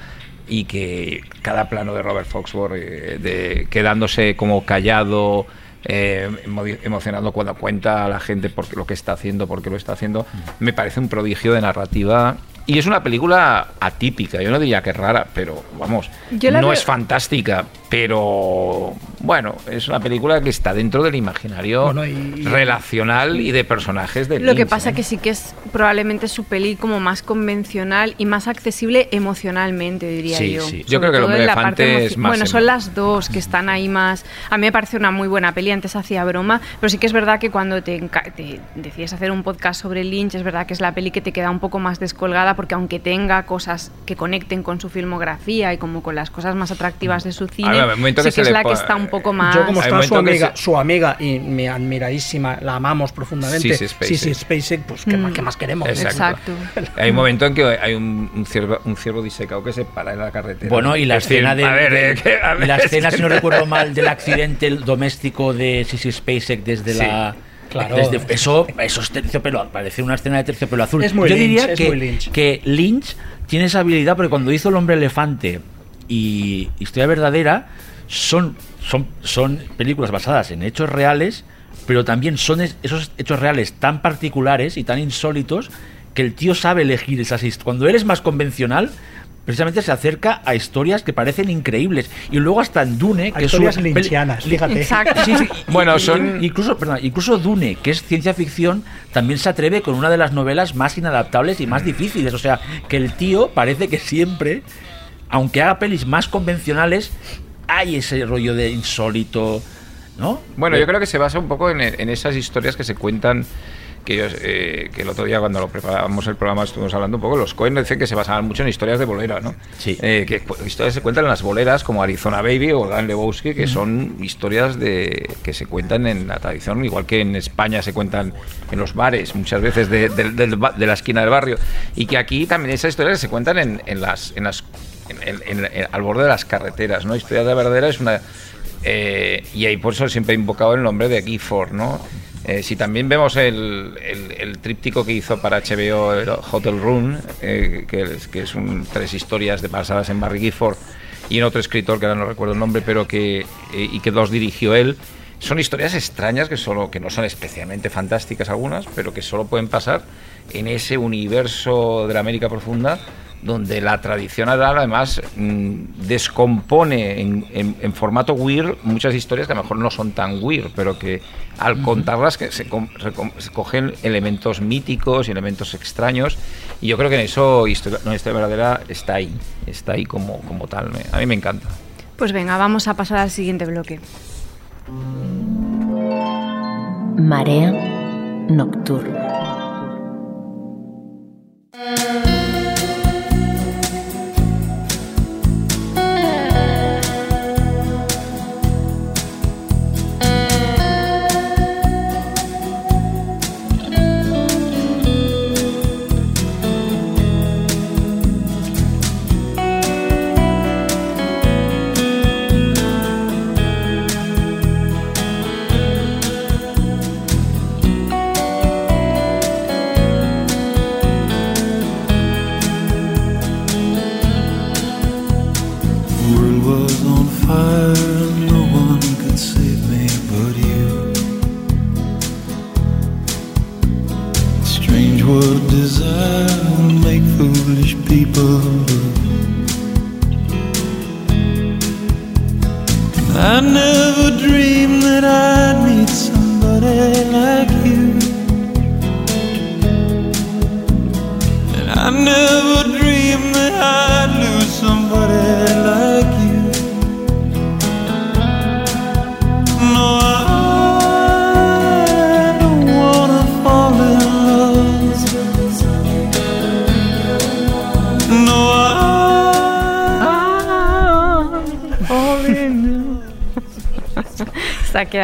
y que cada plano de Robert Foxworth eh, de, quedándose como callado eh, emo- emocionando cuando cuenta a la gente por lo que está haciendo, por qué lo está haciendo, me parece un prodigio de narrativa. Y es una película atípica, yo no diría que es rara, pero vamos, no veo- es fantástica, pero bueno, es una película que está dentro del imaginario Bueno, y- relacional y de personajes de Lo que pasa ¿eh? que sí que es probablemente su peli como más convencional y más accesible emocionalmente, diría Sí, yo. sí. Yo Sobre creo que El hombre elefante es más Bueno, son las dos que están ahí más... A mí me parece una muy buena peli, antes hacía broma, pero sí que es verdad que cuando te, enca- te decides hacer un podcast sobre Lynch, es verdad que es la peli que te queda un poco más descolgada porque aunque tenga cosas que conecten con su filmografía y como con las cosas más atractivas de su cine, momento sí que que, se es le la que está un poco más... Yo como está su amiga, se- su amiga y mi admiradísima, la amamos profundamente. Sissy Spacek. Sissy Spacek, pues ¿qué, Mm. más- qué más queremos? Exacto. Exacto. Hay un momento en que hay un, un ciervo, un ciervo disecado que se para en la carretera. Bueno, y la Es decir, escena de, a ver, de- eh, a ver, la es escena, que- <laughs> si no recuerdo mal, del accidente doméstico de Sissy Spacek desde Sí, la claro. desde- eso, eso es terciopelo, parece una escena de terciopelo azul. Es muy Yo Lynch, diría es que, muy Lynch. que Lynch tiene esa habilidad porque cuando hizo El hombre elefante y Historia verdadera son son son películas basadas en hechos reales, pero también son es- esos hechos reales tan particulares y tan insólitos que el tío sabe elegir esas historias. Cuando eres más convencional, precisamente se acerca a historias que parecen increíbles. Y luego hasta en Dune, que es historias una peli- lynchianas, fíjate. Exacto. Sí, <laughs> Bueno, son- incluso, perdón, incluso Dune, que es ciencia ficción, también se atreve con una de las novelas más inadaptables y más difíciles. O sea, que el tío parece que siempre, aunque haga pelis más convencionales, hay ese rollo de insólito, ¿no? Bueno, yo creo que se basa un poco en, en esas historias que se cuentan. Que, yo, eh, que el otro día cuando lo preparábamos el programa estuvimos hablando un poco, los Cohen dicen que se basaban mucho en historias de bolera, ¿no? Sí. Eh, que historias se cuentan en las boleras como Arizona Baby o Dan Lebowski, que son historias de que se cuentan en la tradición, igual que en España se cuentan en los bares, muchas veces de, la esquina del barrio, y que aquí también esas historias se cuentan en, en las, en las en- en- en- al borde de las carreteras, ¿no? Historia de verdadera es una eh, y ahí por eso siempre he invocado el nombre de Gifford, ¿no? Eh, si también vemos el, el- el tríptico que hizo para HBO el Hotel Room, eh, que que es tres historias de, basadas en Barry Gifford, y en otro escritor que ahora no recuerdo el nombre, pero que eh, y que los dirigió él. Son historias extrañas que solo que no son especialmente fantásticas algunas, pero que solo pueden pasar en ese universo de la América profunda donde la tradición oral además mm, descompone en, en- en formato weird muchas historias que a lo mejor no son tan weird, pero que al contarlas que se, cogen elementos míticos y elementos extraños y yo creo que en eso historia, no, historia verdadera está ahí, está ahí como, como tal. Me- a mí me encanta. Pues venga, vamos a pasar al siguiente bloque. Marea nocturna.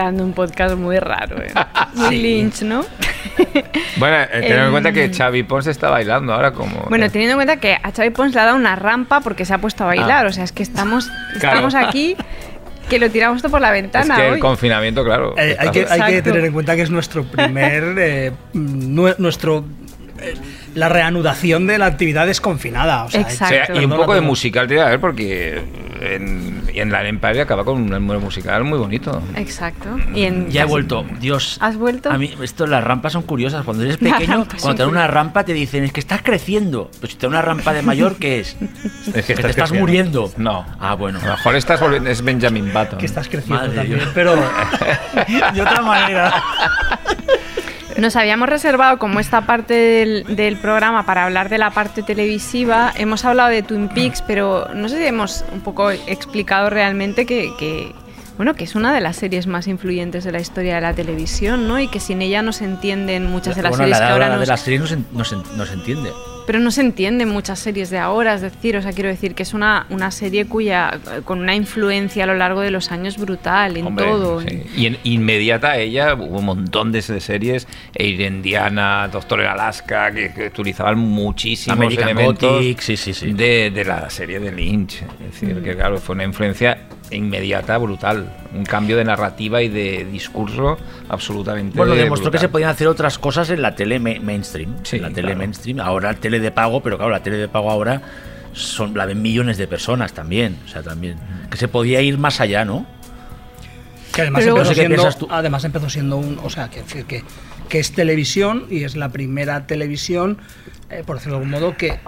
Quedando un podcast muy raro, ¿eh? <laughs> Muy Lynch, ¿no? <laughs> Bueno, eh, tened en cuenta que Em, Xavi Pons está bailando ahora como... Bueno, teniendo en cuenta que a Xavi Pons le ha dado una rampa porque se ha puesto a bailar, Ah. o sea, es que estamos, <laughs> Claro. estamos aquí que lo tiramos todo por la es ventana que el hoy. confinamiento, claro. Eh, hay, que, hay que Exacto. tener en cuenta que es nuestro primer. eh, nue- nuestro. eh, la reanudación de la actividad desconfinada. O sea, O sea, Exacto. y un poco de pero- musical tiene que haber porque en, y en la Empire acaba con un número musical muy bonito. Exacto. Y en Ya he vuelto. Dios. ¿Has vuelto? A mí, esto, las rampas son curiosas. Cuando eres <laughs> pequeño, cuando te dan una rampa, te dicen, es que estás creciendo. Pero si te dan una rampa de mayor, ¿qué es? <laughs> Es que te estás muriendo. No. Ah, bueno. A lo mejor estás volviendo, es Benjamin Button. Que estás creciendo Madre también. Dios. Pero. <laughs> de otra manera. Nos habíamos reservado como esta parte del, del programa para hablar de la parte televisiva. Hemos hablado de Twin Peaks, pero no sé si hemos un poco explicado realmente que, que, bueno, que es una de las series más influyentes de la historia de la televisión, ¿no? Y que sin ella no se entienden muchas de las Bueno, series la, que ahora la de nos, las series no se, no se- no se entiende. Pero no se entienden muchas series de ahora, es decir, o sea, quiero decir que es una, una serie cuya con una influencia a lo largo de los años brutal en Hombre, todo. sí. Y en inmediata a ella hubo un montón de, series, Air Indiana, Doctor en Alaska, que, que utilizaban muchísimos American elementos Gothic, sí, sí, sí. De, de la serie de Lynch. Es decir, que claro, fue una influencia inmediata brutal. Un cambio de narrativa y de discurso absolutamente Bueno, demostró que se podían hacer otras cosas en la tele ma- mainstream. Sí, en la tele claro. mainstream. Ahora tele de pago, pero claro, la tele de pago ahora son, la ven millones de personas también. O sea, también. Que se podía ir más allá, ¿no? Que además, Pero- empezó No sé qué siendo, piensas tú. además empezó siendo un. O sea, que, que, que- que es televisión y es la primera televisión, eh, por decirlo de algún modo, que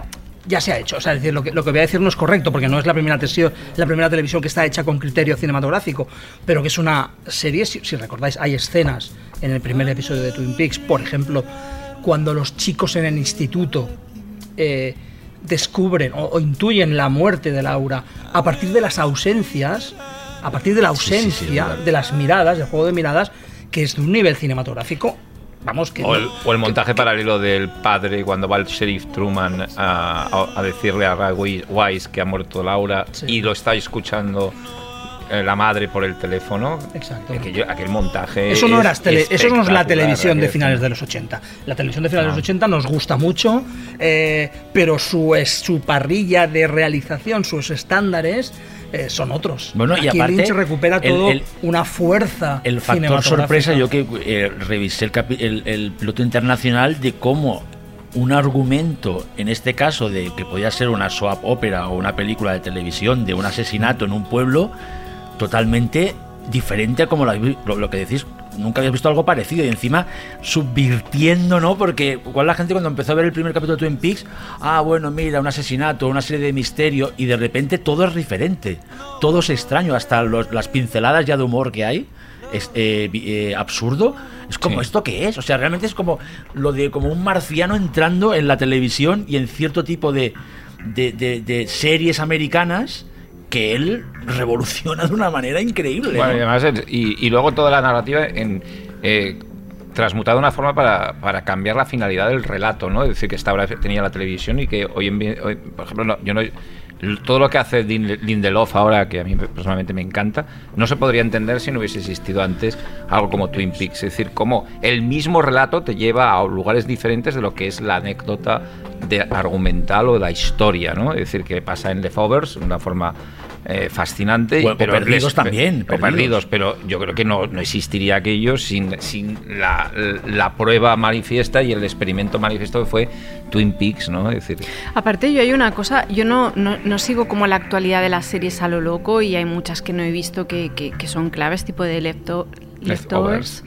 ya se ha hecho. O sea, es decir, lo que, lo que voy a decir no es correcto, porque no es la primera, tesio- la primera televisión que está hecha con criterio cinematográfico, pero que es una serie, si, si recordáis, hay escenas en el primer episodio de Twin Peaks, por ejemplo, cuando los chicos en el instituto. eh, descubren o, o intuyen la muerte de Laura a partir de las ausencias, a partir de la Sí, sí, sí, ausencia de las miradas, del juego de miradas, que es de un nivel cinematográfico, vamos, que... O el, no- o el montaje paralelo del padre cuando va el sheriff Truman a, a- a decirle a Ray Wise que ha muerto Laura Sí. y lo está escuchando eh, la madre por el teléfono. Exacto. Aquel montaje. Eso no, es era tele- eso no es la televisión de finales de los 80. La televisión de finales de los 80 nos gusta mucho, eh, pero su, su parrilla de realización, sus estándares eh, son otros. Bueno, y aparte, Lynch recupera todo el- una fuerza. El factor sorpresa, yo que eh, revisé el, el, el piloto internacional de cómo un argumento, en este caso de que podía ser una soap ópera o una película de televisión de un asesinato en un pueblo, totalmente diferente a como lo que decís. Nunca habías visto algo parecido y encima subvirtiendo, ¿no? Porque igual la gente cuando empezó a ver el primer capítulo de Twin Peaks, ah, bueno, mira, un asesinato, una serie de misterio, y de repente todo es diferente, todo es extraño, hasta los- las pinceladas ya de humor que hay, es eh, eh, absurdo. Es como, Sí. ¿esto qué es? O sea, realmente es como lo de como un marciano entrando en la televisión y en cierto tipo de, de, de- de series americanas que él revoluciona de una manera increíble. Bueno, ¿no? y, además, el- y, y luego toda la narrativa en eh, transmutada de una forma para, para cambiar la finalidad del relato, ¿no? Es decir, que esta obra tenía la televisión y que hoy en día, hoy, por ejemplo, no, yo no todo lo que hace Lin- Lindelof ahora, que a mí personalmente me encanta, no se podría entender si no hubiese existido antes algo como Twin Peaks. Es decir, como el mismo relato te lleva a lugares diferentes de lo que es la anécdota de argumental o la historia, ¿no? Es decir, que pasa en Leftovers de una forma eh, fascinante. O pero Perdidos les- también, o Perdidos. perdidos, pero yo creo que no, no existiría aquello sin, sin la, la prueba manifiesta y el experimento manifiesto que fue Twin Peaks, ¿no? Es decir, Aparte, yo hay una cosa, yo no, no, no sigo como la actualidad de las series a lo loco y hay muchas que no he visto que, que- que son claves, tipo de lepto- Leftovers. leftovers.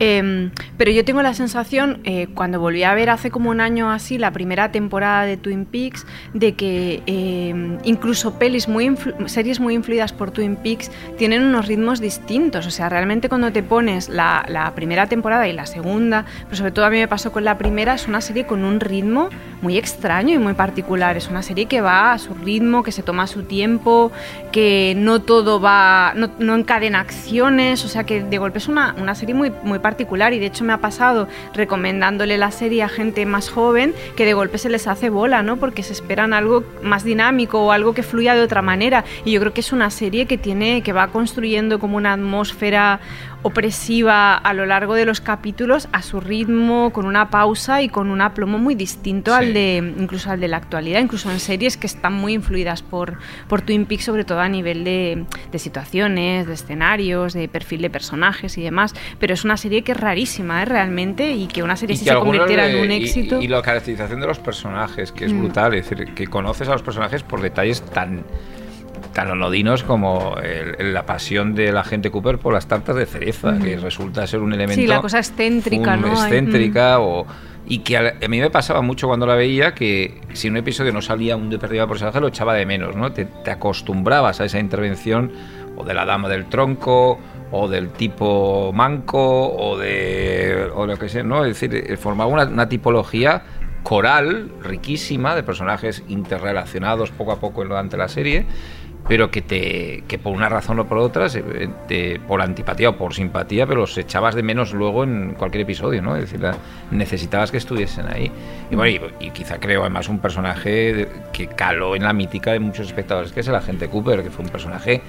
Em, pero yo tengo la sensación, eh, cuando volví a ver hace como un año así la primera temporada de Twin Peaks, de que em, incluso pelis muy series muy influidas por Twin Peaks tienen unos ritmos distintos. O sea, realmente cuando te pones la, la primera temporada y la segunda, pero sobre todo a mí me pasó con la primera, es una serie con un ritmo muy extraño y muy particular. Es una serie que va a su ritmo, que se toma su tiempo, que no todo va, no, no encadena acciones, o sea que de golpe es una, una serie muy, muy particular y de hecho me ha pasado recomendándole la serie a gente más joven que de golpe se les hace bola, ¿no? Porque se esperan algo más dinámico o algo que fluya de otra manera y yo creo que es una serie que tiene, que va construyendo como una atmósfera opresiva a lo largo de los capítulos a su ritmo, con una pausa y con un aplomo muy distinto al de incluso al de la actualidad, incluso en series que están muy influidas por, por Twin Peaks, sobre todo a nivel de, de situaciones, de escenarios, de perfil de personajes y demás. Pero es una serie que es rarísima, ¿eh? realmente, y que una serie si se convirtiera en un y- éxito. Y, la caracterización de los personajes, que es Mm. brutal, es decir, que conoces a los personajes por detalles tan tan anodinos como el- la pasión de la gente Cooper por las tartas de cereza, que resulta ser un elemento Mm. Sí, la cosa excéntrica, un- ¿no? Hay- mm. excéntrica o y que a, mí me pasaba mucho cuando la veía que si un episodio no salía un de perdido personaje lo echaba de menos, ¿no? Te, te acostumbrabas a esa intervención o de la dama del tronco o del tipo manco o de o lo que sea, ¿no? Es decir, eh, formaba una, una tipología coral riquísima de personajes interrelacionados poco a poco durante la serie pero que te que por una razón o por otra te- por antipatía o por simpatía pero los echabas de menos luego en cualquier episodio no es decir necesitabas que estuviesen ahí y bueno y, y quizá creo además un personaje que caló en la mítica de muchos espectadores que es el agente Cooper que fue un personaje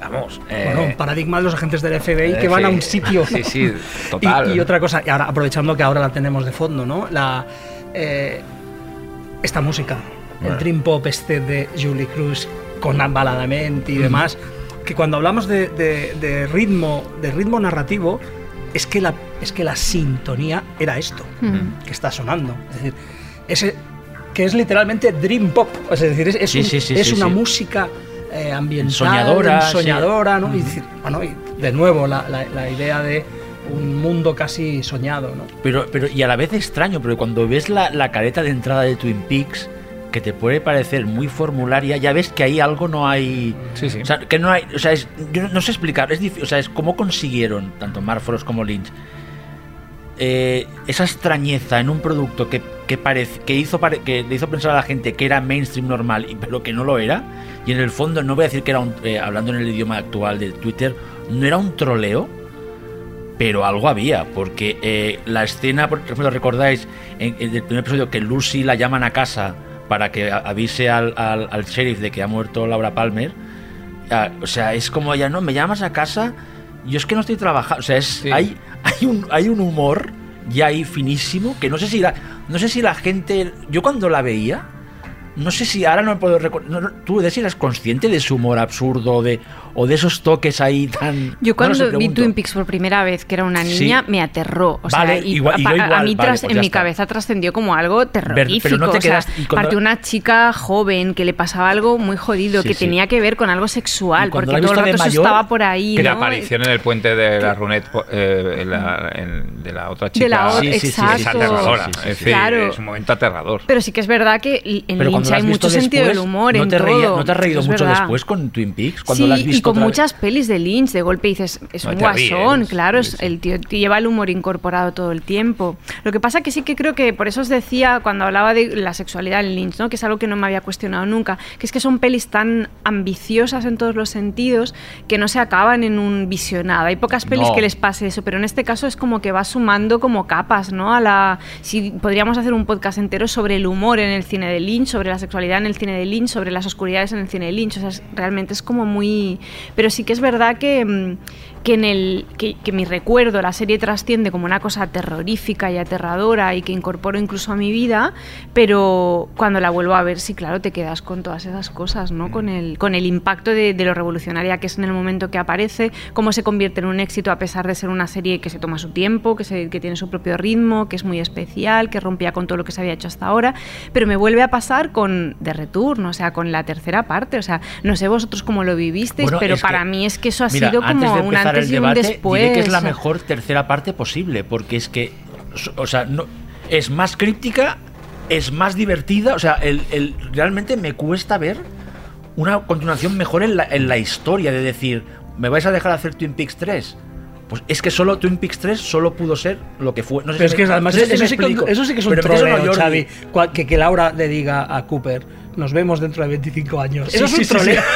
vamos eh, Bueno, un paradigma de los agentes del FBI que van a un sitio. <laughs> sí sí total Y, y otra cosa, y ahora, aprovechando que ahora la tenemos de fondo, ¿no? La, eh, esta música, Bueno. el Dream Pop este de Julie Cruz con Baladament y demás, que cuando hablamos de, de- de ritmo, de ritmo narrativo, es que, la, es que la sintonía era esto que está sonando. Es decir, ese, que es literalmente Dream Pop. Es decir, es, es Sí, un- sí, sí, es sí, una sí. música eh, ambiental, Soñadora, sí. soñadora, ¿no? Y decir, bueno, y de nuevo la, la- la idea de un mundo casi soñado, ¿no? Pero, pero, y a la vez extraño, pero cuando ves la, la careta de entrada de Twin Peaks, que te puede parecer muy formularia, ya ves que ahí algo no hay. Sí, sí. O sea, que no hay. O sea, es, yo no, sé explicar. Es difícil. O sea, es cómo consiguieron, tanto Mark Frost como Lynch, eh, esa extrañeza en un producto que, que, parece, que, hizo que le hizo pensar a la gente que era mainstream normal, y- pero que no lo era. Y en el fondo, no voy a decir que era un. eh, hablando en el idioma actual de Twitter, no era un troleo pero algo había, porque eh, la escena, por ejemplo, recordáis en, en el primer episodio que Lucy la llaman a casa para que avise al, al- al sheriff de que ha muerto Laura Palmer. O sea, es como ella, no, me llamas a casa, yo es que no estoy trabajando. O sea, es, Sí. hay, hay, un, hay un humor ya ahí finísimo que no sé si la, no sé si la gente. Yo cuando la veía, no sé si ahora no puedo recordar. ¿Tú de si eras consciente de su humor absurdo de, o de esos toques ahí tan. Yo no cuando lo sé, vi. Twin Peaks por primera vez, que era una Sí. niña, me aterró. O sea, Vale, y igual- y yo a- a, igual, mí vale, tras- pues en mi está. cabeza trascendió como algo terrorífico. no te o sea, quedas- cuando- parte de una chica joven que le pasaba algo muy jodido, Sí, que sí. tenía que ver con algo sexual, porque todo el rato de eso mayor, estaba por ahí. Que la ¿no? aparición en el puente de la Runet eh, en la- en- de la otra chica De la otra, Sí, sí, sí, exacto. es aterradora. Sí, sí, sí. Es decir, Claro. es un momento aterrador. Pero sí que es verdad que en Pero cuando hay mucho sentido del humor ¿no en te, reía-. ¿No te has reído Es mucho verdad. después con Twin Peaks? Cuando sí, la has y visto con otra vez? muchas pelis de Lynch, de golpe dices, es No, un guasón, ríes, claro, es- el tío te lleva el humor incorporado todo el tiempo. Lo que pasa que sí que creo que, por eso os decía cuando hablaba de la sexualidad en Lynch, ¿no? que es algo que no me había cuestionado nunca, que es que son pelis tan ambiciosas en todos los sentidos que no se acaban en un visionado. Hay pocas pelis No. que les pase eso, pero en este caso es como que va sumando como capas, ¿no? A la, si podríamos hacer un podcast entero sobre el humor en el cine de Lynch, sobre la sexualidad en el cine de Lynch, sobre las oscuridades en el cine de Lynch. O sea, realmente es como muy. Pero sí que es verdad que. Que en el que, que mi recuerdo la serie trasciende como una cosa terrorífica y aterradora y que incorporo incluso a mi vida pero cuando la vuelvo a ver sí claro te quedas con todas esas cosas no con el con el impacto de, de lo revolucionaria que es en el momento que aparece cómo se convierte en un éxito a pesar de ser una serie que se toma su tiempo que se que tiene su propio ritmo que es muy especial que rompía con todo lo que se había hecho hasta ahora pero me vuelve a pasar con The Return o sea con la tercera parte o sea no sé vosotros cómo lo vivisteis Bueno, pero es que- para mí es que eso ha Mira, sido como de antes el debate, después diré que es la mejor tercera parte posible, porque es que, o sea, no, es más críptica, es más divertida, o sea, el, el- realmente me cuesta ver una continuación mejor en la, en la historia, de decir, ¿me vais a dejar hacer Twin Peaks 3? Pues es que solo Twin Peaks 3 solo pudo ser lo que fue. No sé Pero es si que me- además no eso, me sí que, eso sí que es un troleo, Jordi. Xavi. Que, que Laura le diga a Cooper, nos vemos dentro de 25 años. Sí, eso es sí, un sí, troleo. <laughs>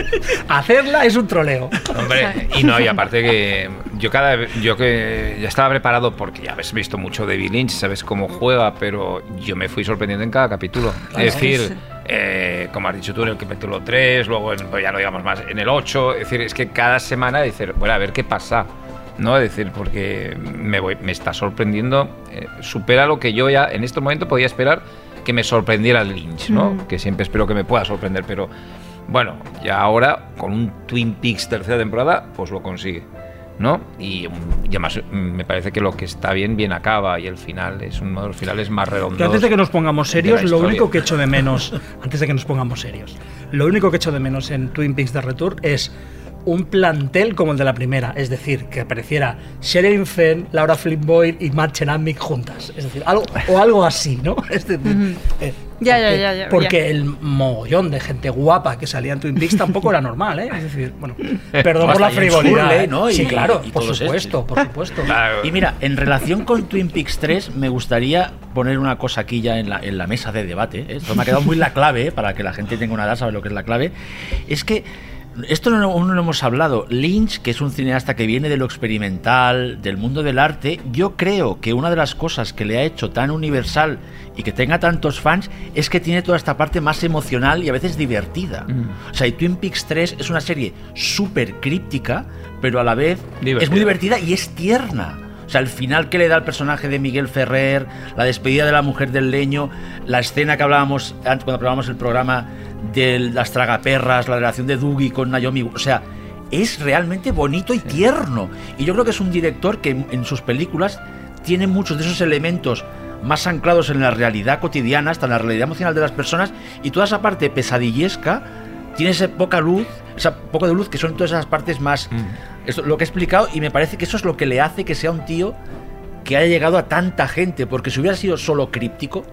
<laughs> Hacerla es un troleo. Hombre, y no, y aparte que yo cada vez- yo que ya estaba preparado porque ya habéis visto mucho David Lynch, sabes cómo juega, pero yo me fui sorprendiendo en cada capítulo. Es decir, eh, como has dicho tú en el capítulo 3, luego en- pues ya no digamos más, en el 8, es decir, es que cada semana decir, bueno, a ver qué pasa. ¿no? Es decir, porque me, voy, me está sorprendiendo, eh, supera lo que yo ya en este momento podía esperar que me sorprendiera Lynch, ¿no? Mm. Que siempre espero que me pueda sorprender, pero bueno, ya ahora con un Twin Peaks tercera temporada, pues lo consigue, ¿no? Y, y además mm, me parece que lo que está bien, bien acaba y el final es uno de los finales más redondos. Antes de que nos pongamos serios, lo único que echo de menos, <laughs> antes de que nos pongamos serios, lo único que echo de menos en Twin Peaks de Return es un plantel como el de la primera, es decir, que apareciera Sherilyn Fenn, Laura Flynn Boyle y Matt Chenamick juntas, es decir, algo o algo así, ¿no? <laughs> Es decir, eh, Ya, ya, porque, ya, ya, porque ya. el mogollón de gente guapa que salía en Twin Peaks tampoco era normal, ¿eh? Es decir, bueno, <laughs> perdón por la frivolidad. ¿eh? ¿no? Sí, Y- claro, y por supuesto, por supuesto. Claro. Y mira, en relación con Twin Peaks 3, me gustaría poner una cosa aquí ya en la, en la mesa de debate. ¿eh? Esto me ha quedado muy la clave, ¿eh? para que la gente tenga una edad, sabe lo que es la clave. Es que esto no, aún no lo hemos hablado. Lynch, que es un cineasta que viene de lo experimental, del mundo del arte, yo creo que una de las cosas que le ha hecho tan universal y que tenga tantos fans es que tiene toda esta parte más emocional y a veces divertida. O sea, y Twin Peaks 3 es una serie súper críptica, pero a la vez es muy divertida y es tierna. O sea, el final que le da al personaje de Miguel Ferrer, la despedida de la mujer del leño, la escena que hablábamos antes cuando hablábamos el programa de las tragaperras, la relación de Dougie con Naomi. O sea, es realmente bonito y tierno. Y yo creo que es un director que en- sus películas tiene muchos de esos elementos más anclados en la realidad cotidiana, hasta en la realidad emocional de las personas, y toda esa parte pesadillesca tiene esa poca luz, esa poco de luz que son todas esas partes más... Esto, lo que he explicado, y me parece que eso es lo que le hace que sea un tío que haya llegado a tanta gente, porque si hubiera sido solo críptico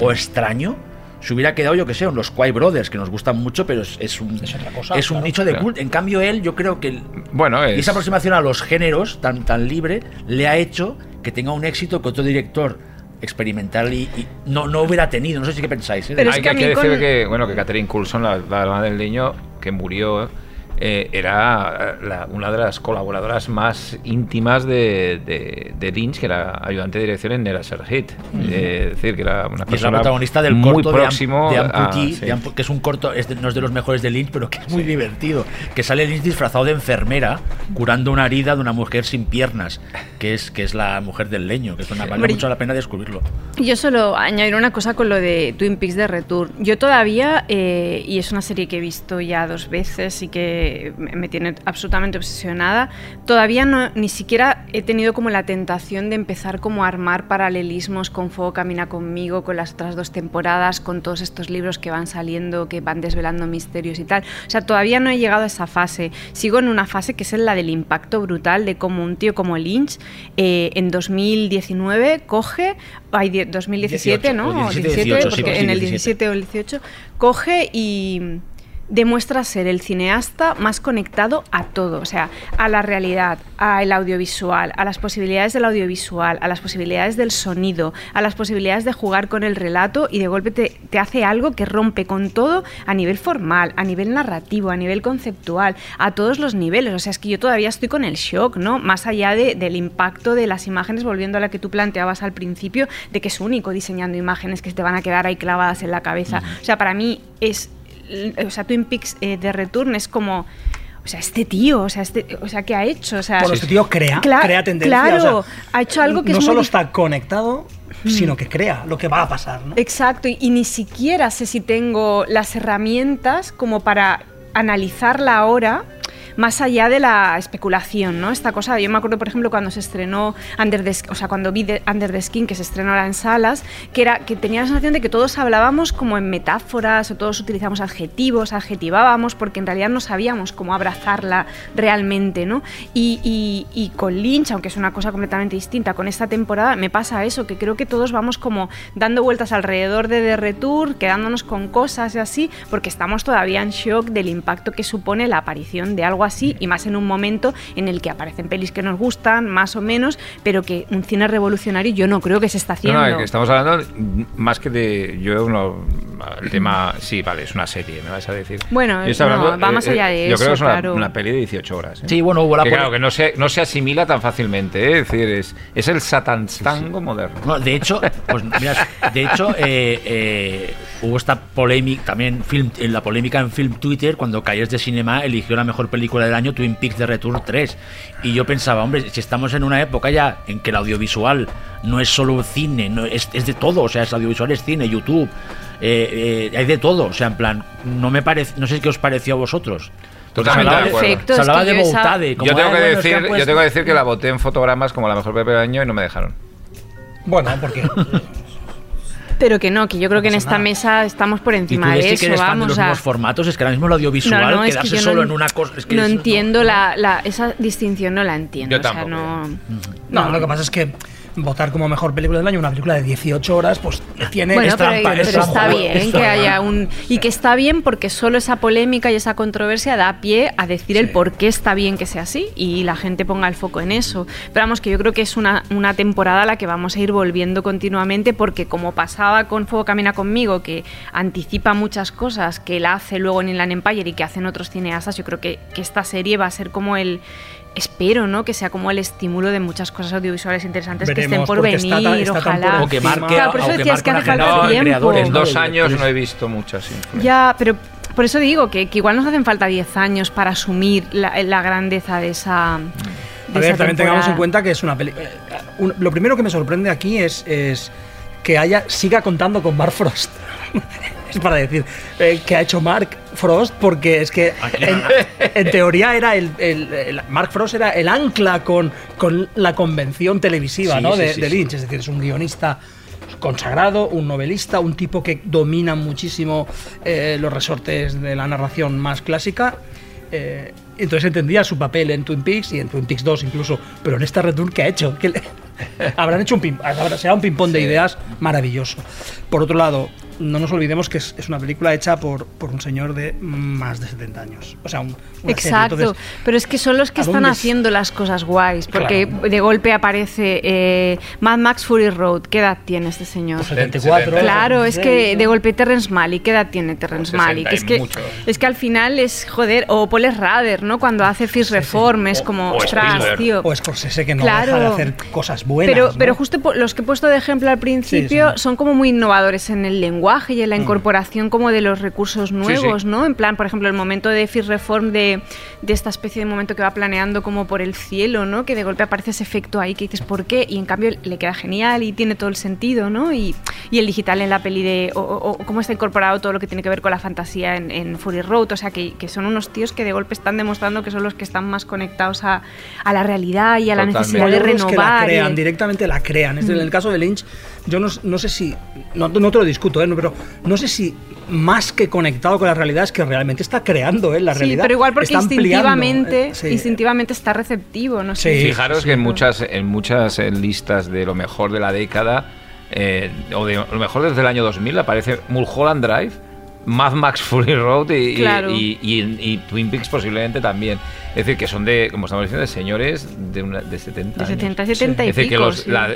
o extraño, se hubiera quedado, yo que sé, en los Quay Brothers, que nos gustan mucho, pero es, es un, Es otra cosa, es un claro. nicho de Claro. culto. En cambio, él, yo creo que Bueno, y es, esa aproximación a los géneros tan, tan libre le ha hecho que tenga un éxito que otro director experimental y, y no, no hubiera tenido. No sé si qué pensáis. ¿eh? Pero hay que que, a mí hay que con- decir que, bueno, que Catherine Coulson, la, la hermana del niño, que murió, eh, era la- una de las colaboradoras más íntimas de, de, de Lynch, que era ayudante de dirección en Eraser Hit. Eh, es decir, que era una Y es la persona protagonista del muy corto de Am- próximo de, a- Amputee, sí. que es un corto, es de- no es de los mejores de Lynch, pero que es muy divertido. Que sale Lynch disfrazado de enfermera, curando una herida de una mujer sin piernas, que es, que es la mujer del leño, que es una, vale mucho la pena descubrirlo. Yo solo añadir una cosa con lo de Twin Peaks de Return. Yo todavía, eh, y es una serie que he visto ya dos veces y que me me tiene absolutamente obsesionada, todavía no, ni siquiera he tenido como la tentación de empezar como a armar paralelismos con Fuego Camina conmigo, con las otras dos temporadas, con todos estos libros que van saliendo, que van desvelando misterios y tal. O sea, todavía no he llegado a esa fase. Sigo en una fase que es la del impacto brutal de cómo un tío como Lynch eh, en 2019 coge, ay, die- 2017, 18, ¿no? o 17, 17, 18, sí, porque sí, en el 17. 17 o el 18 coge y demuestra ser el cineasta más conectado a todo, o sea, a la realidad, al audiovisual, a las posibilidades del audiovisual, a las posibilidades del sonido, a las posibilidades de jugar con el relato y de golpe te, te hace algo que rompe con todo a nivel formal, a nivel narrativo, a nivel conceptual, a todos los niveles. O sea, es que yo todavía estoy con el shock, ¿no? Más allá de- del impacto de las imágenes, volviendo a la que tú planteabas al principio, de que es único diseñando imágenes que te van a quedar ahí clavadas en la cabeza. O sea, para mí es o sea, Twin Peaks eh, de Return es como, o sea, este tío, o sea, este, o sea, ¿qué ha hecho? O sea, Bueno, este tío crea, Cla- crea tendencia. Claro, o sea, ha hecho algo que no es solo muy- está conectado, sino que crea lo que va a pasar. ¿no? Exacto, y, y ni siquiera sé si tengo las herramientas como para analizarla ahora más allá de la especulación, ¿no? Esta cosa, yo me acuerdo, por ejemplo, cuando se estrenó Under the, o sea, cuando vi de- Under the Skin, que se estrenó ahora en salas, que era que tenía la sensación de que todos hablábamos como en metáforas o todos utilizamos adjetivos, adjetivábamos, porque en realidad no sabíamos cómo abrazarla realmente, ¿no? Y, y- y con Lynch, aunque es una cosa completamente distinta, con esta temporada me pasa eso, que creo que todos vamos como dando vueltas alrededor de The Retour, quedándonos con cosas y así, porque estamos todavía en shock del impacto que supone la aparición de algo así, y más en un momento en el que aparecen pelis que nos gustan, más o menos, pero que un cine revolucionario yo no creo que se está No, haciendo. no, que estamos hablando más que de. Yo, no, el tema. Sí, vale, es una serie, me vas a decir. Bueno, Yo estoy no, hablando, va más allá de Yo eso, creo que es una, claro. una peli de 18 horas. ¿eh? Sí, bueno, hubo la Que, claro, que no se, no se asimila tan fácilmente, ¿eh? es decir, es, es el satanstango moderno. No, de hecho, pues mira, de hecho eh, eh, hubo esta polémica también film, en la polémica en film Twitter cuando Calles de Cinema eligió la mejor película del año Twin Peaks de Return 3 y yo pensaba, hombre, si estamos en una época ya en que el audiovisual no es solo cine, no es, es de todo, o sea, es audiovisual es cine, YouTube, eh, eh, hay de todo, o sea, en plan, no me parece, no sé qué os pareció a vosotros. Totalmente se hablaba de acuerdo. Perfecto, Se hablaba de Boutade, como, Yo tengo, "Ah, que bueno, es que decir, han yo tengo que decir que la voté en fotogramas como la mejor película del año y no me dejaron. Bueno, porque Pero que no, que yo creo que en esta nada. mesa estamos por Y tú encima de que eso, eres fan de vamos los a... formatos, es que ahora mismo el audiovisual, No, no, es que quedarse solo no, en una cosa. Es que no es- entiendo La, la- esa distinción, no la entiendo. Yo o sea, tampoco, no, No, lo que pasa es que votar como mejor película del año una película de 18 horas, pues tiene Bueno, pero, trampa, pero es está bien que haya un... Y que está bien porque solo esa polémica y esa controversia da pie a decir el por qué está bien que sea así y la gente ponga el foco en eso. Pero vamos, que yo creo que es una, una temporada a la que vamos a ir volviendo continuamente porque como pasaba con Fuego Camina Conmigo, que anticipa muchas cosas que la hace luego en Inland Empire y que hacen otros cineastas, yo creo que, que esta serie va a ser como el... Espero, ¿no? Que sea como el estímulo de muchas cosas audiovisuales interesantes que estén por venir, está está ojalá. por O que marque, Claro, por eso o que hace falta tiempo. creadores, En dos años no he visto muchas influencias. Ya, pero por eso digo que, que igual nos hacen falta 10 años para asumir la, la grandeza de esa. de A ver, esa también tengamos en cuenta que es una película. Lo primero que me sorprende aquí es, es que haya siga contando con Mark Frost. <laughs> es para decir eh, que ha hecho Mark Frost, porque es que en, <laughs> en teoría era el, el- el- Mark Frost era el ancla con, con la convención televisiva Sí, ¿no? de, sí, de sí. Lynch. Es decir, es un guionista consagrado, un novelista, un tipo que domina muchísimo eh, los resortes de la narración más clásica. Eh, entonces entendía su papel en Twin Peaks y en Twin Peaks 2 incluso, pero en esta Return, ¿qué ha hecho? <laughs> ¿Qué le- Habrán hecho un ping, será un ping-pong de ideas maravilloso. Por otro lado, no nos olvidemos que es, es una película hecha por, por un señor de más de 70 años. O sea, un, una serie. Exacto, Entonces, pero es que son los que ¿a están es? haciendo las cosas guays, porque Claro. de golpe aparece eh, Mad Max Fury Road. ¿Qué edad tiene este señor? pues 74. Claro, es que 76, de golpe Terrence Malick, ¿qué edad tiene Terrence 60 Malick? Es que, mucho. es que al final es, joder, o Paul Rader, ¿no? Cuando hace Fist Reform, es O- como, o ostras, tío. O Scorsese que no Claro. deja de hacer cosas buenas. Pero, ¿no? pero justo los que he puesto de ejemplo al principio Sí, sí. son como muy innovadores en el lenguaje y en la incorporación como de los recursos nuevos, sí. ¿no? En plan, por ejemplo, el momento de Fist Reform de, de esta especie de momento que va planeando como por el cielo, ¿no? Que de golpe aparece ese efecto ahí que dices, ¿por qué? Y en cambio le queda genial y tiene todo el sentido, ¿no? Y, y el digital en la peli de... O, o- o cómo está incorporado todo lo que tiene que ver con la fantasía en, en Fury Road. O sea, que, que son unos tíos que de golpe están demostrando que son los que están más conectados a, a la realidad y a la Totalmente. necesidad de Hay otros que la renovar. y crean, directamente la crean. Es en el caso de Lynch, yo no, no sé si, no, no te lo discuto, ¿eh? No, pero no sé si más que conectado con la realidad es que realmente está creando ¿eh? la Sí, realidad. pero igual porque Está instintivamente, ¿eh? Sí. instintivamente está receptivo, no sé. Sí. Fijaros que en muchas, en muchas eh, listas de lo mejor de la década, eh, o de lo mejor desde el año 2000, aparece Mulholland Drive, Mad Max Fury Road y, Claro. y, y- y Twin Peaks posiblemente también. Es decir, que son de, como estamos diciendo, de señores de, una- de 70 De años. 70, 70 y Es decir, que los- sí. la-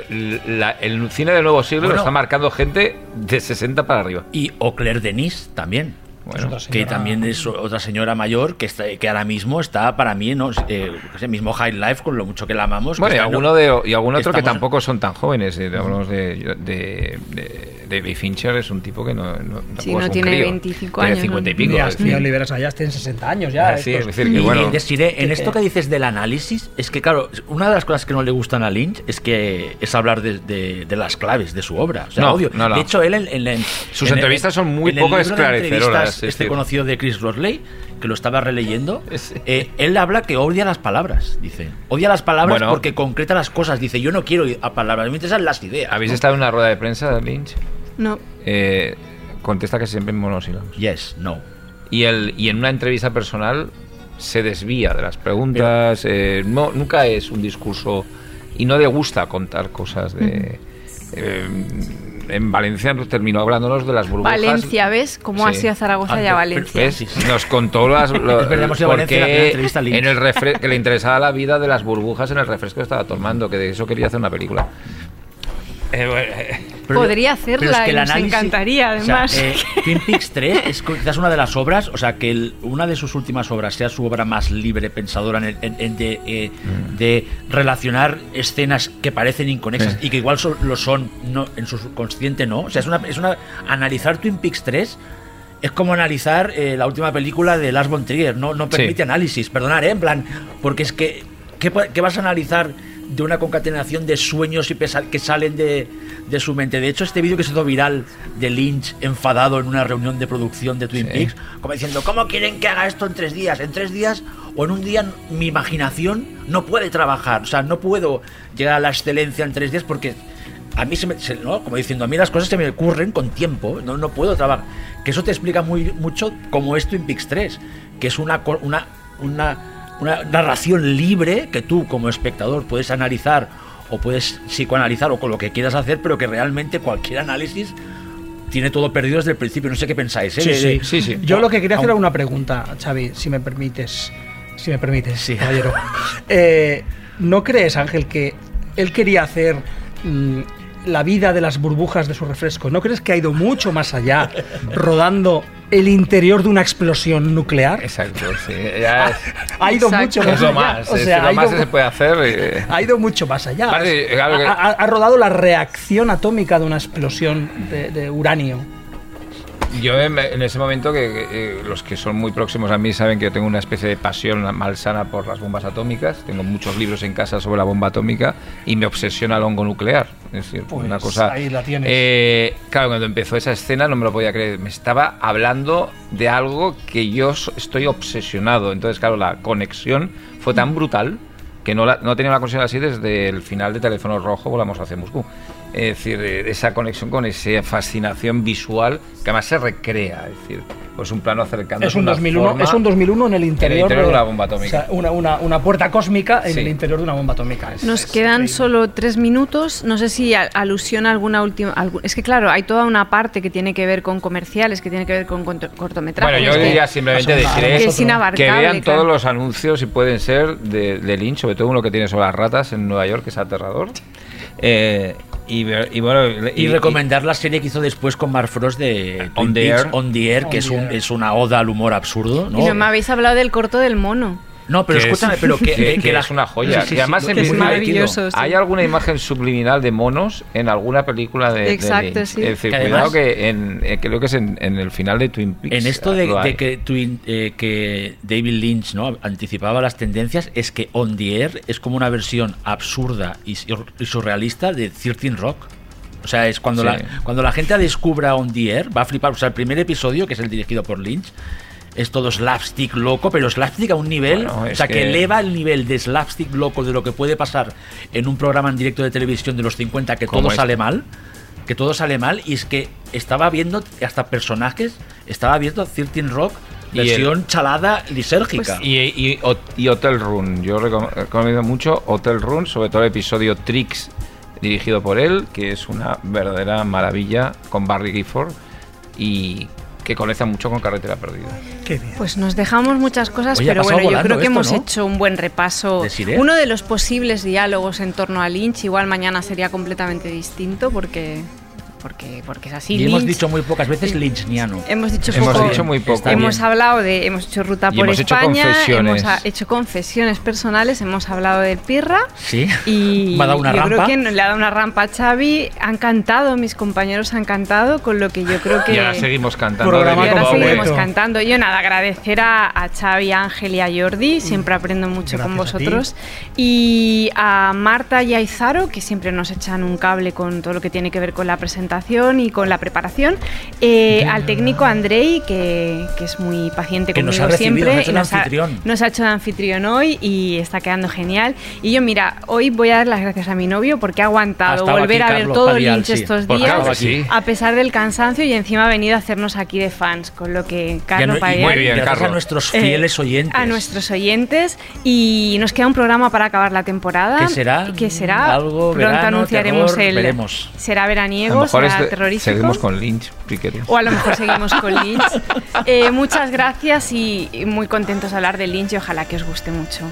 la- el cine del nuevo siglo lo Bueno. está marcando gente de 60 para arriba. Y o Claire Denis también. Bueno, que también es otra señora mayor que está, que ahora mismo está para mí no eh, sé, mismo High Life con lo mucho que la amamos que Bueno, y está- alguno, no- de, y algún otro que tampoco son tan jóvenes. eh, Hablamos de, de, de- David Fincher, es un tipo que no, no, Sí, no es un tiene crío. 25 Tiene años, 50 y pico. Decir, Oliveras allá tienen 60 años ya. Ah, sí, es decir, que Y bueno. Desiree, en esto que dices del análisis, es que claro, una de las cosas que no le gustan a Lynch es que es hablar de, de- de las claves de su obra. O sea, No, obvio. no, no. De hecho, él en, en- en- Sus en- entrevistas son muy poco esclarecedoras, Este conocido de Chris Rosley, que lo estaba releyendo, Sí. eh, él habla que odia las palabras, dice. Odia las palabras Bueno. porque concreta las cosas. Dice, yo no quiero ir a palabras, me interesan las ideas. ¿Habéis ¿no? estado en una rueda de prensa, Lynch? No. Eh, contesta que siempre en monosílabos. Yes, no. Y, el, y en una entrevista personal se desvía de las preguntas. eh, no, nunca es un discurso. Y no le gusta contar cosas de. eh, en Valencia terminó hablándonos de las burbujas. Valencia, ¿ves? ¿Cómo ha sido Zaragoza Ah, y a pero- Valencia? ¿Ves? Sí, sí. Nos contó las, <laughs> lo- Es verdad, hemos ido a por Valencia en la el refre- que le interesaba la vida de las burbujas en el refresco que estaba tomando, que de eso quería hacer una película. Eh, bueno, eh, Pero- Podría pero hacerla que y nos análisis- encantaría, o sea, además. eh, Twin Peaks 3 es quizás una de las obras, o sea, que el- una de sus últimas obras sea su obra más libre, pensadora, en el- en- en de, eh, de relacionar escenas que parecen inconexas Sí. y que igual lo son no, en su subconsciente, no. O sea, es una, es una. Analizar Twin Peaks 3 es como analizar eh, la última película de Lars von Trier, no, no permite Sí. análisis, perdonar, ¿eh? en plan, porque es que, ¿qué, qué vas a analizar de una concatenación de sueños y pesa- que salen de, de su mente? De hecho, este vídeo que se hizo viral de Lynch enfadado en una reunión de producción de Twin Sí. Peaks, como diciendo, ¿cómo quieren que haga esto en tres días? En tres días o en un día mi imaginación no puede trabajar, o sea, no puedo llegar a la excelencia en tres días porque a mí se me, se- ¿no? como diciendo, a mí las cosas se me ocurren con tiempo, no, no puedo trabajar. Que eso te explica muy mucho como es Twin Peaks 3, que es una, una, una, una narración libre que tú como espectador puedes analizar o puedes psicoanalizar o con lo que quieras hacer, pero que realmente cualquier análisis tiene todo perdido desde el principio. No sé qué pensáis. ¿eh? Sí, sí. sí, sí. Yo lo que quería hacer era una pregunta, Xavi, si me permites. Si me permites, Sí. caballero. <laughs> Eh, ¿No crees, Ángel, que él quería hacer mm, la vida de las burbujas de su refresco? ¿No crees que ha ido mucho más allá rodando el interior de una explosión nuclear? Exacto, sí. <laughs> Ya es, Ha ido Exacto. mucho más es lo allá. más. O es sea, lo más ido- que se puede hacer. ha ido mucho más allá. Vale, claro que- ha, ha- ha rodado la reacción atómica de una explosión de, de uranio. Yo en, en ese momento, que, que, eh, los que son muy próximos a mí saben que yo tengo una especie de pasión malsana por las bombas atómicas. Tengo muchos libros en casa sobre la bomba atómica y me obsesiona el hongo nuclear. Es decir, Pues una cosa. ahí la tienes. Eh, claro, cuando empezó esa escena no me lo podía creer. Me estaba hablando de algo que yo estoy obsesionado. Entonces, claro, la conexión fue tan brutal que no, la- no tenía una conexión así desde el final de Teléfono Rojo, volamos hacia Moscú. Es decir, eh, esa conexión con esa fascinación visual que además se recrea. Es decir, pues un plano acercando Es un, 2001, es un 2001 en el interior, interior de de- una bomba atómica. o sea, una, una- una puerta cósmica en Sí. el interior de una bomba atómica. Es- Nos es quedan increíble. solo tres minutos. No sé si a- alusión a alguna última. algún- Es que, claro, hay toda una parte que tiene que ver con comerciales, que tiene que ver con corto- cortometrajes. Bueno, yo que- diría simplemente deciré que vean claro. todos los anuncios, si pueden ser, de, de Lynch, sobre todo uno que tiene sobre las ratas en Nueva York, que es aterrador. Eh, y, bueno, Y, recomendar la serie que hizo después con Mark Frost de On the Air. On the Air, On que es, un, Air. es una oda al humor absurdo. ¿no? Y no me habéis hablado del corto del mono. No, pero escúchame, es- pero que, <laughs> que- que que la- es una joya. Sí, sí, y además sí, es maravilloso. Hay alguna imagen subliminal de monos en alguna película de, de Exacto, Lynch. sí. Es decir, Que cuidado además- que en, eh, creo que es en, en el final de Twin Peaks. En esto de, de que, Twin- eh, que David Lynch ¿no? anticipaba las tendencias, es que On the Air es como una versión absurda y, sur- y surrealista de 13 Rock. O sea, es cuando, Sí. la, cuando la gente descubra On the Air, va a flipar. O sea, el primer episodio, que es el dirigido por Lynch, es todo slapstick loco, pero slapstick a un nivel, Bueno, o sea, que... que- eleva el nivel de slapstick loco de lo que puede pasar en un programa en directo de televisión de los 50 que todo sale mal, que todo sale mal, y es que estaba viendo hasta personajes, estaba viendo 13 Rock el- versión chalada lisérgica. Y, y- y Hotel Run. Yo recom- recomiendo mucho Hotel Run, sobre todo el episodio Tricks, dirigido por él, que es una verdadera maravilla con Barry Gifford y que conecta mucho con Carretera Perdida. Qué bien. Pues nos dejamos muchas cosas, Oye, pero bueno, yo creo que esto, hemos ¿no? hecho un buen repaso. De. Uno de los posibles diálogos en torno a Lynch, igual mañana sería completamente distinto porque porque porque es así. y hemos Lynch. dicho muy pocas veces lynchniano. Hemos dicho Hemos poco- dicho muy poco. Hemos bien. hablado de, hemos hecho ruta Y por hemos hecho España, confesiones. hemos hecho confesiones personales, hemos hablado del Pirra Sí. y <laughs> Me ha dado una yo rampa. creo que le ha dado una rampa a Xavi, han cantado, mis compañeros han cantado, con lo que yo creo que Y ahora seguimos cantando. Programa y ahora seguimos cantando. Yo nada, agradecer a, a Xavi, a Ángel y a Jordi, siempre aprendo mucho con Gracias a ti. vosotros. Y a Marta y a Izaro, que siempre nos echan un cable con todo lo que tiene que ver con la presentación y con la preparación. Eh, al técnico Andrei, que, que es muy paciente Que nos conmigo ha recibido, siempre. nos ha hecho de anfitrión. nos ha hecho de anfitrión hoy y está quedando genial. Y yo, mira, hoy voy a dar las gracias a mi novio porque ha Ha aguantado estado volver aquí a ver Carlos todo Padial, Lynch sí. estos días. A pesar del cansancio y encima ha venido a hacernos aquí de fans, con lo que Carlos no- muy bien, gracias a Carlos. nuestros eh, fieles oyentes. A nuestros oyentes. Y nos queda un programa para acabar la temporada. ¿Qué será? Que será. Algo, Pronto verano, anunciaremos terror, el. veremos. Será veraniego, mejor será es de- terrorífico. seguimos con Lynch, si. O a lo mejor seguimos con <laughs> Lynch. Eh, muchas gracias y muy contentos de hablar de Lynch y ojalá que os guste mucho.